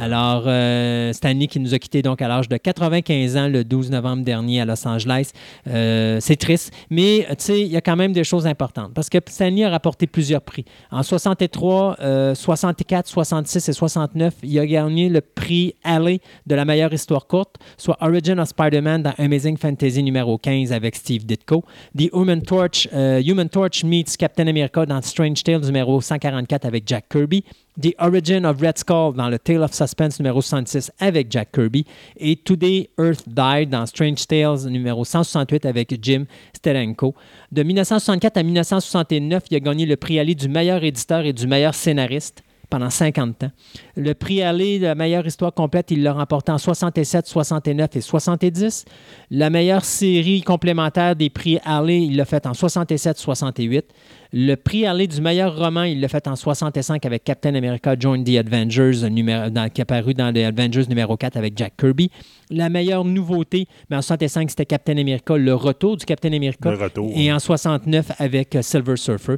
Alors, euh, Stanley qui nous a quittés donc à l'âge de 95 ans le 12 novembre dernier à Los Angeles. Euh, c'est triste, mais tu sais, il y a quand même des choses importantes parce que Stanley a rapporté plusieurs prix. En 63, euh, 64, 66 et 69, il a gagné le prix Alley de la meilleure histoire courte, soit Origin of Spider-Man dans Amazing Fantasy numéro 15 avec Steve Ditko. The Human Torch, euh, Human Torch meets Captain America dans Strange Tales numéro 144 avec Jack Kirby. The Origin of Red Skull dans le Tale of Suspense numéro 66 avec Jack Kirby. Et Today Earth Died dans Strange Tales numéro 168 avec Jim Steranko. De 1964 à 1969, il a gagné le prix Ali du meilleur éditeur et du meilleur scénariste pendant 50 ans. Le prix de la meilleure histoire complète, il l'a remporté en 67, 69 et 70. La meilleure série complémentaire des prix Alley, il l'a fait en 67, 68. Le prix Alley du meilleur roman, il l'a fait en 65 avec Captain America Join the Avengers, numéro, dans- qui est apparu dans les Avengers numéro 4 avec Jack Kirby. La meilleure nouveauté, mais en 65, c'était Captain America, le retour du Captain America. Le retour. Et en 69 avec Silver Surfer.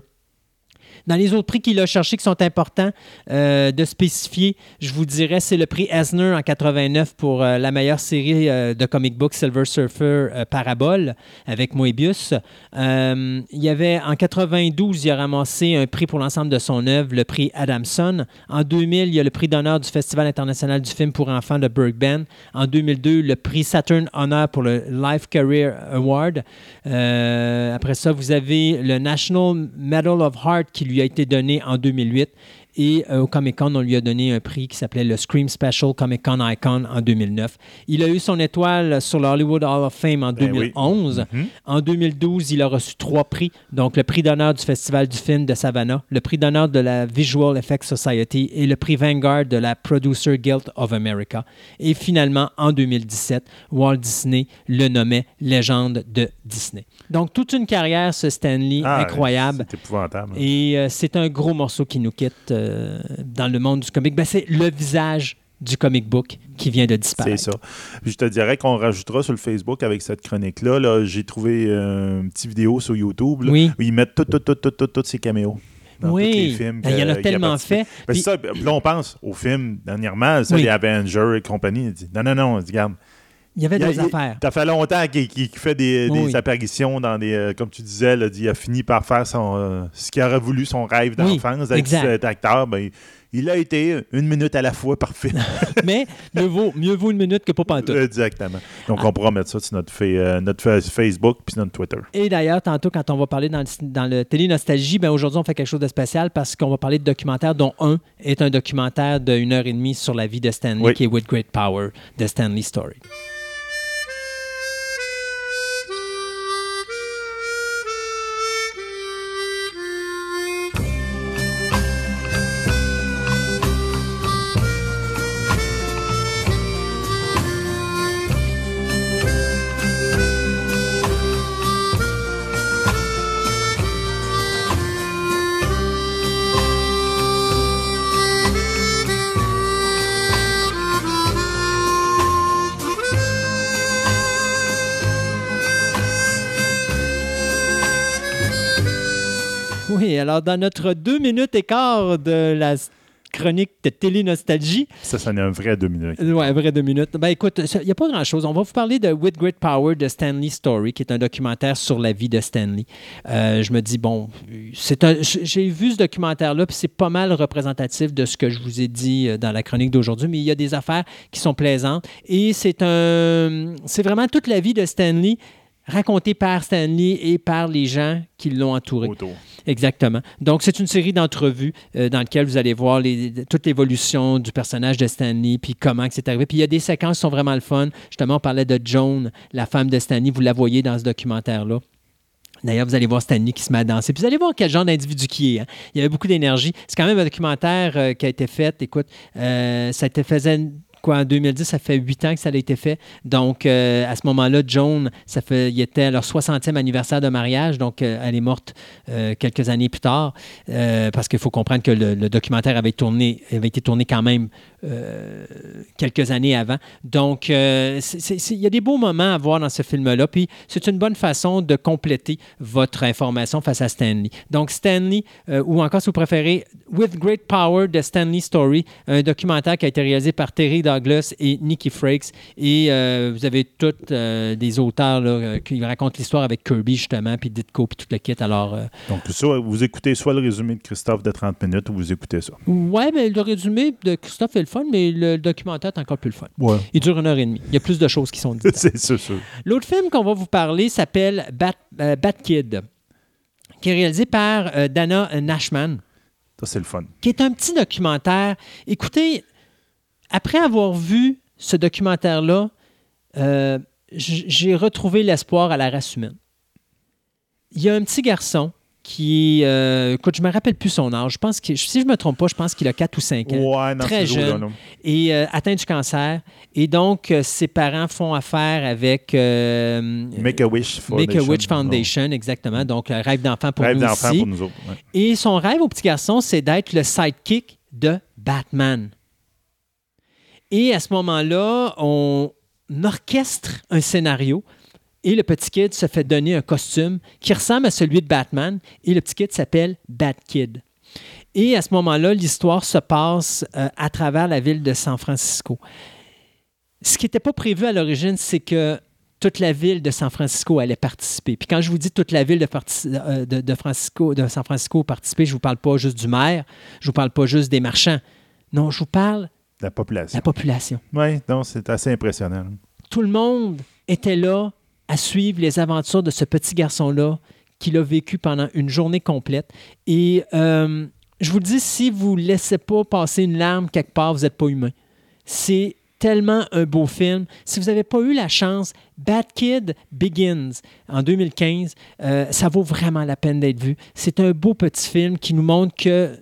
Dans les autres prix qu'il a cherchés qui sont importants euh, de spécifier, je vous dirais, c'est le prix Eisner en 89 pour euh, la meilleure série euh, de comic book Silver Surfer Parabole avec Moebius. Il y avait en 92, il a ramassé un prix pour l'ensemble de son œuvre, le prix Adamson. En 2000, il y a le prix d'honneur du Festival international du film pour enfants de Bergman. En 2002, le prix Saturn Honor pour le Life Career Award. Après ça, vous avez le National Medal of Heart qui lui a été donné en 2008. Et euh, au Comic Con, on lui a donné un prix qui s'appelait le Scream Special Comic Con Icon en 2009. Il a eu son étoile sur le Hollywood Hall of Fame en Ben oui. 2011. Mhm. En 2012, il a reçu trois prix, donc le prix d'honneur du Festival du film de Savannah, le prix d'honneur de la Visual Effects Society et le prix Vanguard de la Producer Guild of America. Et finalement, en 2017, Walt Disney le nommait légende de Disney. Donc, toute une carrière, ce Stanley, Ah, incroyable. C'est épouvantable. Et euh, c'est un gros morceau qui nous quitte euh, dans le monde du comic. Ben, c'est le visage du comic book qui vient de C'est disparaître. ça. Puis je te dirais qu'on rajoutera sur le Facebook avec cette chronique-là. Là, J'ai trouvé euh, une petite vidéo sur YouTube là, Oui. où ils mettent tous tout, tout, tout, tout, ces caméos. Dans Oui. tous les films. Ben, il y en a tellement fait. Ben, Puis- c'est ça. Là, on pense au film dernièrement, ça, Oui. les Avengers et compagnie. Non, non, non, regarde. Il y avait il- affaires. Ça fait longtemps qu'il fait des, Oui, des oui. apparitions dans des. euh, comme tu disais, là, il a fini par faire son, euh, ce qu'il aurait voulu, son rêve Oui, d'enfance d'être exact. cet acteur. Ben, il a été une minute à la fois parfait. Mais mieux vaut, mieux vaut une minute que pas pantoute. Exactement. Donc, Ah. on pourra mettre ça sur notre, euh, notre Facebook puis notre Twitter. Et d'ailleurs, tantôt, quand on va parler dans le, dans le Télé Nostalgie, ben aujourd'hui, on fait quelque chose de spécial parce qu'on va parler de documentaires, dont un est un documentaire d'une heure et demie sur la vie de Stanley, Oui. qui est With Great Power, de Stanley Story. Oui, alors dans notre deux minutes et quart de la chronique de télé-nostalgie, Ça, ça en est un vrai deux minutes. Ouais, un vrai deux minutes. Ben écoute, il n'y a pas grand-chose. On va vous parler de With Great Power de Stanley Story, qui est un documentaire sur la vie de Stanley. Euh, je me dis, bon, c'est j'ai vu ce documentaire-là, puis c'est pas mal représentatif de ce que je vous ai dit euh, dans la chronique d'aujourd'hui, mais il y a des affaires qui sont plaisantes. Et c'est un, c'est vraiment toute la vie de Stanley racontée par Stanley et par les gens qui l'ont entouré. Autour. Exactement. Donc, c'est une série d'entrevues euh, dans lesquelles vous allez voir les- toute l'évolution du personnage de Stanley, puis comment c'est arrivé. Puis il y a des séquences qui sont vraiment le fun. Justement, on parlait de Joan, la femme de Stanley. Vous la voyez dans ce documentaire-là. D'ailleurs, vous allez voir Stanley qui se met à danser. Puis vous allez voir quel genre d'individu qui est. hein. Il y avait beaucoup d'énergie. C'est quand même un documentaire euh, qui a été fait. Écoute, euh, ça a été fait quoi, en 2010, ça fait huit ans que ça a été fait. Donc, euh, à ce moment-là, Joan, ça fait, il était à leur 60e anniversaire de mariage. Donc, euh, elle est morte euh, quelques années plus tard. Parce qu'il faut comprendre que le, documentaire avait, tourné, avait été tourné quand même quelques années avant. Donc, il y a des beaux moments à voir dans ce film-là. Puis, c'est une bonne façon de compléter votre information face à Stanley. Donc, Stanley, ou encore si vous préférez, With Great Power de Stanley Story, un documentaire qui a été réalisé par Terry Douglas et Nicky Frakes. Et euh, vous avez tous euh, des auteurs là, euh, qui racontent l'histoire avec Kirby, justement, puis Ditko, puis tout le kit. Alors, euh, Donc, ça, vous écoutez soit le résumé de Christophe de 30 minutes ou vous écoutez ça. ouais, mais le résumé de Christophe est le fun, mais le documentaire est encore plus le fun. Ouais. Il dure une heure et demie. Il y a plus de choses qui sont dites. c'est ça. L'autre film qu'on va vous parler s'appelle Bat, Bat Kid, qui est réalisé par Dana Nashman, Ça, c'est le fun. qui est un petit documentaire. Écoutez, après avoir vu ce documentaire-là, euh, j'ai retrouvé l'espoir à la race humaine. Il y a un petit garçon qui, euh, écoute, je me rappelle plus son âge. Je pense que, si je me trompe pas, je pense qu'il a 4 ou 5 ans Ouais, dans très jeune. non. et euh, atteint du cancer. Et donc, euh, ses parents font affaire avec euh, Make a Wish Make a Witch Foundation. Foundation, exactement. Donc, rêve d'enfant pour Rêve nous pour nous autres. ouais. Et son rêve au petit garçon, c'est d'être le sidekick de Batman. Et à ce moment-là, on orchestre un scénario et le petit kid se fait donner un costume qui ressemble à celui de Batman et le petit kid s'appelle Batkid. Et à ce moment-là, l'histoire se passe euh, à travers la ville de San Francisco. Ce qui n'était pas prévu à l'origine, c'est que toute la ville de San Francisco allait participer. Puis quand je vous dis toute la ville de, euh, San Francisco participer, je ne vous parle pas juste du maire, je ne vous parle pas juste des marchands. Non, je vous parle La population. la population. Oui, non, c'est assez impressionnant. Tout le monde était là à suivre les aventures de ce petit garçon-là qu'il a vécu pendant une journée complète. Et euh, je vous le dis, si vous ne laissez pas passer une larme quelque part, vous n'êtes pas humain. C'est tellement un beau film. Si vous n'avez pas eu la chance, Bad Kid Begins en 2015, euh, ça vaut vraiment la peine d'être vu. C'est un beau petit film qui nous montre que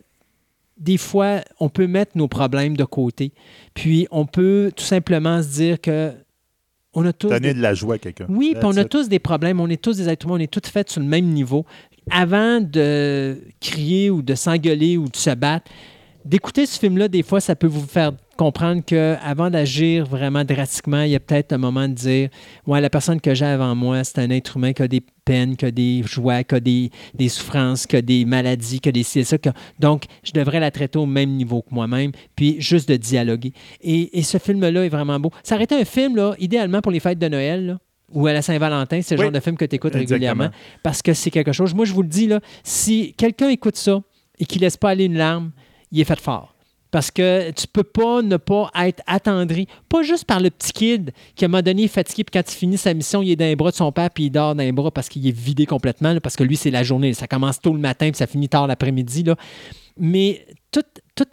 des fois, on peut mettre nos problèmes de côté, puis on peut tout simplement se dire que on a tous Donner des- de la joie à quelqu'un. oui, puis on a tous des problèmes, on est tous des êtres humains, on est tous faits sur le même niveau. Avant de crier ou de s'engueuler ou de se battre, d'écouter ce film-là, des fois, ça peut vous faire comprendre qu'avant d'agir vraiment drastiquement, il y a peut-être un moment de dire Ouais, la personne que j'ai avant moi, c'est un être humain qui a des peines, qui a des joies, qui a des, des souffrances, qui a des maladies, qui a des et ça. que- Donc, je devrais la traiter au même niveau que moi-même, puis juste de dialoguer. Et, et ce film-là est vraiment beau. Ça aurait été un film, là, idéalement pour les fêtes de Noël, là, ou à la Saint-Valentin, c'est le Oui. genre de film que tu écoutes Exactement. régulièrement, parce que c'est quelque chose. Moi, je vous le dis, là, si quelqu'un écoute ça et qu'il laisse pas aller une larme, il est fait fort. Parce que tu peux pas ne pas être attendri, pas juste par le petit kid qui, à un moment donné, est fatigué, puis quand il finit sa mission, il est dans les bras de son père, puis il dort dans les bras parce qu'il est vidé complètement, là, parce que lui, c'est la journée. Ça commence tôt le matin, puis ça finit tard l'après-midi. Mais tout, tout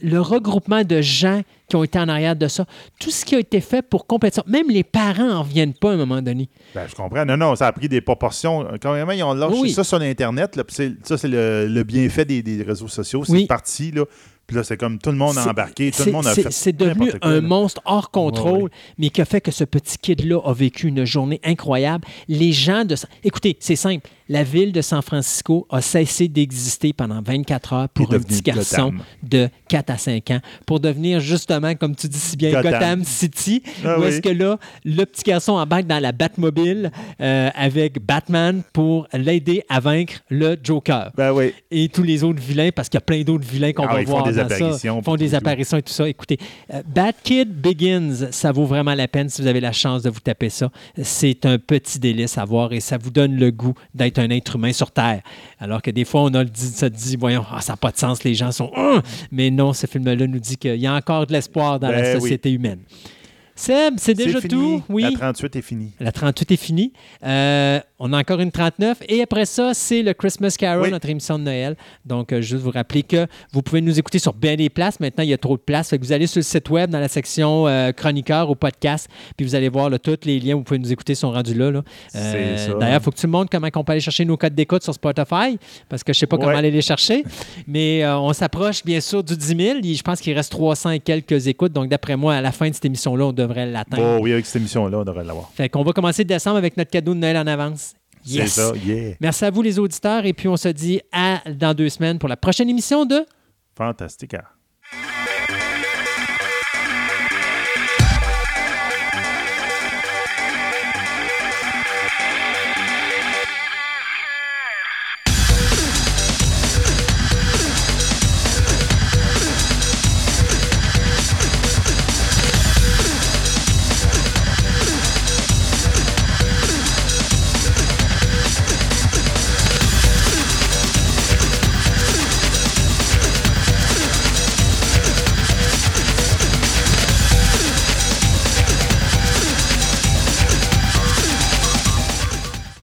le regroupement de gens qui ont été en arrière de ça, tout ce qui a été fait pour compléter ça, même les parents n'en reviennent pas à un moment donné. Ben, je comprends. Non, non, ça a pris des proportions. Quand même, ils ont lâché Oui. ça sur Internet. là, ça, c'est le, le bienfait des, des réseaux sociaux. C'est Oui. parti là, Puis là, c'est comme tout le monde a embarqué, tout le monde a fait. C'est devenu quoi, un là. monstre hors contrôle, Ouais, mais qui a fait que ce petit kid-là a vécu une journée incroyable. Les gens de... Écoutez, c'est simple. La ville de San Francisco a cessé d'exister pendant 24 heures pour un petit garçon Gotham. de 4 à 5 ans pour devenir justement, comme tu dis si bien, Gotham, Gotham. City, Ah où oui. est-ce que là, le petit garçon embarque dans la Batmobile euh, avec Batman pour l'aider à vaincre le Joker Ben oui. et tous les autres vilains, parce qu'il y a plein d'autres vilains qu'on Ah, va ils font voir des ça. apparitions, Ils font des tout. apparitions et tout ça. Écoutez, euh, Bad Kid Begins, ça vaut vraiment la peine si vous avez la chance de vous taper ça. C'est un petit délice à voir et ça vous donne le goût d'être un être humain sur Terre. Alors que des fois, on a le dit, ça dit, voyons, ah, ça n'a pas de sens, les gens sont... Hum! Mais non, ce film-là nous dit qu'il y a encore de l'espoir dans la Ben oui. société humaine. Seb, c'est déjà tout? Oui. La 38 est finie. La 38 est finie. Euh, on a encore une 39. Et après ça, c'est le Christmas Carol, Oui. notre émission de Noël. Donc, euh, juste vous rappeler que vous pouvez nous écouter sur bien des places. Maintenant, il y a trop de places. Fait que vous allez sur le site web, dans la section euh, chroniqueur ou podcast, puis vous allez voir là, tous les liens où vous pouvez nous écouter sont rendus là. là. Euh. D'ailleurs, il faut que tu me montres comment on peut aller chercher nos codes d'écoute sur Spotify, parce que je ne sais pas comment aller les chercher. Mais on s'approche, bien sûr, du 10 000. Et Je pense qu'il reste 300 et quelques écoutes. Donc, d'après moi, à la fin de cette émission-là, on devrait l'atteindre. Oh oui, avec cette émission-là, on devrait l'avoir. Fait qu'on va commencer décembre avec notre cadeau de Noël en avance. C'est Yes! ça, yeah. Merci à vous, les auditeurs, et puis on se dit à dans deux semaines pour la prochaine émission de Fantastique. hein.